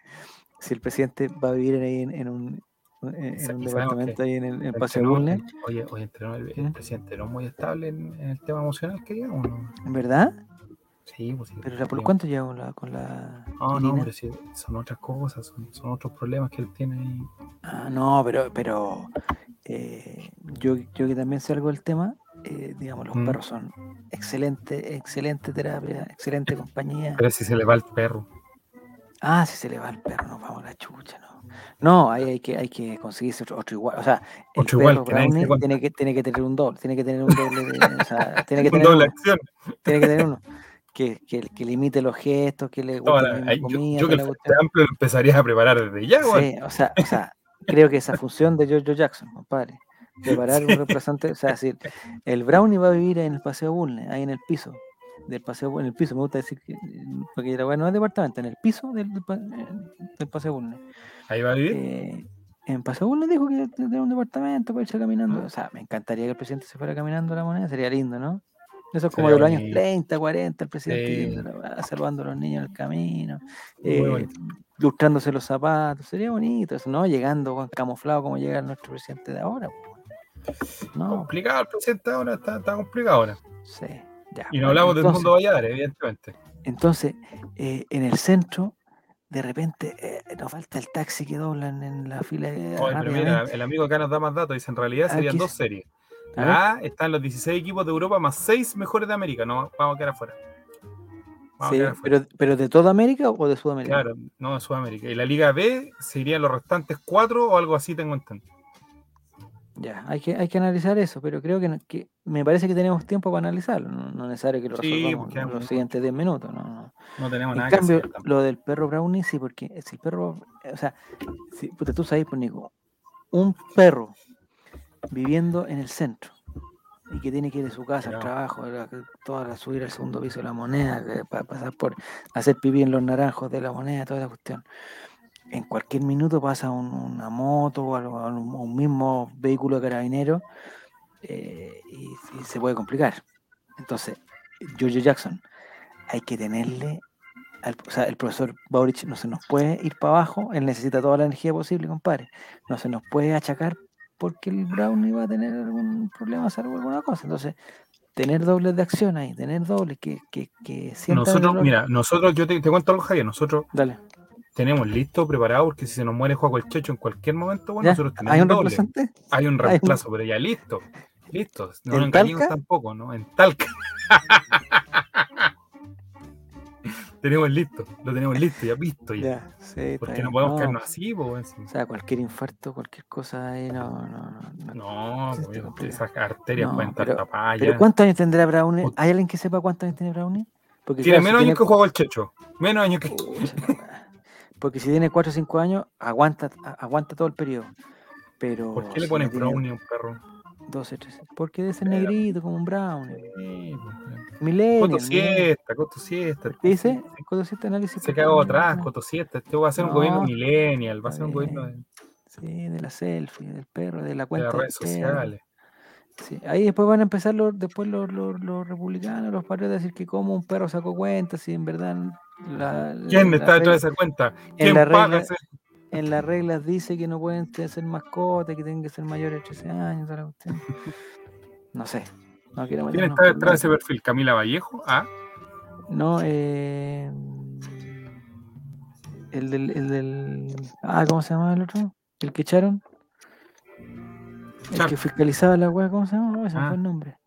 Si el presidente va a vivir ahí en, en un, en, un departamento ahí en el en Paseo Bulnes, Oye, oye, el, el ¿Mm? presidente no es muy estable en, en el tema emocional, que digamos. ¿en verdad? Sí, pues. ¿Pero la- por cuánto lleva con la, con la No, no, pero sí, son otras cosas, son, son otros problemas que él tiene ahí. Ah, no, pero, pero eh, yo, yo que también sé algo del tema, eh, digamos, los Mm. perros son excelente, excelente terapia, excelente compañía. Pero si se le va el perro. Ah, si se le va el perro, nos vamos a la chucha, no. No, ahí hay que, hay que conseguirse otro, otro igual. O sea, el Otro igual, perro que cuenta. tiene que, tiene que tener un doble, tiene que tener un doble de, o sea, tiene que Con tener doble uno, acción. tiene que tener uno. Que, que, que limite los gestos, que le guste la- yo, comida, yo que el. Amplio lo empezarías a preparar desde ya, güey. Sí, o sea, o sea, creo que esa función de Giorgio Jackson, compadre, preparar un representante, o sea, decir, el Brownie va a vivir en el Paseo Bulnes, ahí en el piso, del Paseo, en el piso, me gusta decir que, porque la weá no es departamento, en el piso del, del, pa- del Paseo Bulnes. Ahí va a vivir. Eh, en Paseo Bulnes dijo que tenía un departamento para irse caminando, o sea, me encantaría que el presidente se fuera caminando a la moneda, sería lindo, ¿no? Eso es como de los años bonito. 30, 40, el presidente Sí. yendo a los niños en el camino, eh, lustrándose los zapatos. Sería bonito, eso, ¿no? Llegando camuflado como llega nuestro presidente de ahora. po. No, Complicado el presidente ahora, está, está complicado ahora. sí, ya. Y no hablamos del entonces- mundo Valladares, evidentemente. Entonces, eh, en el centro, de repente, eh, nos falta el taxi que doblan en la fila. eh, Oye, pero mira, rápidamente. el amigo acá nos da más datos. Dice, en realidad Ah, serían ¿qué dos es? series. A ver. La A están los 16 equipos de Europa más 6 mejores de América. No, vamos a quedar afuera. Vamos a Sí, quedar afuera. pero, pero de toda América o de Sudamérica? Claro, no de Sudamérica. Y la Liga B serían los restantes cuatro o algo así, tengo entendido. Ya, hay que, hay que analizar eso, pero creo que, que me parece que tenemos tiempo para analizarlo. No, no es necesario que lo resolvamos en los siguientes 10 minutos. No, no. No tenemos En nada cambio, que hacer. lo del perro brownie, sí, porque si el perro, o sea, si, puta, tú sabes, pues, Nico, un perro viviendo en el centro y que tiene que ir de su casa al trabajo, toda la- subir al segundo piso de la moneda, para pasar por hacer pipí en los naranjos de la moneda, toda esa cuestión. En cualquier minuto pasa un- una moto o algo- un, mismo vehículo de carabinero eh, y, y se puede complicar. Entonces, Giorgio Jackson, hay que tenerle al- o sea, el profesor Baurich no se nos puede ir para abajo, él necesita toda la energía posible, compadre. No se nos puede achacar porque el Brownie va a tener algún problema, salvo alguna cosa. Entonces, tener dobles de acción ahí, tener dobles que, que, que Nosotros, mira, nosotros, yo te, te cuento algo, Javier. Nosotros Dale. tenemos listo, preparado, porque si se nos muere Juaco el Checho en cualquier momento, bueno, ¿Ya? nosotros tenemos ¿Hay un doble. reemplazante? Hay un ¿Hay un- reemplazo, pero ya listo. Listo. No ¿En nos engañemos Talca? tampoco, ¿no? En Talca. tenemos listo, lo tenemos listo, ya visto ya. Ya, sí, está Porque no podemos No, quedarnos así, pues. O sea, cualquier infarto, cualquier cosa ahí, no, no, no. no. Pues, esas arterias pueden estar tapadas Pero. ¿cuántos años tendrá Brownie? ¿Hay alguien que sepa cuántos años tiene Brownie? Porque Tiene claro, si menos tiene años que Juaco el Checho. Menos años que. Porque si tiene 4 o 5 años, aguanta, aguanta todo el periodo. Pero. ¿Por qué le si tiene brownie a un perro? 12, 13. Porque ser Pero- negrito, como un brownie. Sí, pues, Millennial. Coto siesta, coto siesta. ¿Qué dice? Coto siesta análisis. Se cagó atrás, coto siesta. Este va a ser un No, gobierno millennial, va a ser un gobierno de. Sí, de la selfie, del perro, de la de cuenta. las del redes sociales. Sí, Ahí después van a empezar los, después los, los, los republicanos, los patriotas, a decir que como un perro sacó cuenta, si en verdad la, ¿Quién la está detrás de esa cuenta? ¿Quién la paga regla- ese? En las reglas dice que no pueden ser mascotas, que tienen que ser mayores de 13 años, toda la cuestión. No sé. No quiero ¿Quién está detrás de ese perfil? ¿Camila Vallejo? Ah, No, eh, el del, el del. Ah, ¿cómo se llama el otro? El que echaron. El que fiscalizaba la weá, ¿cómo se llama? No, ese Ah. fue el nombre.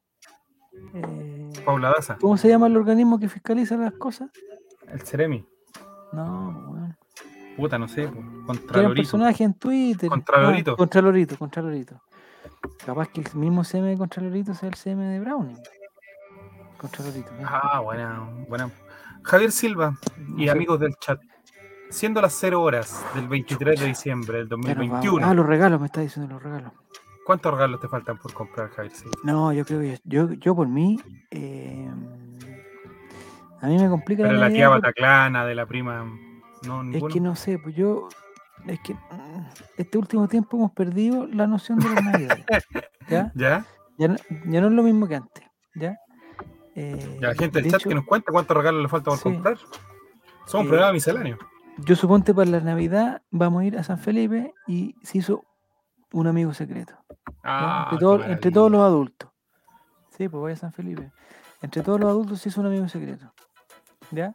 Eh, Paula Daza, ¿Cómo se llama el organismo que fiscaliza las cosas? el Ceremi. No, weón. Puta, no sé. era un personaje en Twitter. Contralorito. Ah, Contralorito, Contralorito. Capaz que el mismo CM de Contralorito sea el CM de Browning. Contralorito. ¿eh? Ah, buena, buena. Javier Silva y amigos del chat. Siendo las 0 horas del 23 de diciembre del ya nos vamos. 2021, Ah, los regalos, me está diciendo los regalos. ¿cuántos regalos te faltan por comprar, Javier Silva? No, yo creo que yo, yo por mí. eh, a mí me complica Pero la la tía Bataclana, de la prima, no, Es que no sé, pues yo. Es que mm, este último tiempo hemos perdido la noción de las navidades. ¿Ya? ¿Ya? Ya no, ya no es lo mismo que antes. ¿Ya? Eh, Ya, la gente del de chat hecho, que nos cuenta cuántos regalos le falta por Sí. comprar. Somos Eh, programa misceláneo. Yo suponte para la Navidad vamos a ir a San Felipe y se hizo un amigo secreto. Ah, entre todo- entre todos los adultos. Sí, pues voy a San Felipe. Entre todos los adultos se hizo un amigo secreto. ¿Ya?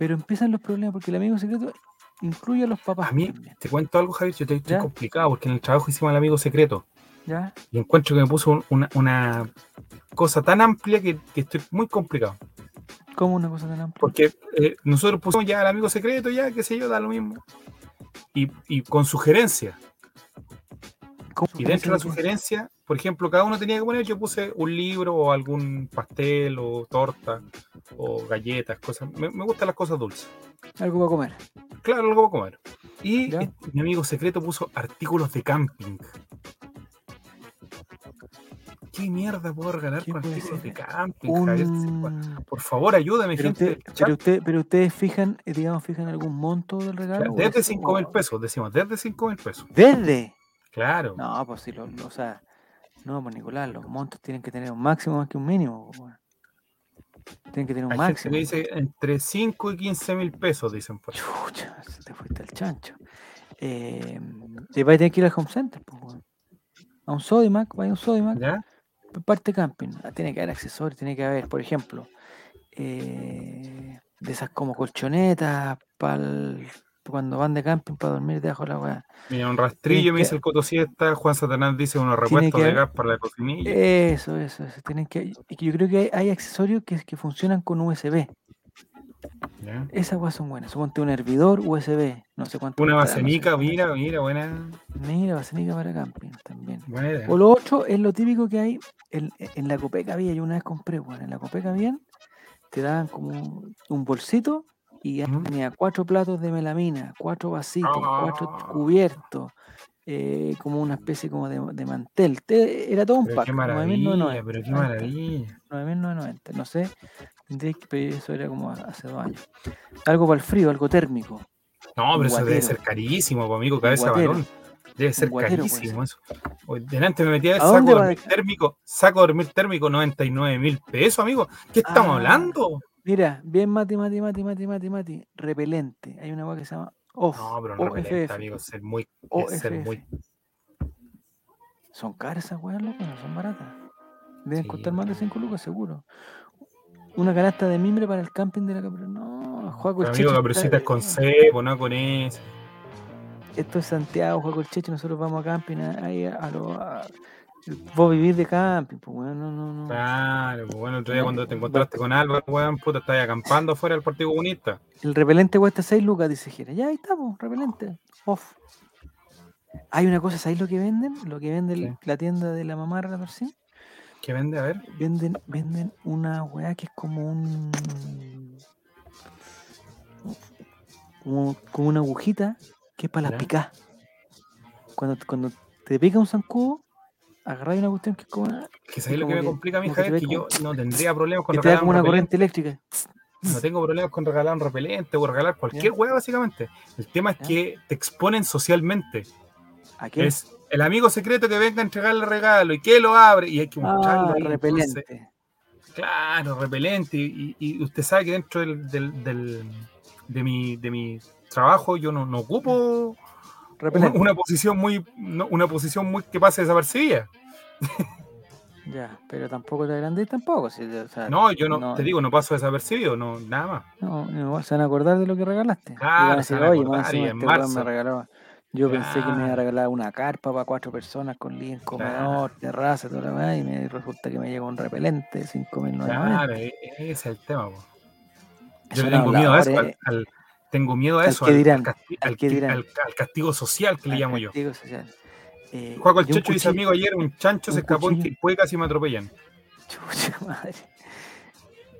Pero empiezan los problemas porque el amigo secreto incluye a los papás A mí, también. te cuento algo, Javier, yo estoy, estoy complicado porque en el trabajo hicimos el amigo secreto ¿Ya? y encuentro que me puso un- una, una cosa tan amplia que, que estoy muy complicado. ¿Cómo una cosa tan amplia? Porque eh, nosotros pusimos ya el amigo secreto, ya, qué sé yo, da lo mismo. Y, y con sugerencias. ¿Cómo Y dentro de la sugerencia sugerencia, por ejemplo, cada uno tenía que poner, yo puse un libro o algún pastel o torta o galletas, cosas. Me, me gustan las cosas dulces. Algo para comer. Claro, algo para comer. Y Ya. eh, mi amigo secreto puso artículos de camping. ¿Qué mierda puedo regalar ¿Qué con artículos ser? de camping, Javier. Por favor, ayúdame, Pero, gente. usted- pero, usted, pero ustedes fijan, eh, digamos, fijan algún monto del regalo. o desde es- 5 mil pesos, decimos, desde 5 mil pesos. ¿Desde? Claro. No, pues si lo, lo- o sea, no, pues Nicolás, los montos tienen que tener un máximo más que un mínimo. pues. Tienen que tener un Hay gente máximo. que dice entre 5 y 15 mil pesos, dicen ahí. Chucha, se te fuiste al chancho. Eh, y vais a tener que ir al home center, pues. A un Sodimac, vaya a un Sodimac, ¿Ya? parte camping. Ah, Tiene que haber accesorios, tiene que haber, por ejemplo, eh, de esas como colchonetas para cuando van de camping para dormir debajo de la weá. Mira, un rastrillo, me que- dice el Coto Siesta. Juan Satanás dice unos repuestos que de gas para la cocinilla. Eso, eso, eso. Tienen que, y que yo creo que hay, hay accesorios que, que funcionan con USB. Esas weas son buenas. Suponte un hervidor USB. No sé cuánto. Una costará, no sé. basenica, mira, mira, buena, Mira, basenica para camping también. buena idea. O lo otro es lo típico que hay en, en la Copeca Vía. Yo una vez compré, weón, en la Copeca Vía te daban como un bolsito y tenía cuatro platos de melamina, cuatro vasitos, cuatro Ah. cubiertos, eh, como una especie como de, de mantel. Te- era todo un Pero pack, qué maravilla, 1990. pero qué maravilla. 9.990, no sé, tendría que pedir eso era como hace dos años. Algo para el frío, algo térmico. No, pero eso debe ser carísimo, pues, amigo, cabeza balón. Debe ser guatero puede carísimo eso. Delante me metí a ver ¿A saco dormir térmico, saco de dormir térmico 99 mil pesos, amigo. ¿Qué estamos Ah, hablando? Mira, bien mati, mati, mati, mati, mati, mati, repelente. Hay una agua que se llama OFF. No, pero no repelente, amigo, ser muy, es ser muy. Son caras esas weas, loco, no son baratas. Deben Sí, costar más de amigo. 5 lucas, seguro. Una canasta de mimbre para el camping de la Capri. No, Juaco el amigo, capricita es con cebo, no con eso. Esto es Santiago, Juaco el Checho, nosotros vamos a camping ahí a, a lo. a- vos vivís de camping, pues weón, no, no, no. Claro, pues bueno, el otro día cuando te encontraste con Álvaro, weón, puta, estabas acampando fuera del Partido Comunista. El repelente cuesta 6 lucas, dice Gira. Ya ahí estamos, repelente. Off. Hay una cosa, ¿sabéis lo que venden? Lo que vende la tienda de la mamá de la. ¿Qué vende? A ver. Venden, venden una weá que es como un. Como, como una agujita que es para las Ya. picás. Cuando, cuando te pica un zancudo, agarráis una cuestión que es como una. Que sabéis lo que me que- complica a mí, que Javier, que ve yo no tendría problemas con que regalar como un una corriente eléctrica. No tengo problemas con regalar un repelente o regalar cualquier weá, básicamente. El tema es que te exponen socialmente. ¿A qué? Es el amigo secreto que venga a entregarle regalo y que lo abre y hay que mostrarlo Ah, ahí. repelente. Entonces, claro, repelente. Y, y usted sabe que dentro del, del- del- de, mi, de mi trabajo yo no, no ocupo repelente. una posición muy no, una posición muy que pase desapercibida. Ya, pero tampoco te agrandéis tampoco. si- o sea, No, yo no, no, te digo, no paso desapercibido, no, nada más. No, no, se van a acordar de lo que regalaste. Claro, decir, se van a oye, más acordar, y encima en este weón me marzo". regaló. Yo pensé que me iba a Claro. regalar una carpa para cuatro personas con living, comedor, terraza, toda la weá, y me resulta que me llega un repelente de 5.990. Claro, e- ese es el tema. po. Yo le tengo miedo a eso, al, al- tengo miedo a Al eso, que al, dirán, al casti- al al que que- dirán. al- al castigo social que le llamo yo. social. Eh, Juaco el Checho dice, amigo, ayer un chancho un se escapó en cuchillo. Quilpué y casi me atropellan. Chucha madre.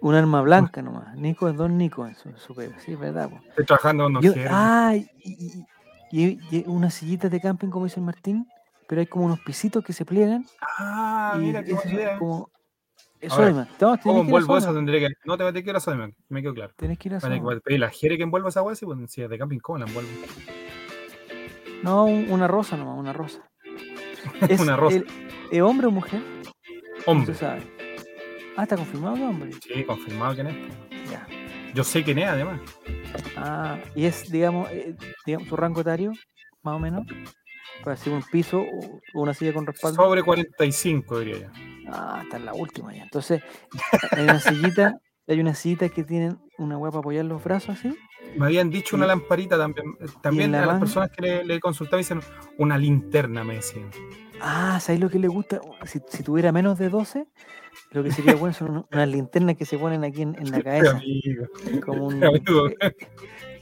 Un arma blanca nomás. Nico es Don Nico en su, su pega, sí, es verdad. po. Estoy trabajando con Don Yo- ah, y, y- y- unas sillitas de camping, como dice el Martín, pero hay como unos pisitos que se pliegan. Ah, mira qué buena idea. como. Es. No, ¿Cómo ir a envuelvo eso? Tendría que... No te que era Sodimac, me quedó claro. Tenés que ir a Vale, pedir la Jere que envuelva esa hueá, sí, pues si es de camping, ¿cómo la envuelvo? No, un- una rosa nomás, una rosa. Es Una rosa. el- ¿Es hombre o mujer? Hombre. sabe. Ah, está confirmado que es hombre. Sí, confirmado quién es. Ya. Yo sé quién es, además. Ah, y es, digamos, eh, digamos, su rango etario, más o menos. Para decir un piso o o una silla con respaldo. Sobre 45, diría yo. Ah, está en la última ya. Entonces, hay una sillita, hay unas sillitas que tienen una hueá para apoyar los brazos así. Me habían dicho una lamparita también. eh, También la a las personas que le, le consultaba dicen una linterna, me decían. Ah, ¿sabéis lo que le gusta? Si, si tuviera menos de 12, lo que sería bueno son unas linternas que se ponen aquí en, en la cabeza. Amigo, Como un, amigo, eh,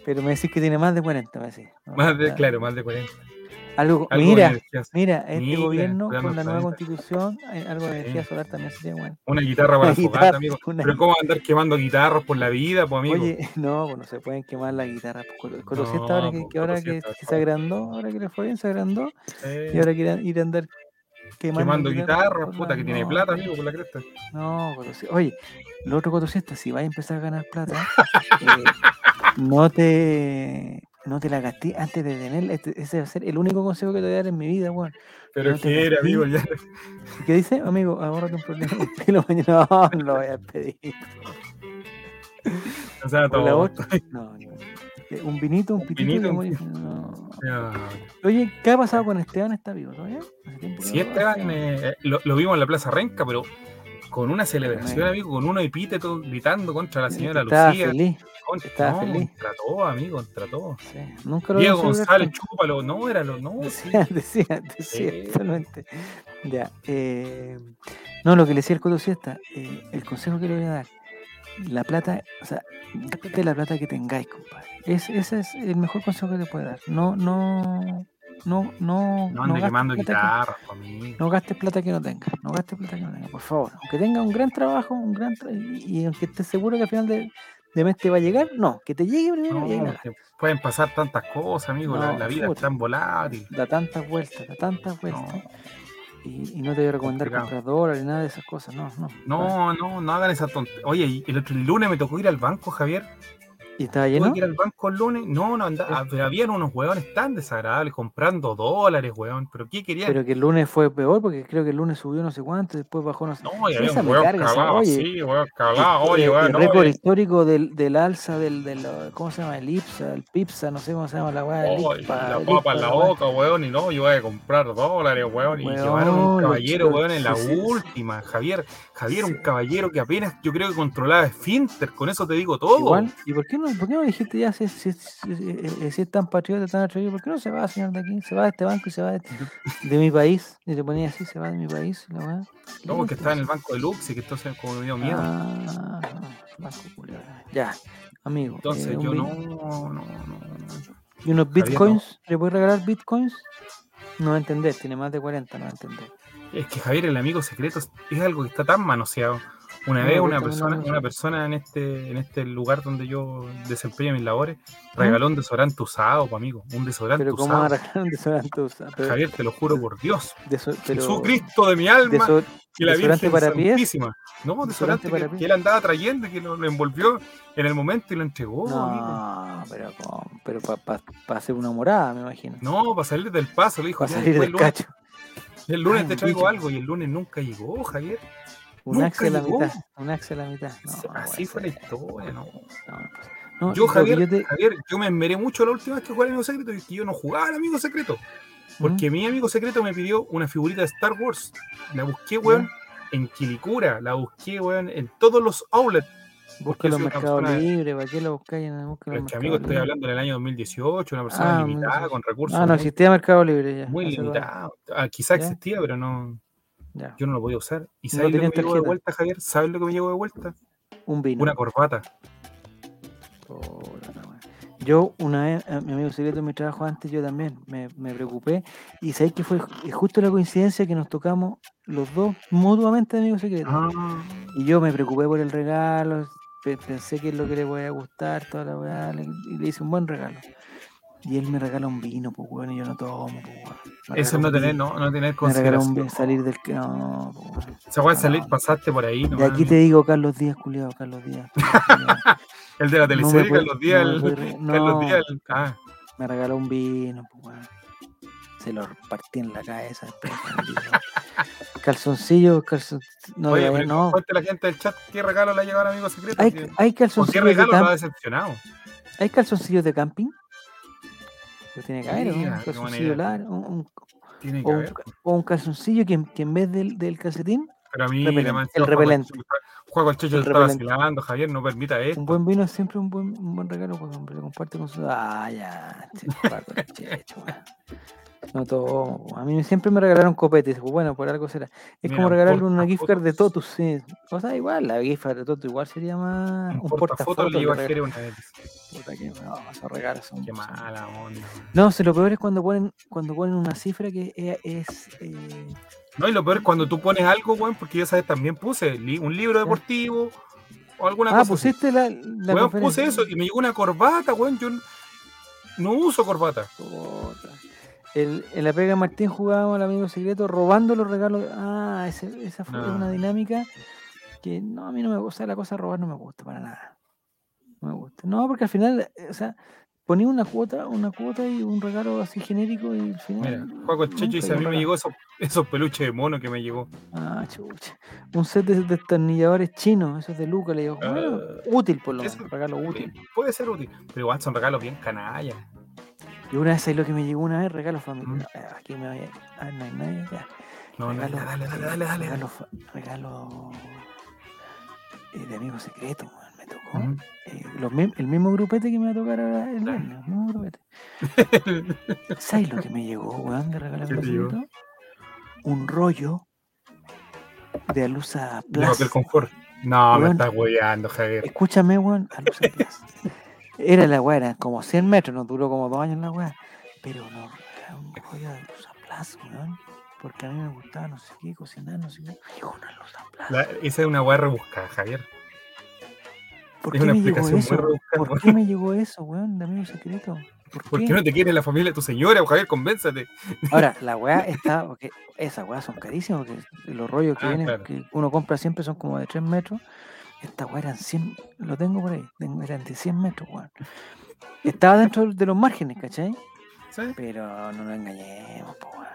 pero me decís que tiene más de 40, me decís. más de, Ah, claro, más de 40. Algo, Algo mira, mira, este Mira, gobierno con la nueva planeta. constitución, hay algo de energía solar también sería bueno. Una guitarra para guitarra, amigo. una Pero ¿cómo andar quemando guitarras por la vida, pues, amigo? Oye, no, pues no se pueden quemar la guitarra. Pues, No, Siesta ahora que, que ahora que, se agrandó, ahora que le fue bien, se agrandó, Eh, y ahora quiere ir a andar quemando, quemando guitarras, por puta, que tiene plata, amigo, por la cresta. No, Oye, lo otro Colo Siesta, si vas a empezar a ganar plata, eh, no te no te la gasté antes de tenerla. Este- ese va a ser el único consejo que te voy a dar en mi vida, weón. Pero No que era, amigo, ya. ¿Qué dice? Amigo, ahórrate un problema. Pilo mañana. No, no lo voy a pedir. O sea, la todo. otra. No, no. Eh, Un vinito, un Un pitito. vinito, un. No. Oye, ¿qué ha pasado con Esteban? ¿Está vivo todavía? Sí, no lo veo, Esteban, eh, lo, lo vimos en la Plaza Renca, pero con una celebración, amigo, con unos epítetos gritando contra la señora Lucía. feliz. Estaba no, feliz. contra todo, amigo, contra todo. Sí. Nunca lo Diego González, chúpalo, no, era lo, no, Decía, decía, decía, Sí. totalmente. Ya. eh, no, lo que le decía el Coto Siesta, eh, el consejo que le voy a dar, la plata, o sea, respete la plata que tengáis, compadre. Es, ese es el mejor consejo que te puede dar. No, no, no, no, no gastes quemando que- guitarras, no gastes plata que no tengas, no gastes plata que no tengas, por favor. Aunque tenga un gran trabajo, un gran tra- y, y aunque estés seguro que al final de, de mes te va a llegar, no, que te llegue primero y No, gastes. que pueden pasar tantas cosas, amigo. la, No, la vida puta. está en volátil. da tantas vueltas, da tantas vueltas. No, Y, y no te voy a recomendar comprar dólares, nada de esas cosas, no, no. no, no, no hagan esa tontería. Oye, y el otro el lunes me tocó ir al banco, Javier. ¿Y estaba Tuve lleno? que ir al banco el lunes. No, no andaba. Pero habían unos hueones tan desagradables comprando dólares, hueón. ¿Pero qué querían? Pero que el lunes fue peor porque creo que el lunes subió no sé cuánto, después bajó no sé. no, y sí, había esa un hueón carga, esa- cagado oye, así, hueón cagado. Oye, el, hueón, el no, récord eh, histórico del, del alza del, del, ¿cómo se llama? El IPSA, el PIPSA, no sé cómo se llama la el oh, la papa en la boca, hueón. Y no, yo voy a comprar dólares, hueón. Y Hueón, llevaron un caballero, hueón, en la sí, sí, sí. última. Javier, Javier, un Sí. caballero que apenas yo creo que controlaba Esfínter. Con eso te digo todo. Igual, ¿y por qué no, por qué no dijiste ya si, si, si- si- si- si es tan patriota, tan atrevido? ¿Por qué no se va, señor de aquí? Se va de este banco y se va de, de mi país. Y te ponía así, se va de mi país. La weá. No, porque estaba en el banco de Lux y que entonces como me dio miedo. Ah, banco. Ya, amigo. entonces eh, yo no, no, no, no. ¿Y unos Javier, no. bitcoins? ¿Le puedes regalar bitcoins? No va a entender, tiene más de 40, no va a entender. Es que Javier, el amigo secreto, es algo que está tan manoseado. Una vez una persona, una persona en este, en este lugar donde yo desempeño mis labores ¿Mm? regaló un desodorante usado, amigo. Un desodorante Pero ¿cómo usado. regalar un desodorante usado? Pero, Javier, te lo juro por Dios. pero, Jesucristo de mi alma deso- y la Virgen para pies. No, Desodorante desodorante para que, pies. que él andaba trayendo que lo, lo envolvió en el momento y lo entregó, amigo. no, pero, ¿cómo? pero para hacer una morada, me imagino. No, para salir del paso, le dijo. Para "Ya, salir del cacho. el lunes Ah, te traigo algo y el lunes nunca llegó, Javier. Un axe a la mitad. Un axe a la mitad. No, Así fue la historia, ¿no? No, Yo, Javier, yo te- Javier, yo me esmeré mucho la última vez que jugué al amigo secreto y que yo no jugaba al amigo secreto. Porque mi amigo secreto me pidió una figurita de Star Wars. La busqué, weón, en Quilicura. La busqué, weón, en todos los outlets. Busca los mercados libres, ¿para qué lo buscáis Pero es que, amigo, estoy hablando del año 2018, una persona Ah, limitada, 2018. con recursos Ah, no muy, existía Mercado Libre ya. muy limitados. Ah, quizá Ya. existía, pero no, Ya. yo no lo podía usar. ¿Y No sabes lo que me tenías llegó de tarjeta. vuelta, Javier? ¿Sabes lo que me llegó de vuelta? Un vino. Una corbata. Yo una vez, a mi amigo secreto en mi trabajo antes, yo también me, me preocupé y sabéis que fue ju- justo la coincidencia que nos tocamos los dos mutuamente de amigos secretos. Ah, Y yo me preocupé por el regalo, pe- pensé que es lo que le voy a gustar, toda la le- y le hice un buen regalo. Y él me regala un vino, pues bueno, y yo no tomo, pues weón. Eso no tener, no, no tener Me regaló un consideración. salir del que. No, pues. Se puede salir, No. pasaste por ahí, ¿no? De aquí te digo Carlos Díaz, culiado, Carlos Díaz. El de la teleserie, Carlos Díaz. Carlos. Díaz. el- Ah, Me regaló un vino, pues, weón. Se lo partí en la cabeza. después, maldito. Calzoncillo, calzon... No, Oye, de- pero no. la gente del chat qué regalo le ha llegado al amigo secreto. Hay, ¿Qué- hay ¿O qué calzoncillos de regalo lo ha camping. decepcionado? ¿Hay calzoncillos de camping? Pues tiene que haber, Un calzoncillo largo, un- un- Tiene o, que un, haber. o un calzoncillo que, en- que en vez del, del calcetín, Pero a mí, repelente, más el repelente. Checho El está vacilando, Javier, no permita esto. un buen vino es siempre un buen, un buen regalo, pues hombre, comparte con su. Ah, ya, che, Paco, el checho, weón. No tomo, po. a mí siempre me regalaron copetes, bueno, por algo será. Es Mira, como regalarle una gift card de. Totus, sí. O sea, igual, la gift card de Totus igual sería más Un un portafotos. le llevo a de Jere regalo. una vez. Puta que no, esos regalos son. Qué mala onda. No, si lo peor es cuando ponen, cuando ponen una cifra que es. eh, No, y lo peor es cuando tú pones algo, weón, porque yo sabes, también puse un libro deportivo o alguna Ah, cosa. así. pusiste la, la Weón, puse eso y me llegó una corbata, weón. Yo no uso corbata. Puta. El, en la pega Martín jugábamos al amigo secreto robando los regalos. Ah, ese- esa fue No. una dinámica que no, a mí no me gusta. La cosa de robar no me gusta para nada. No me gusta. No, porque al final, eh, o sea, ponía una cuota, una cuota y un regalo así genérico y al final. Mira, Juaco Checho dice: A mí me llegó esos, esos peluches de mono que me llegó. Ah, chucha. Un set de destornilladores chinos, esos de Luca, le digo, Ah, útil por lo menos, regalo útil. Puede ser útil, pero igual son regalos bien canallas. Y una vez, ¿sabes lo que me llegó una vez? Regalo Mm. familiar. Aquí me voy a... Ah, no hay nadie, ya. No, no, dale, dale, dale, dale. Regalo, regalo eh, de amigo secreto, weón, me tocó. Eh, los el mismo grupete que me va a tocar ahora el viernes, el mismo grupete. ¿Sabes lo que me llegó, weón, de regalo secreto? Un rollo de Alusa Plus. papel confort. No, me Weón. estás hueveando, Javier. Escúchame, weón, Alusa Plus. Era la weá, era como 100 metros, nos duró como dos años la weá. Pero no, era un rollo de Alusa Plus, weón. Porque a mí me gustaba no sé qué, cocinar, no sé qué. Llegó una Plus. La- esa es una weá rebuscada, Javier. ¿Por es qué una me llegó eso? rebuscada, ¿Por weón. qué me llegó eso, weón, de amigo secreto? ¿Por ¿Por qué? qué no te quiere la familia de tu señora, Javier? Convénzate. Ahora, la weá está, porque esas weas son carísimas, porque los rollos que Ah, vienen, claro. que uno compra siempre son como de 3 metros. Estas weas eran 100, lo tengo por ahí, tengo- eran de 100 metros, weón. Estaba dentro de los márgenes, ¿cachai? ¿Sí? Pero no nos engañemos, po, weón.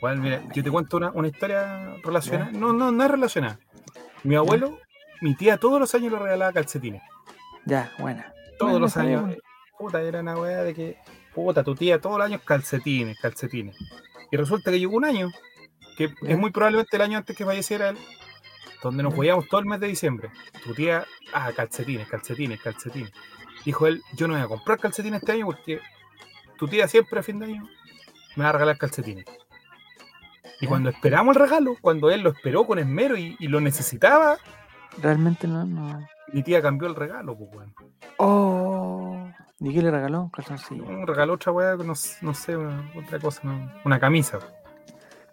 Bueno, mira, yo te cuento una, una historia relacionada. No, no, no es relacionada. Mi abuelo, mi tía todos los años le regalaba calcetines. Ya, buena. Todos Bueno, los años. Puta, era una weá de que. Puta, tu tía todos los años calcetines, calcetines. Y resulta que llegó un año, que Ya. es muy probablemente el año antes que falleciera él, donde nos jugábamos todo el mes de diciembre. Tu tía, ah, calcetines, calcetines, calcetines. Dijo él, yo no voy a comprar calcetines este año porque tu tía siempre a fin de año me va a regalar calcetines. Y cuando esperamos el regalo, cuando él lo esperó con esmero y, y lo necesitaba, Realmente no, no. mi tía cambió el regalo, pues, weón. Oh. ¿Y qué le regaló? Un calzoncillo. Un regalo otra weá, no, no sé, una- otra cosa, no, una camisa.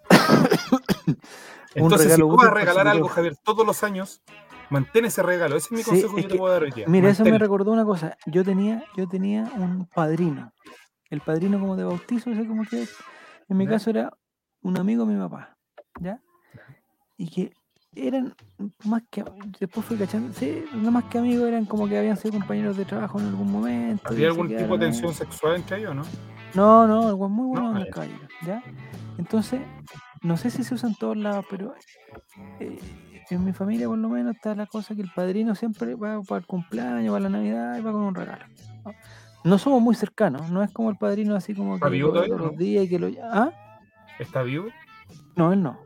Entonces, si tú vas a regalar algo. Javier, todos los años, mantén ese regalo. Ese es mi Sí, consejo que es yo te que- puedo dar hoy día. Mira, eso me recordó una cosa. Yo tenía, yo tenía un padrino. El padrino como de bautizo, ese como que en mi Ya. caso era un amigo de mi papá. ¿Ya? Y que eran más que después fui cachando, sí, no más que amigos, eran como que habían sido compañeros de trabajo en algún momento. ¿Había algún tipo quedaron de tensión sexual entre ellos, no? No, no, algo muy bueno No, en el caballero, ¿ya? Entonces, no sé si se usa en todos lados, pero eh, en mi familia por lo menos está la cosa que el padrino siempre va para el cumpleaños, para la Navidad y va con un regalo. ¿no? No somos muy cercanos, no es como el padrino así como ¿Está que vivo lo todos los días y que lo... ¿Ah? ¿Está vivo? No, él no.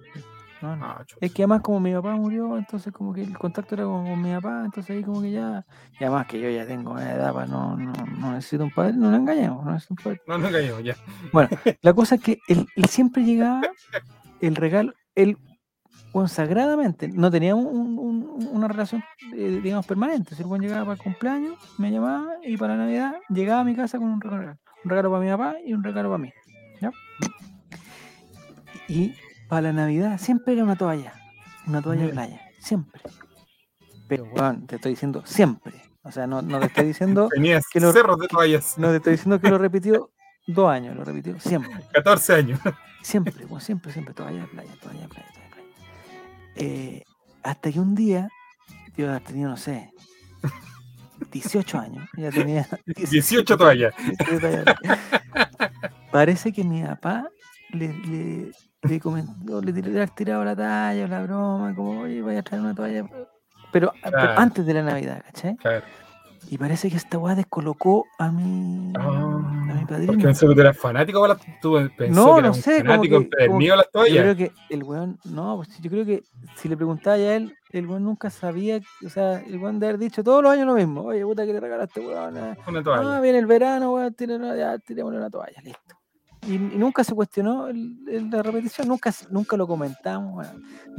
No, no. Ah. Es que además como mi papá murió, entonces como que el contacto era con, con mi papá, entonces ahí como que ya... Y además que yo ya tengo una edad para no, no, no necesito un padrino, no nos engañemos, no necesito un padrino. No, no cayó, ya. Bueno, la cosa es que él, él siempre llegaba el regalo, él consagradamente, no teníamos un- un- una relación, eh, digamos, permanente. Si el buen llegaba para el cumpleaños, me llamaba y para Navidad llegaba a mi casa con un regalo. Un regalo para mi papá y un regalo para mí. ¿ya? Y para la Navidad siempre era una toalla, una toalla de playa, siempre. Pero, bueno, te estoy diciendo siempre. O sea, no, no te estoy diciendo, Tenías que lo- cerros de toallas. no te estoy diciendo que lo repitió dos años, lo repitió siempre. 14 años. Siempre, pues, siempre, siempre, toalla de playa, toalla de playa, toalla de playa. Eh, hasta que un día, yo haber tenido, no sé, 18 años, ya tenía 18 toallas. 17 toallas de playa. Parece que mi papá le, le, le comentó, le le tirado la talla, la broma, como, oye, voy a traer una toalla. Pero, pero Claro. antes de la Navidad, ¿cachai? Claro. Y parece que esta weá descolocó a mi, a mi Ah, padrino. porque pensé que tú eras fanático para tú No, que no sé, como fanático que- a las Yo toallas. creo que el weón, no, pues yo creo que si le preguntaba a él, el weón nunca sabía, o sea, el weón de haber dicho todos los años lo mismo. Oye, puta, que le regalaste, weón? Ah, Una toalla. Ah, viene el verano, weón, tírale una, ya, tirémosle una toalla, listo. Y, y nunca se cuestionó el- el- la repetición, nunca, nunca lo comentamos.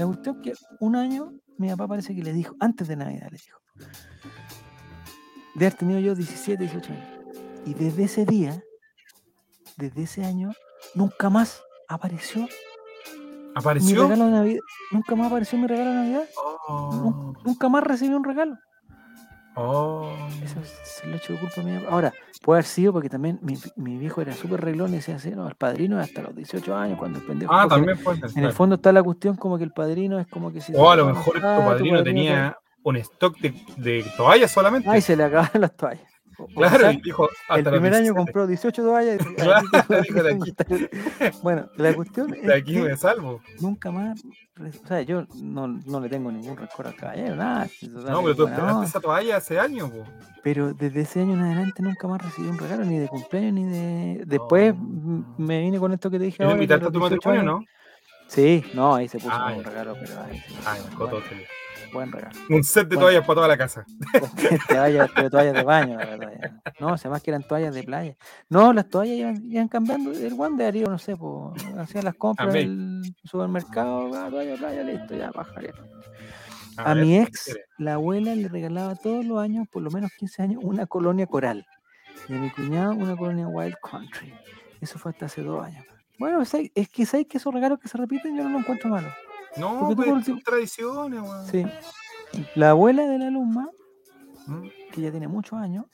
cuestión es que un año mi papá parece que le dijo, antes de Navidad le dijo, de haber tenido yo 17, 18 años. Y desde ese día, desde ese año, nunca más apareció mi ¿Apareció? regalo de Navidad. Nunca más apareció mi regalo de Navidad. Oh, Nunca más recibí un regalo. oh. Eso es- se lo echo de culpa a mi papá. Ahora, puede haber sido porque también mi, mi viejo era súper reglón y decía así, no, el padrino hasta los 18 años cuando el pendejo. Ah, también puede ser. En el fondo está la cuestión como que el padrino es como que si. O a le lo mejor tu contrato, padrino tenía un stock de, de toallas solamente. Ay, se le acabaron las toallas. O- o Claro, quizás y dijo, el hasta primer año 17. compró 18 toallas. y- Claro, aquí- dijo, de aquí. Bueno, la cuestión es De aquí que me salvo. nunca más, o sea, yo no, no le tengo ningún rencor al caballero, nada. No, pero tú esperaste esa toalla hace años, po. Pero desde ese año en adelante nunca más recibí un regalo, ni de cumpleaños, ni de... Después No. m- me vine con esto que te dije ¿Y lo ahora. invitaste a tu 18 matrimonio, años- no? Sí, no, ahí se puso Ah, con un regalo, pero ahí Ay, me buen, todo feliz. Buen regalo. Un set de Bueno. toallas para toda la casa. toallas, pero toallas de baño, la verdad. ya. No, se más que eran toallas de playa. No, las toallas iban, iban cambiando. El guante haría, no sé, pues, hacían las compras Amé. del supermercado, ah, toalla de playa, listo, ya, bajaría. A, ver, mi ¿qué ex, la abuela le regalaba todos los años, por lo menos 15 años, una colonia coral. Y a mi cuñado una colonia Wild Country. Eso fue hasta hace dos años. Bueno, es que sabes que esos regalos que se repiten yo no los encuentro malos. No, pues por son tradiciones, weón. Sí. La abuela de la alumna, Mm. que ya tiene muchos años,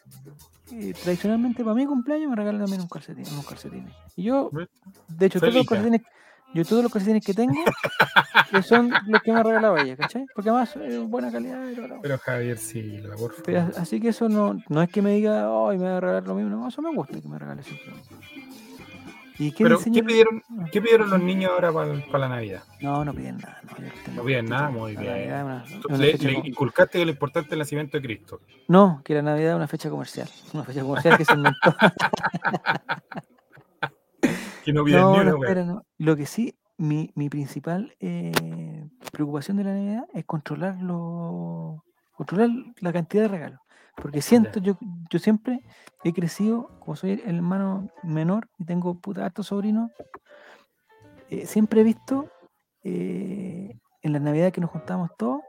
eh, tradicionalmente para mi cumpleaños me regala también un calcetín, unos calcetines. Y yo, de hecho, todos los calcetines, yo todos los calcetines que tengo eh, son los que me ha regalado ella, ¿cachai? Porque además es buena calidad la Pero Javier Silva, por Pero favor. as- así que eso no, no es que me diga, ay, me va a regalar lo mismo, no, eso me gusta que me regale siempre. Lo mismo. ¿Y qué Pero, ¿qué pidieron, Ah, ¿qué pidieron los niños ahora para la Navidad? No, no piden nada. No, No piden nada, muy bien. Una- una Le, inculcaste que lo importante es el nacimiento de Cristo. No, que la Navidad es una fecha comercial. Una fecha comercial que se inventó. Que no piden no, ni no, una, weón. espera, no. Lo que sí, mi, mi principal eh, preocupación de la Navidad es controlar lo, controlar la cantidad de regalos. Porque siento, yo, yo siempre he crecido, como soy el hermano menor y tengo puta hartos sobrinos, eh, siempre he visto eh, en la Navidad que nos juntamos todos,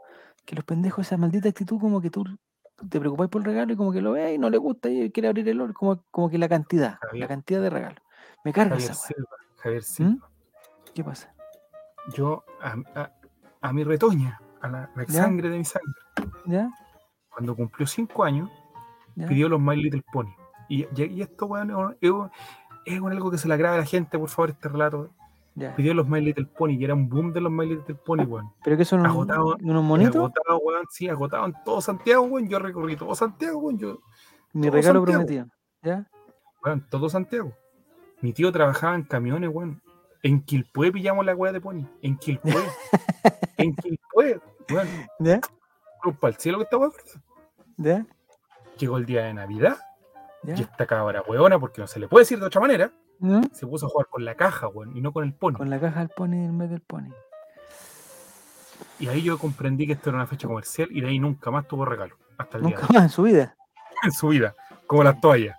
que los pendejos, esa maldita actitud como que tú te preocupáis por el regalo y como que lo ves y no le gusta y quiere abrir el oro, como, como que la cantidad, la cantidad de regalos. Me carga Javier esa weá. Silva. Javier Silva. ¿Mm? ¿Qué pasa? Yo, a, a- a mi retoña, a la, la sangre de mi sangre, ¿Ya? Cuando cumplió cinco años, ¿Ya? pidió los My Little Pony. Y, esto, weón, es, algo que se le agrava a la gente, por favor, este relato. Ya. Pidió los My Little Pony y era un boom de los My Little Pony, weón. ¿Pero qué son unos, Agotado- unos monitos? Agotado, weón, sí, agotado en todo Santiago, weón. Yo recorrí todo Santiago, weón. Yo, Mi regalo Santiago. prometido. ¿Ya? weón, todo Santiago. Mi tío trabajaba en camiones, weón. En Quilpué pillamos la weá de Pony. En Quilpué. en Quilpué, weón. ¿Ya? Para el cielo que. ¿Ya? Llegó el día de Navidad y esta cabra weona, porque no se le puede decir de otra manera, ¿No? se puso a jugar con la caja, weón, y no con el pony. Con la caja del pony en vez del pony. Y ahí yo comprendí que esto era una fecha comercial y de ahí nunca más tuvo regalo. Hasta el día Nunca de más en su vida. en su vida. Como las toallas.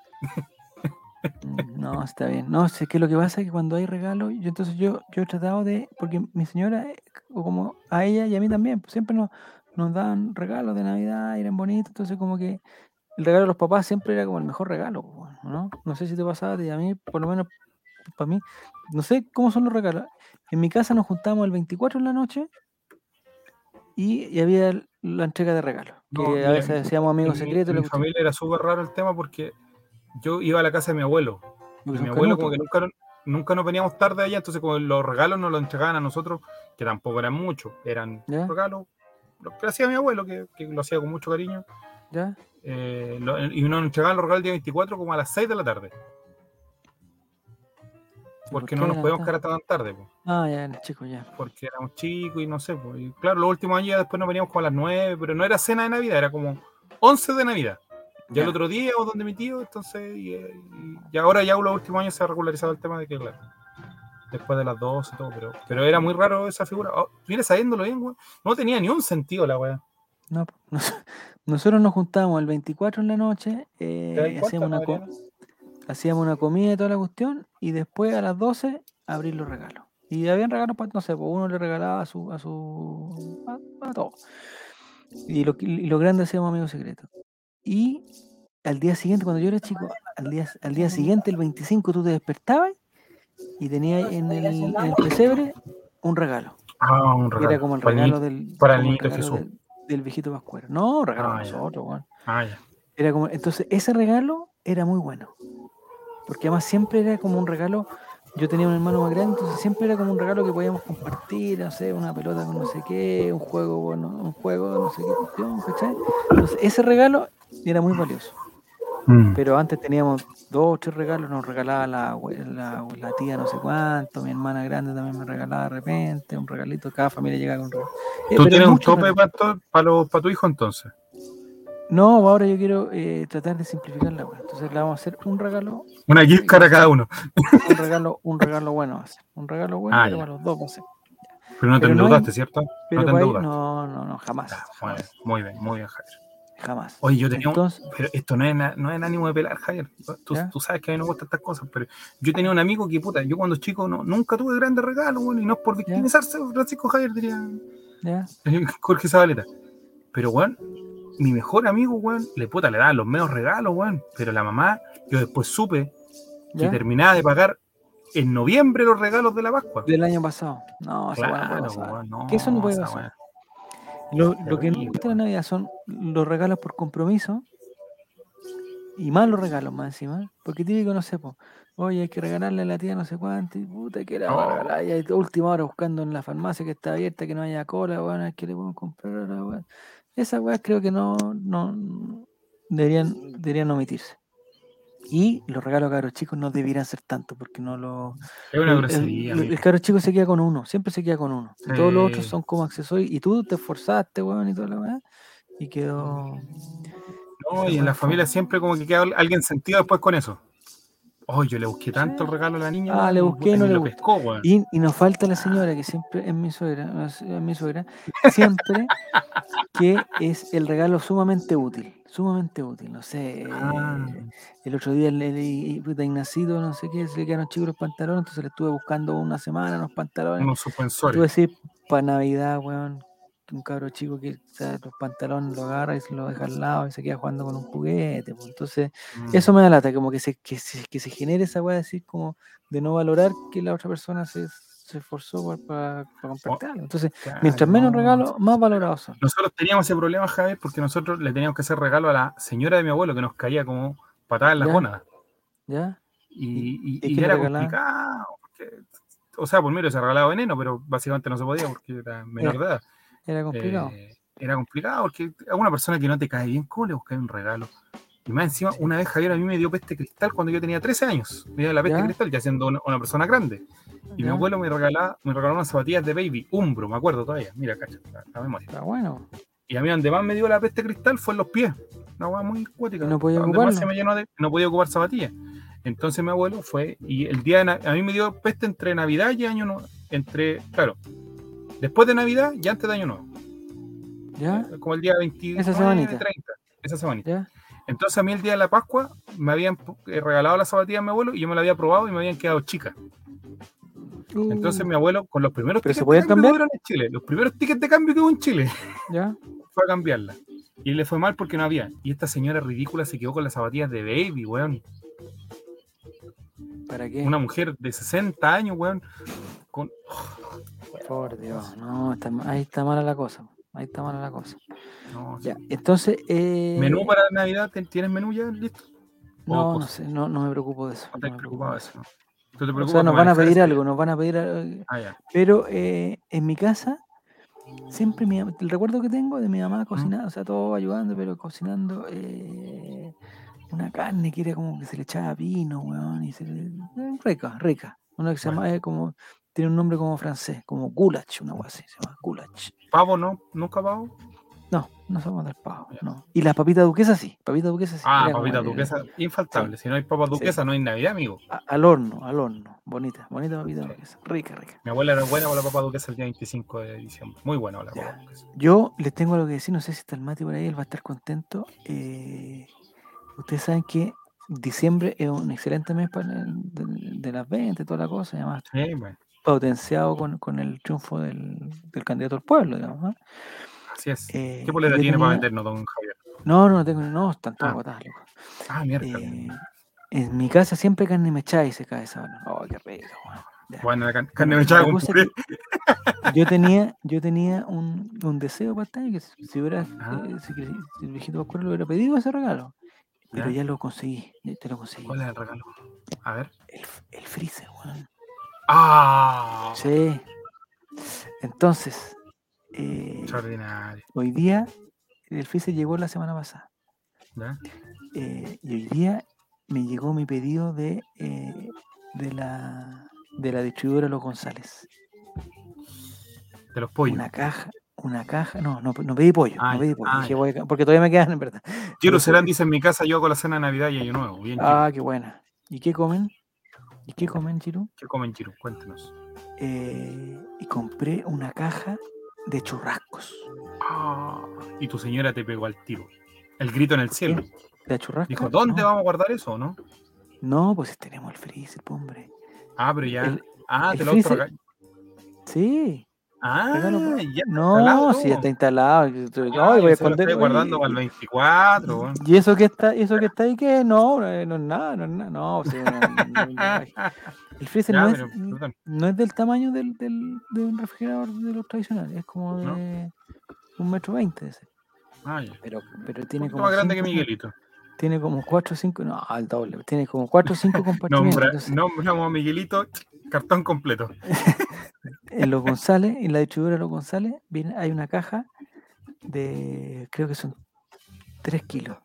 Mm, No, está bien. No, sé que lo que pasa es que cuando hay regalo, yo entonces yo, yo he tratado de, porque mi señora, eh, o como a ella y a mí también, pues siempre nos, nos dan regalos de Navidad, eran bonitos, entonces como que el regalo de los papás siempre era como el mejor regalo, ¿no? No sé si te pasaba a mí, por lo menos para mí, no sé cómo son los regalos. En mi casa nos juntamos el 24 en la noche y, y había la entrega de regalos, que No, a veces decíamos amigos En mi- secretos. Mi cuestión. familia era súper raro el tema porque yo iba a la casa de mi abuelo. Y mi abuelo como canutos. que nunca, nunca nos veníamos tarde allá, entonces como los regalos nos los entregaban a nosotros, que tampoco eran muchos, eran ¿Ya? regalos, los que hacía mi abuelo, que, que lo hacía con mucho cariño. ¿Ya? eh, lo- y nos entregaban los regalos el día 24 como a las 6 de la tarde. Porque por no nos podíamos quedar hasta tan tarde, po, Ah, ya, eran chicos, ya. porque éramos chicos y no sé. po, y claro, los últimos años ya después nos veníamos como a las 9, pero no era cena de Navidad, era como 11 de Navidad. Ya el otro día o donde mi tío, entonces, y, y- y ahora ya los últimos años se ha regularizado el tema de que, claro, después de las 12 y todo, pero, pero era muy raro esa figura. Oh, mira, sabiéndolo bien, weón, no tenía ni un sentido la weá. No, nosotros nos juntamos el 24 en la noche, ¿Te das eh, hacíamos, una hacíamos una comida y toda la cuestión, y después a las 12 abrir los regalos. Y habían regalos para, no sé, pues uno le regalaba a su, a su, a, a todo. Y lo, y lo grande hacíamos amigos secretos. Y al día siguiente, cuando yo era chico, al día, al día siguiente, el 25, tú te despertabas y tenías en el, en el pesebre un regalo. Ah, un regalo. Era como el regalo del, para el Jesús. del, del viejito Pascuero. No, regalo Ah, ya. nosotros. Ah, ya. Era como, entonces, ese regalo era muy bueno. Porque además siempre era como un regalo. Yo tenía un hermano más grande, entonces siempre era como un regalo que podíamos compartir, no sé, una pelota con no sé qué, un juego, bueno, un juego, no sé qué cuestión, ¿cachai? Entonces, ese regalo era muy valioso. Mm. Pero antes teníamos dos o tres regalos, nos regalaba la, abue- la, la tía no sé cuánto, mi hermana grande también me regalaba de repente un regalito, cada familia llegaba con un regalo. Eh, ¿Tú tienes un tope para, para, los- para tu hijo entonces? No, ahora yo quiero eh, tratar de simplificar la wea. Entonces le vamos a hacer un regalo, Una gift a cada uno. un regalo, un regalo bueno va a ser. Un regalo bueno Ah, para los dos, no sé. Pero no te Pero no endeudaste, ¿cierto? Pero no te endeudaste. no, no, no, jamás. Bien, Jamás. muy bien, muy bien, Javier. Jamás. Oye, yo tenía un, Entonces, Pero esto no es, no es en ánimo de pelar, Javier. Tú, ¿Ya? tú sabes que a mí no me gustan estas cosas, pero yo tenía un amigo que, puta, yo cuando chico no, nunca tuve grandes regalos, bueno, y no es por victimizarse, Francisco Javier, diría ya, Jorge Zabaleta. Pero, weón, mi mejor amigo, weón, le puta, le daban los menos regalos, weón. Pero la mamá, yo después supe que ya. terminaba de pagar en noviembre los regalos de la Pascua. Del año pasado. No, no Claro, pasar. weón, no, Que eso no puede pasar. weá. Lo, lo que no gusta de la Navidad son los regalos por compromiso y más los regalos más encima. Porque típico, no sé, po, oye, hay que regalarle a la tía no sé cuánto, y puta, que la Oh. regalar. Y a última hora buscando en la farmacia que está abierta, que no haya cola, bueno, que le podemos comprar a la weá. Esas weas creo que no, no deberían, deberían omitirse. Y los regalos a cabros chicos no debieran ser tanto, porque no lo. Es una el- grosería. El, cabro chico se queda con uno, siempre se queda con uno. Y todos los otros son como accesorios. Y tú te esforzaste, weón, y toda la weá. Y quedó. No, y en la familia siempre como que queda alguien sentido después con eso. Oh, yo le busqué tanto el regalo a la niña. Ah, le busqué, no le lo gustó. pescó, weón. Y, y nos falta la señora, que siempre es mi suegra, es mi suegra, siempre que es el regalo sumamente útil. Sumamente útil. No sé. Ah. eh, El otro día el, el- el- puta, Ignacito, no sé qué, se le quedaron chicos los pantalones, entonces le estuve buscando una semana unos pantalones. Unos suspensores. decir para Navidad, weón, un cabro chico que o sea, los pantalones lo agarra y se lo deja al lado y se queda jugando con un juguete. pues. Entonces, Mm. eso me da lata, como que se, que se, que se genere esa weá decir como de no valorar que la otra persona se, se esforzó para, para comprarte algo. Entonces, Claro, mientras menos no. regalos, más valorados son. Nosotros teníamos ese problema, Javier, porque nosotros le teníamos que hacer regalo a la señora de mi abuelo que nos caía como patada en la gónada. ¿Ya? Y, ¿Y y- qué y le era complicado. porque- o sea, por mí se regalaba veneno, pero básicamente no se podía porque era menor de edad. Era complicado. Eh, era complicado porque a una persona que no te cae bien, ¿cómo le buscas un regalo? Y más encima, una vez Javier a mí me dio peste cristal cuando yo tenía 13 años. Me dio la peste ¿Ya? cristal ya siendo una, una persona grande. Y mi abuelo me regalaba, me regaló unas zapatillas de baby, Umbro, me acuerdo todavía. Mira, cacha, la, la memoria. Está bueno. Y a mí donde más me dio la peste cristal fue en los pies. Una hueá muy cuática. ¿Y no podía de, no podía ocupar zapatillas. Entonces mi abuelo fue, y el día de a mí me dio peste entre Navidad y Año Nuevo. Entre, claro, después de Navidad y antes de Año Nuevo. ¿Ya? Como el día 29, Esa semanita. 30. Esa semanita. ¿Ya? Entonces a mí el día de la Pascua me habían eh, regalado las zapatillas a mi abuelo y yo me las había probado y me habían quedado chicas. Uh, mi abuelo, con los primeros ¿Pero se tickets de cambio que cambiar? en Chile, los primeros tickets de cambio que hubo en Chile, ¿Ya? fue a cambiarla. Y le fue mal porque no había. Y esta señora ridícula se quedó con las zapatillas de baby, weón. ¿Para qué? Una mujer de 60 años, weón. Con... Por Dios, no, está, ahí está mala la cosa. Ahí está mala la cosa. No, Ya, entonces. Eh, ¿Menú para Navidad? ¿Ten- ¿Tienes menú ya listo? No, no sé, no, no me preocupo de eso. No no te me preocupo de eso. ¿no? ¿Tú te O sea, nos van a pedir algo, nos van a pedir algo. Ah. Pero eh, en mi casa, siempre mi, el recuerdo que tengo de mi mamá cocinando, o sea, todo ayudando, pero cocinando eh, una carne que era como que se le echaba vino, weón, y se le, eh, rica, rica. Una que se Bueno. llama, eh, como, tiene un nombre como francés, como goulash, una cosa así, se llama goulash. ¿Pavo no? ¿Nunca pavo? No, no somos del pavo, no. Y las papitas duquesas sí, papitas duquesas sí. Ah, era como papita el- duquesa, infaltable. Si no hay papas Sí. duquesa, no hay Navidad, amigo. a- al horno, al horno, bonita, bonita papita Sí. duquesa, rica, rica. Mi abuela era buena con la papa duquesa el día 25 de diciembre. Muy buena con la papa duquesa. Yo les tengo algo que decir, no sé si está el Mati por ahí, él va a estar contento. Eh, ustedes saben que diciembre es un excelente mes para el- de, de las ventas, toda la cosa, y además Sí, bueno, potenciado con, con el triunfo del, del candidato al pueblo, digamos. Así es. Eh, ¿Qué polera yo tiene para vendernos, don Javier? No, no, no tengo, no, están todas Ah. agotadas, loco. Ah, mierda. Eh, en mi casa siempre carne mechada y se cae esa. Oh, qué rico. Ya. Bueno, la carne Bueno, mechada con puré. yo tenía, yo tenía un, un deseo para año que si si hubiera, Ah. eh, si, el viejito Pascual lo hubiera pedido ese regalo, pero Ya. ya lo conseguí, ya te lo conseguí. ¿Cuál es el regalo? A ver. El, el freezer, weón. ¡Ah! Sí. Entonces, eh, Extraordinario. hoy día el freezer llegó la semana pasada. ¿Ya? Eh, y hoy día me llegó mi pedido de, eh, de, la, de la distribuidora Los González. De los pollos. Una caja, una caja. No, no, no pedí pollo. Ah, no pedí pollo. ah, dije, ya. voy a- porque todavía me quedan, en verdad. Pero- Serán dice en mi casa yo hago la cena de Navidad y Año Nuevo. Bien. Ah, qué buena. ¿Y qué comen? ¿Y qué comen, Chiru? ¿Qué comen Giro? Cuéntenos. Eh, y compré una caja de churrascos. Ah, y tu señora te pegó al tiro. El grito en el cielo. ¿De churrascos? Dijo, ¿dónde no. vamos a guardar eso o no? No, pues tenemos el freezer, po, hombre. Ah, pero ya. El- ah, el te lo freezer- Sí. Ah, ya. No, si está instalado. Ay, voy a yo se lo esconder. estoy guardando para el 24. weón. ¿Y eso que está, y eso que está ahí qué? No, eh, no es nada, no es nada. No, o sea, no- no- no- el freezer Ya, no, es, no es del tamaño del, del, de un refrigerador de los tradicionales, es como de un metro veinte. Ah, ya. Pero, pero tiene como más grande que cinco- Miguelito. Tiene como 4 o 5, no, al doble. Tiene como 4 o 5 compartimentos. Nombra, nombramos a Miguelito, cartón completo. en los González, en la distribuidora de los González, viene, hay una caja de, creo que son 3 kilos.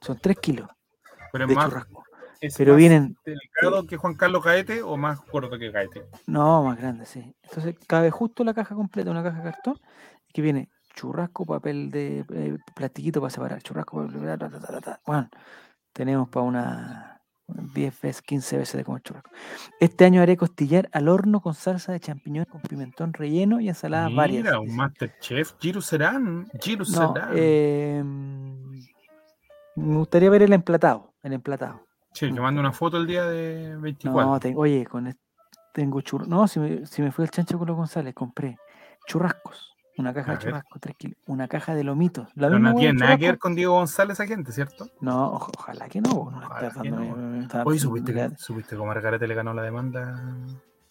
Son 3 kilos Pero es de más, churrasco. es Pero más vienen, delicado que Juan Carlos Caete o más gordo que Caete. no, más grande, sí. Entonces cabe justo la caja completa, una caja de cartón, que viene churrasco, papel de eh, plastiquito para separar, churrasco, papel ta, ta, ta. Bueno, tenemos para una 10 veces, 15 veces de comer churrasco. Este año haré costillar al horno con salsa de champiñón con pimentón relleno y ensaladas Mira, varias. un dice. Masterchef, Giro Serán, Giro No, Serán. eh, me gustaría ver el emplatado, el emplatado. Sí, que mando una foto el día de 24. No, oye, con tengo churrascos. No, si me, si me fui al chancho con los González, compré churrascos. Una caja A de ver. churrascos, 3 kilos. Una caja de lomitos. La Pero no tiene nada que ver churrasco. con Diego González, esa gente, ¿cierto? No, oja- ojalá que no. no Ojalá que dando- no. me- me está- Oye, ¿supiste, me- que, ¿supiste cómo Margarete le ganó la demanda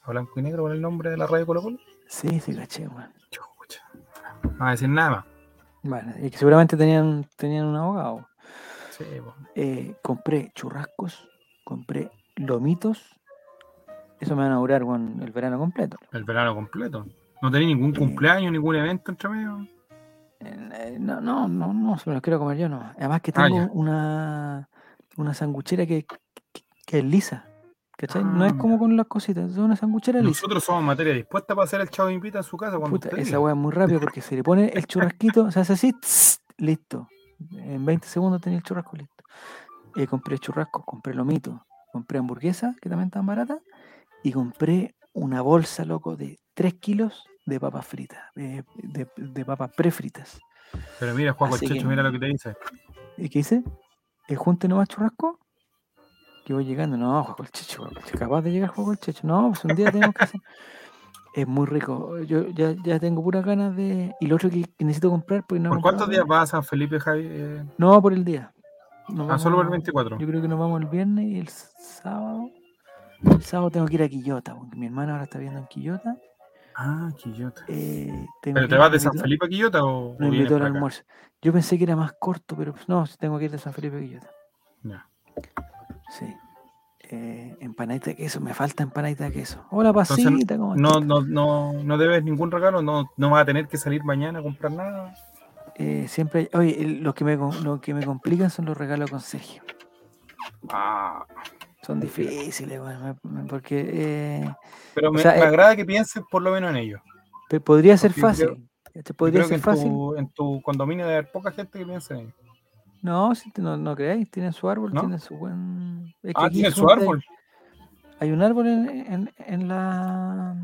a Blanco y Negro con el nombre de la radio Colo Colo? Sí, sí, caché, weón. No va a decir nada más. Bueno, y que seguramente tenían, tenían un abogado. Sí, po. Eh, compré churrascos, compré lomitos. Eso me van a durar con el verano completo. el verano completo. No tenía ningún cumpleaños, ningún evento entre medio. Eh, No, no, no, no, si me los quiero comer yo, no. Además que Ah, tengo una, una sanguchera que, que, que es lisa. ¿Cachai? no Ah, es como con las cositas, es una sanguchera lisa. Nosotros somos materia dispuesta para hacer el chavo invita en su casa cuando Puta, esa weá es muy rápido porque se le pone el churrasquito, se hace así, tss, listo. En 20 segundos tenía el churrasco listo. Eh, compré churrasco, compré lomito, compré hamburguesa, que también están baratas, y compré una bolsa, loco, de 3 kilos de papas fritas, de, de- de papas prefritas. Pero mira, Juan Checho, mira lo que te dice. ¿Y qué dice? ¿El junte no más churrasco? Que voy llegando. No, el Checho, capaz de llegar el Checho. No, pues un día tenemos que hacer. Es muy rico. Yo ya, ya tengo puras ganas de. Y lo otro que, que necesito comprar, pues no. ¿Por cuántos días vas a San Felipe, Javi? Eh, No, por el día. Nos ah, solo por el vamos- 24. Yo creo que nos vamos el viernes y el sábado. El sábado tengo que ir a Quillota, porque mi hermana ahora está viendo en Quillota. Ah, Quillota. Eh, tengo ¿Pero que te vas de San Felipe a Quillota o, o Me vienes invitó al almuerzo. Yo pensé que era más corto, pero pues, no, tengo que ir de San Felipe a Quillota. Ya. Sí. Eh, empanadita de queso, me falta empanadita de queso. Hola, Entonces, pasita, ¿cómo No, estás? no, no, no debes ningún regalo, no, no vas a tener que salir mañana a comprar nada. Eh, siempre hay- Oye, lo que, me, lo que me complican son los regalos con Sergio. Ah, Son difíciles, bueno, porque eh, pero me, sea, me eh, agrada que pienses por lo menos en ello. pe- podría ser Porque fácil. Podría creo que ser en fácil. tu, en tu condominio debe haber poca gente que piense en ello. No, si no, no creáis, tienen su árbol, ¿No? tienen su buen. es que Ah, aquí tiene su árbol. Hay un árbol en, en, en la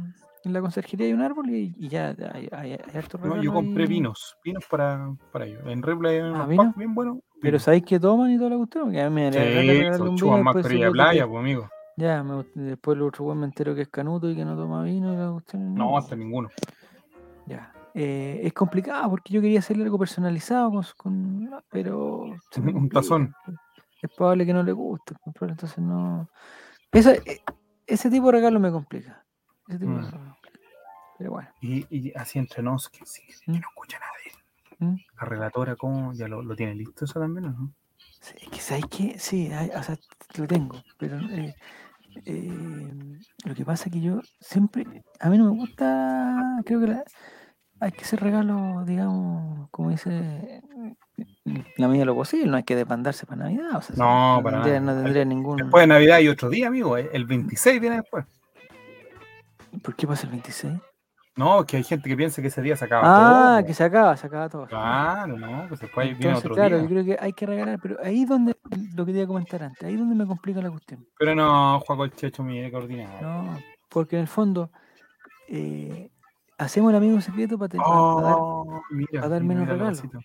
en la conserjería hay un árbol y, y ya hay, hay, hay No, yo compré vinos, vinos para, para ellos. En Ripley hay unos Ah, packs bien buenos. Pero. ¿sabéis que toman y toda la cuestión? Porque a mí me Sí, son un vino más después por ir a supe que- playa, pues amigo. Ya, me después el otro weón me entero que es canuto y que no toma vino y la cuestión. No, hasta ninguno. Ya. Eh, es complicado porque yo quería hacerle algo personalizado con, con- pero Un tazón. Es probable que no le guste, entonces no. Esa- e- ese tipo de regalo me complica. Ese tipo de Mm. Pero bueno. Y, y así entre nos, que, sí, que ¿Mm? no escucha nadie. ¿Mm? La relatora, ¿cómo? ¿Ya lo, lo tiene listo eso también o no? Sí, es que sabes que sí, hay- o sea, lo tengo, pero eh, eh, lo que pasa es que yo siempre, a mí no me gusta, creo que la- hay que hacer regalos, digamos, como dice, la medida de lo posible, no hay que desbandarse para Navidad. O sea, No, para tendría, nada. no tendría ningún. Después de Navidad hay otro día, amigo. eh, El 26 viene después. ¿Por qué pasa el 26? No, que hay gente que piensa que ese día se acaba Ah, todo. que se acaba, se acaba todo. Claro, no, pues después viene Entonces, otro claro, día. yo creo que hay que regalar, pero ahí donde, lo que te iba a comentar antes, ahí donde me complica la cuestión. Pero no, Juaco el Checho, mi ordinario. No, porque en el fondo, eh, hacemos el amigo secreto para, dar, Oh, mira, va a dar mira, menos mira la regalo. cosita.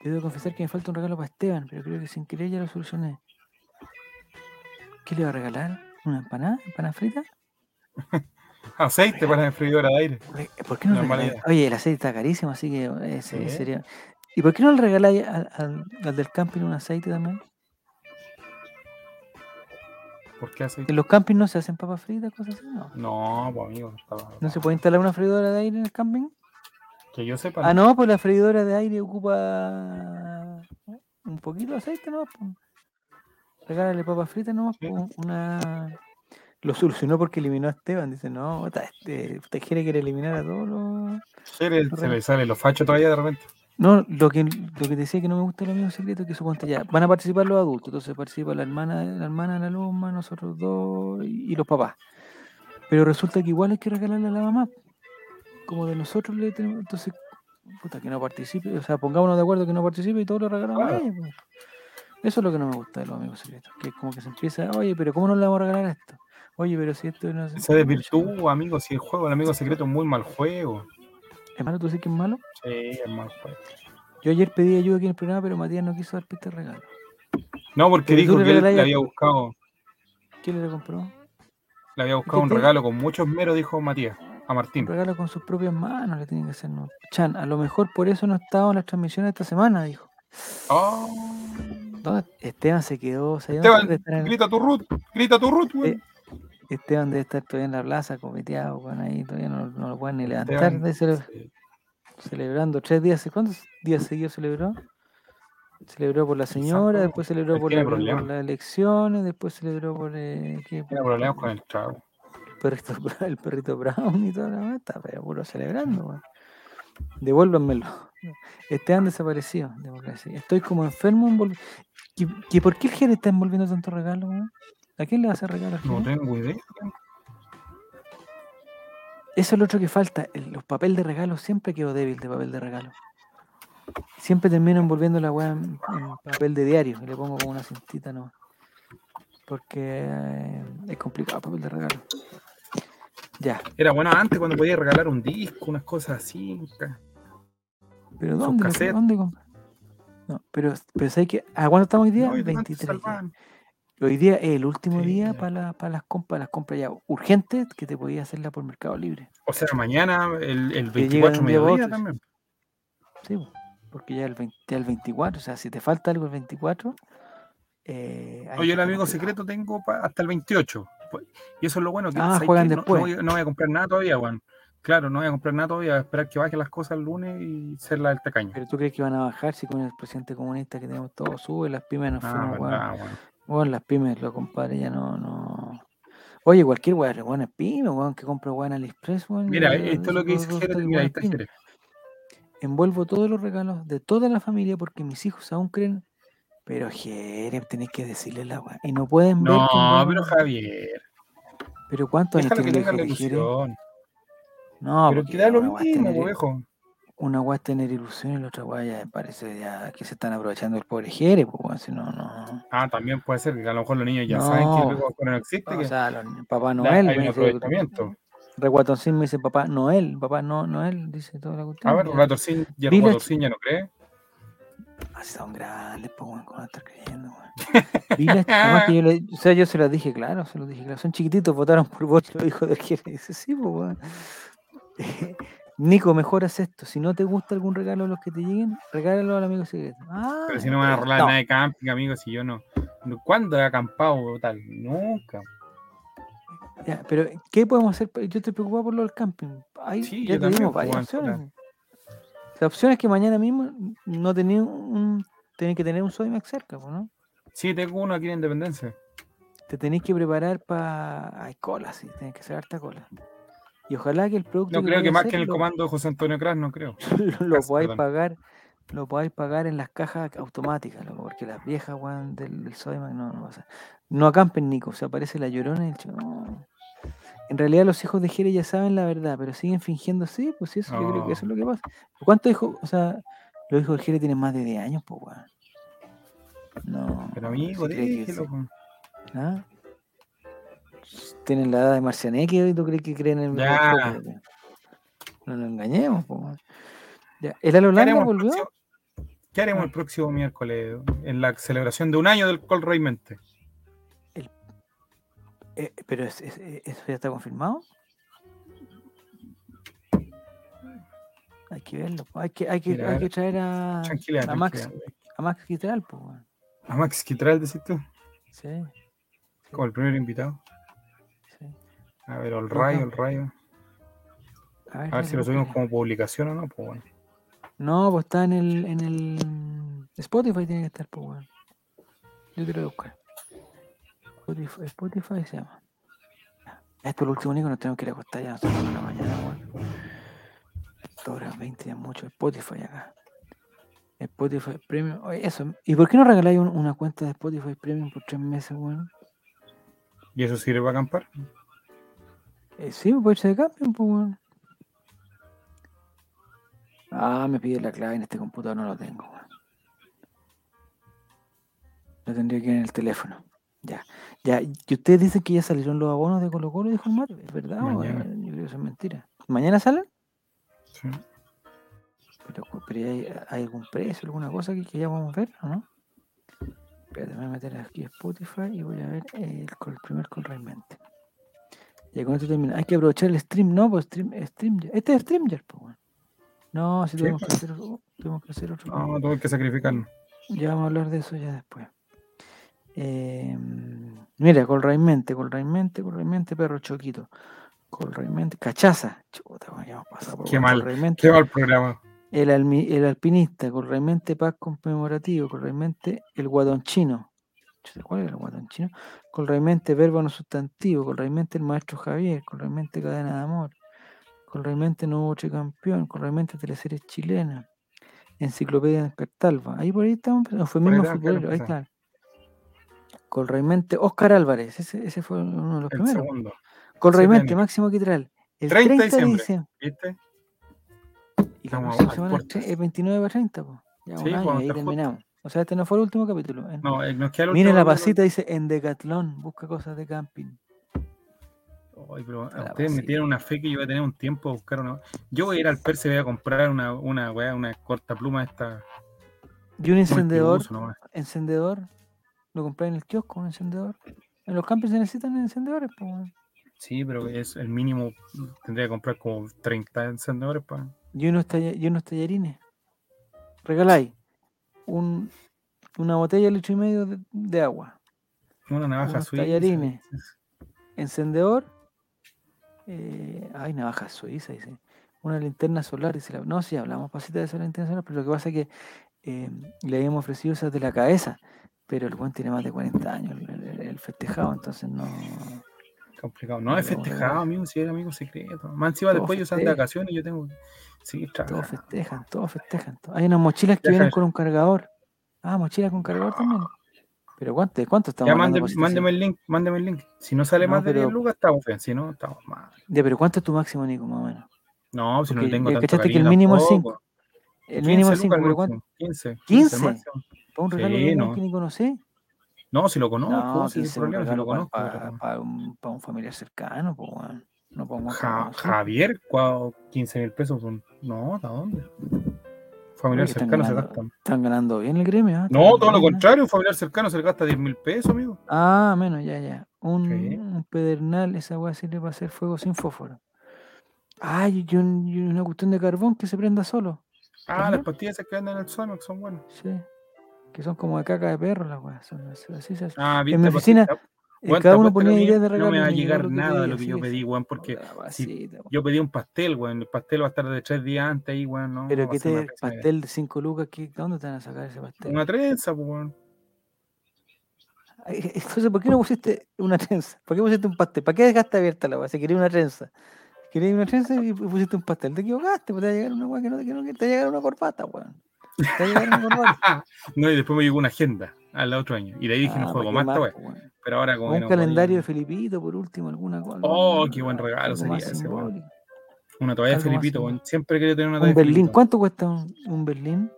Yo debo confesar que me falta un regalo para Esteban, pero creo que sin querer ya lo solucioné. ¿Qué le va a regalar? ¿Una empanada? ¿Empanada frita? Aceite para la freidora de aire. Re- ¿Por qué no? Oye, el aceite está carísimo, así que ese Sí. sería. ¿Y por qué no le regaláis al, al- al del camping un aceite también? ¿Por qué aceite? En los campings no se hacen papas fritas, cosas así, ¿no? No, pues amigo, estaba- ¿No se puede instalar una freidora de aire en el camping? que yo sepa. Ah, no, pues la freidora de aire ocupa un poquito de aceite, ¿no? Regálale papas fritas, ¿no? Sí. Una... Lo solucionó porque eliminó a Esteban. Dice, no, este, usted quiere quiere eliminar a todos los... Se le sale los fachos todavía de repente. No, lo que, lo que decía que no me gusta el amigo secreto es que suponte ya van a participar los adultos, entonces participa la hermana, la hermana de la Luma, nosotros dos y, y los papás. Pero resulta que igual hay que regalarle a la mamá. Como de nosotros le tenemos, entonces, puta, que no participe, o sea, pongámonos de acuerdo que no participe y todos lo regalamos a ella, pues. Eso es lo que no me gusta de los amigos secretos, que es como que se empieza, oye, pero ¿cómo no le vamos a regalar esto? Oye, pero si esto no Se desvirtúa, amigo. Si el juego, el amigo secreto es muy mal juego. Hermano, ¿tú sabes que es malo? Sí, es mal juego. Yo ayer pedí ayuda aquí en el programa, pero Matías no quiso dar pista de regalo. No, porque Pero dijo que él le había buscado, ¿Quién le compró? le había buscado un regalo con mucho esmero, dijo Matías, a Un Martín. regalo con sus propias manos le tiene que hacer. ¿no? Chan, a lo mejor por eso no ha estado en las transmisiones esta semana, dijo. Oh, ¿Dónde? Esteban se quedó. ¿sabes dónde Esteban, grita tu root, grita tu root, weón. Eh, Esteban debe estar todavía en la plaza, cometeado, con ahí, todavía no, no lo pueden ni levantar. Esteban, de cele- sí. celebrando tres días. ¿Cuántos días seguidos celebró? Celebró por la señora, después celebró Él por, la- las elecciones, después celebró por eh, ¿qué? Tiene problemas con el trago. el perrito, el perrito Brown y toda la está pero puro celebrando, weón. Devuélvanmelo. Esteban desaparecido, democracia. Estoy como enfermo ¿Que, que ¿Por qué el Jere está envolviendo tantos regalos, weón? ¿A quién le va a hacer regalos? No tengo idea. Eso es lo otro que falta. los papel de regalo siempre quedo débil de papel de regalo. Siempre termino envolviendo la weá en, en papel de diario y le pongo como una cintita no. Porque eh, es complicado papel de regalo. Ya. Era bueno antes cuando podías regalar un disco, unas cosas así. Pero ¿dónde. ¿dónde? No, pero, pero ¿sabes qué? ¿A cuándo estamos hoy día? No, y antes 23. Hoy día es el último Sí, día ya. para las compras, las compras ya urgentes que te podías hacerla por Mercado Libre. O sea, mañana, el, el Que llegan 24 de un día para mediodía también. Sí, po, porque ya el, 20 ya el 24, o sea, si te falta algo el 24. Eh, Oye, el amigo secreto tengo hasta el 28. Pues, Y eso es lo bueno. Que, Ah, ¿sabes juegan después. No, voy, no voy a comprar nada todavía, Juan. Claro, no voy a comprar nada todavía. Voy a esperar que bajen las cosas el lunes y ser la del tacaño. Pero tú crees que van a bajar si con el presidente comunista que tenemos todo sube, las pymes nos Ah, fueron, verdad, weón. Weón, las pymes, lo compadre, ya no, no. Oye, cualquier weón, weón es pyme, weón, que compra weón en AliExpress, weón. Mira, esto es lo que dice resulta Jere. que Mira, ahí weón es está pyme. Jere. Envuelvo todos los regalos de toda la familia porque mis hijos aún creen. Pero Jere, tenés que decirle la weá. Y no pueden ver. que No, envuelvo- pero Javier. Pero ¿cuántos años que tiene ilusión. No, pero porque que da lo mismo, tener- viejo. Una weá es tener ilusión y la otra weá ya parece ya que se están aprovechando del pobre Jere, pues si no, no. Ah, también puede ser que a lo mejor los niños ya No. saben que el Brother no existe. O que sea, los- Papá Noel. hay un aprovechamiento. Reguatoncín me dice papá Noel, papá no, Noel, dice toda la cuestión. A ver, ya. Ratorcín ya, Ratorcín ya no cree. Así son grandes, pues weón, ¿cómo estar creyendo, además que yo le- o sea, yo se los dije, claro, se los dije, claro. Son chiquititos, votaron por vos, lo dijo del Jere. Dice, sí, pues weón. Nico, mejoras esto. Si no te gusta algún regalo de los que te lleguen, regálalo al amigo secreto. Ah, Pero si no van a no. nada de camping, amigos, si yo no. ¿Cuándo he acampado o tal? Nunca. Ya, pero, ¿qué podemos hacer? Yo estoy preocupado por lo del camping. Ahí Sí, ya yo te dimos también, pues, varias opciones. La opción es que mañana mismo no tenía un, tenés que tener un Sodimac cerca, ¿no? Sí, tengo uno aquí en Independencia. Te tenéis que preparar para... Hay cola, sí, tenés que hacer harta cola. Y ojalá que el producto No creo que hacer que en el lo- comando de José Antonio Cras, no creo. lo podáis perdón. pagar, lo podáis pagar en las cajas automáticas, loco, porque las viejas, weón, del, del no, no pasa. No acampen, Nico, se aparece la llorona y el chico, no. En realidad los hijos de Jere ya saben la verdad, pero siguen fingiendo sí, pues sí, eso yo creo que eso es lo que pasa. ¿Cuántos hijos, o sea, los hijos de Jere tienen más de 10 años, pues, weón? No. Pero amigo, déjelo. ¿Ah? Tienen la edad de Marcianeque y tú crees que creen en el Ya. mejor foco, No nos engañemos, po, weón. Ya. ¿El Alo ¿Qué Langa volvió? próximo, qué haremos el próximo miércoles en la celebración de un año del Col Rey Mente? Eh, pero es- es- eh, eso ya está confirmado. Hay que verlo. po. Hay que, hay que, Mira, hay que traer a, a Max, a Max Quitral, pues, weón. A Max Quitral, decís tú, Sí, como el primer invitado. A ver, el rayo, el rayo. A ver, A ver si lo subimos como publicación o no, pues bueno. No, pues está en el, en el Spotify tiene que estar, pues, weón. Yo te lo buscar. Spotify, Spotify se llama. Esto es lo último único, nos tenemos que ir a acostar ya, nueve de la mañana. Dos horas 20 ya mucho. Spotify acá. Spotify Premium. Oye, eso. ¿Y por qué no regaláis un- una cuenta de Spotify Premium por tres meses, weón? ¿Y eso sirve para acampar? Eh, sí, me puede irse de cambio, pues, weón. Ah, me pide la clave en este computador, no lo tengo, weón. Lo tendría que ir en el teléfono. Ya, ya. ¿Y ustedes dicen que ya salieron los abonos de Colo Colo, dijo el Mate? ¿Es verdad? es- yo creo que eso es mentira. ¿Mañana salen? Sí. Pero, pero ¿hay, hay algún precio, alguna cosa que, que ya vamos a ver, o no? Espérate, me voy a meter aquí a Spotify y voy a ver el, primer call realmente. Ya con esto termina. Hay que aprovechar el stream, ¿no? Pues stream, StreamYard. Este es StreamYard, pues, bueno. No, si Sí, tenemos que pues. hacer otro. Tenemos que hacer otro. No, tuve que sacrificarnos. Ya vamos a hablar de eso ya después. Eh, mira, Colraimente, Colraimente, Colraimente, perro choquito. Colraimente, cachaza. Chuta, bueno, pasado por Qué mal. Qué mal programa. El, almi- el alpinista, Colraimente Paz conmemorativo, Colraimente el guadonchino. ¿Cuál era el guadonchino? Colraimente verbo no sustantivo, Colraimente el maestro Javier, Colraimente cadena de amor, Colraimente no hubo tricampeón, Colraimente teleseries chilenas, enciclopedia en Cartalva. Ahí por ahí estamos, no, fue mismo futbolero, ahí está. Colraimente Oscar Álvarez, ese, ese fue uno de los El primeros. segundo. Colraimente. Máximo Quitral, el 30 30 de de diciembre. ¿Viste? Y la próxima semana es puertas. tre- es 29 a 30, pues. Ya Sí, un año, pues, y ahí terminamos. O sea, este no fue el último capítulo. En- No, eh, nos queda el Mire la pasita, dice en Decathlon, busca cosas de camping. Ay, pero a ustedes me tienen una fe que yo voy a tener un tiempo a buscar una. Yo voy a ir al Perse y voy a comprar una, una weá, una corta pluma esta. Y un encendedor, encendedor, lo compré en el kiosco, un encendedor. En los campings se necesitan encendedores, pues. Sí, pero es el mínimo. Tendría que comprar como 30 encendedores para. Y unos, talla- y unos tallarines. Regaláis un, una botella de litro y medio de, de agua, Una navaja Unos suiza. tallarines. encendedor. eh, ay, navaja suiza, dice. Una linterna solar, dice. la- no, sí, hablamos pasita de esa linterna solar, pero lo que pasa es que eh, le habíamos ofrecido esas de la cabeza, pero el buen tiene más de 40 años, el, el- el festejado, entonces no. Complicado. No es Pero, festejado, amigo, si era amigo secreto. Más encima Todos después yo salgo de vacaciones y yo tengo que seguir Todos trabajando. festejan, todos festejan. Hay unas mochilas que vienen con un cargador. Ah, mochilas con cargador también. Pero ¿cuánto, cuánto estamos Ya hablando, mándeme, el link, mándeme el link. Si no sale No, más de pero- 10 lucas, estamos bien. Si no, estamos mal. Ya, pero ¿cuánto es tu máximo, Nico, más o menos? No, si no Porque le tengo tanto que el mínimo es tampoco. 5. El 15 mínimo es lucas 5, el pero ¿cuánto? máximo. 15. 15. el máximo. ¿Para un regalo Sí, de un no. que ni? No, si lo conozco, No, si es 15 el es un problema, si lo conozco. para, un, familiar cercano, pues, weón. No que Ja-. Javier, ¿cuál- 15 mil pesos. son- No, ¿a dónde? Familiar cercano se ganando. gasta. Están ganando bien el gremio, ¿ah? No, todo lo ¿ah? contrario, un familiar cercano se le gasta 10 mil pesos, amigo. Ah, menos, ya, ya. Un, un pedernal, esa weá sirve para hacer fuego sin fósforo. Ay, y, un- y una cuestión de carbón que se prenda solo. Ah, ¿También? las pastillas que venden en el Sonox son buenas. Sí. Que son como de caca de perro las weas. son así- así se hace. Ah, En mi pues, oficina, eh, cada uno que ponía ideas de regalo. No me va a llegar nada de lo que yo pedí, weón, porque si yo pedí un pastel, weón. El pastel va a estar de tres días antes ahí, weón. No, Pero a que te pastel de 5 lucas, ¿qué, ¿dónde te van a sacar ese pastel? Una trenza, pues, weón. Entonces, ¿por qué no pusiste una trenza? ¿Por qué pusiste un pastel? ¿Para qué dejaste abierta la wea? Si quería una trenza. Querías una trenza y pusiste un pastel. Te equivocaste, pues te va a llegar una weá que no, que no, que te va a llegar una corbata, weón. No, y después me llegó una agenda al otro año. Y de ahí dije, no Ah, juego ¿pa' qué más más, weón? Pero ahora como un no calendario de podía. Felipito, por último, alguna cosa. Oh, qué buen regalo sería ese. Una toalla de Felipito, weón. Siempre quería tener una toalla Un de Berlín, Felipito. ¿cuánto cuesta un, un Berlín?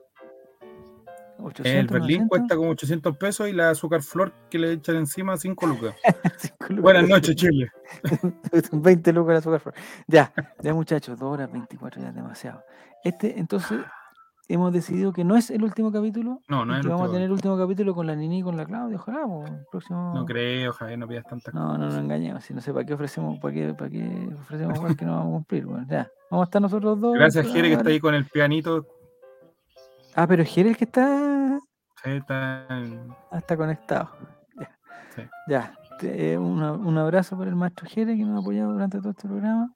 800, El Berlín 900? cuesta como 800 pesos y la azúcar flor que le echan encima 5 lucas. Lucas. Buenas noches, Chile. 20 lucas de azúcar. flor. Ya, ya muchachos, 2 horas 24 ya es demasiado. Este, entonces, hemos decidido que no es el último capítulo. No, no es el vamos a último tener el último capítulo con la Nini y con la Claudia, ojalá, pues, el próximo. No creo, Javier, no pidas tantas cosas. No, no nos engañemos, si no sé para qué ofrecemos, para qué, para qué ofrecemos cosas que no vamos a cumplir. Bueno, ya, vamos a estar nosotros dos. Gracias, Jere, que está ahí con el pianito. Ah, pero Jere el que está Sí, está en- Ah, está conectado. Ya. Sí. Ya. eh, una- un abrazo para el maestro Jere que nos ha apoyado durante todo este programa.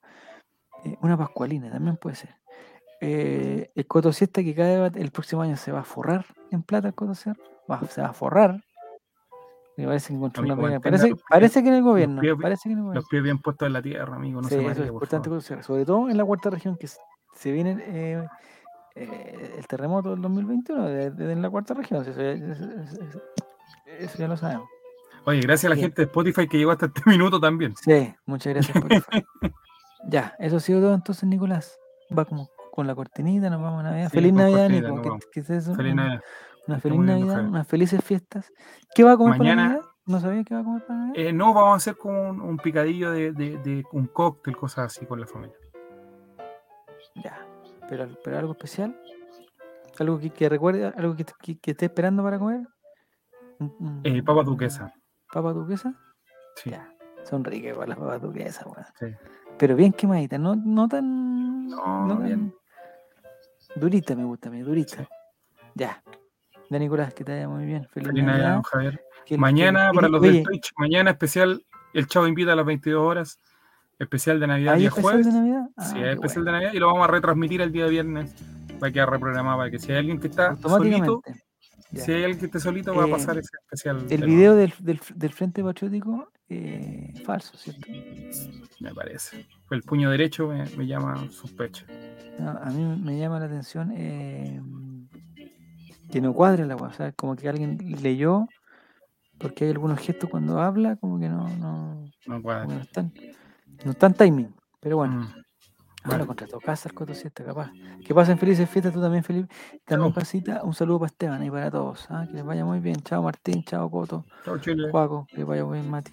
Eh, una pascualina también puede ser. Eh, el Coto Siesta que cada el próximo año se va a forrar en plata el Coto Siesta. Va- se va a forrar. Me parece que encontró Amigo, una Parece, los parece que en el gobierno. pies- parece que en el los gobierno. pies bien puestos en la tierra, amigo. No sí, se eso es importante. Sobre todo en la cuarta región que se- viene eh, eh, el terremoto del 2021 de, de- en la cuarta región. Eso, ya- eso- eso- eso ya lo sabemos. Oye, gracias a la gente de Spotify que llegó hasta este minuto también. Sí, muchas gracias Ya, eso ha sido todo entonces, Nicolás. Va como con la cortinita, nos vamos a Navidad. Sí, feliz Navidad, Nico. nos ¿Qué, vamos. qué es eso? Feliz Navidad. Una feliz bien, Navidad, unas felices fiestas. ¿Qué va a comer Mañana- para Navidad? ¿No sabía qué va a comer para Navidad? Eh, no, vamos a hacer como un, un picadillo de, de- de un cóctel, cosas así con la familia. Ya, pero, pero algo especial. Algo que, que recuerde, algo que, que, que esté esperando para comer. Eh, papa duquesa. ¿Papa duquesa? Sí. Ya, son ricas las papas duquesas, weón. Sí. Pero bien quemaditas, no, no tan. No, tan- bien. Durita me gusta mí, durita. Ya. Ya, Nicolás, que te vaya muy bien. Feliz, Feliz Navidad, don Javier. que Mañana, que- para oye, los del Twitch, mañana especial, el Chavo invita a las 22 horas, especial de Navidad, ¿hay día especial jueves. de Navidad? sí, Ah, hay qué especial bueno. de Navidad y lo vamos a retransmitir el día viernes. Va a quedar reprogramado para que si hay alguien que está solito. Ya. si hay alguien que esté solito, va a Eh, pasar ese especial. El video del, del, del Frente Patriótico, eh, falso, ¿cierto? Me parece. El puño derecho me, me llama sospecha. No, a mí me llama la atención eh, que no cuadre la cosa, ¿sabes? Como que alguien leyó, porque hay algunos gestos cuando habla, como que no, no, No que no cuadra. están, no están timing. Pero bueno, Mm. Ah, lo contrató Cázar Coto Siesta, capaz. Que pasen felices fiestas tú también, Felipe. También, Casita, un saludo para Esteban y para todos. ¿ah? Que les vaya muy bien. Chao, Martín. Chao, Coto. Chao, Chile. Paco, que les vaya muy bien, Mati.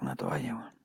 Una toalla, bueno.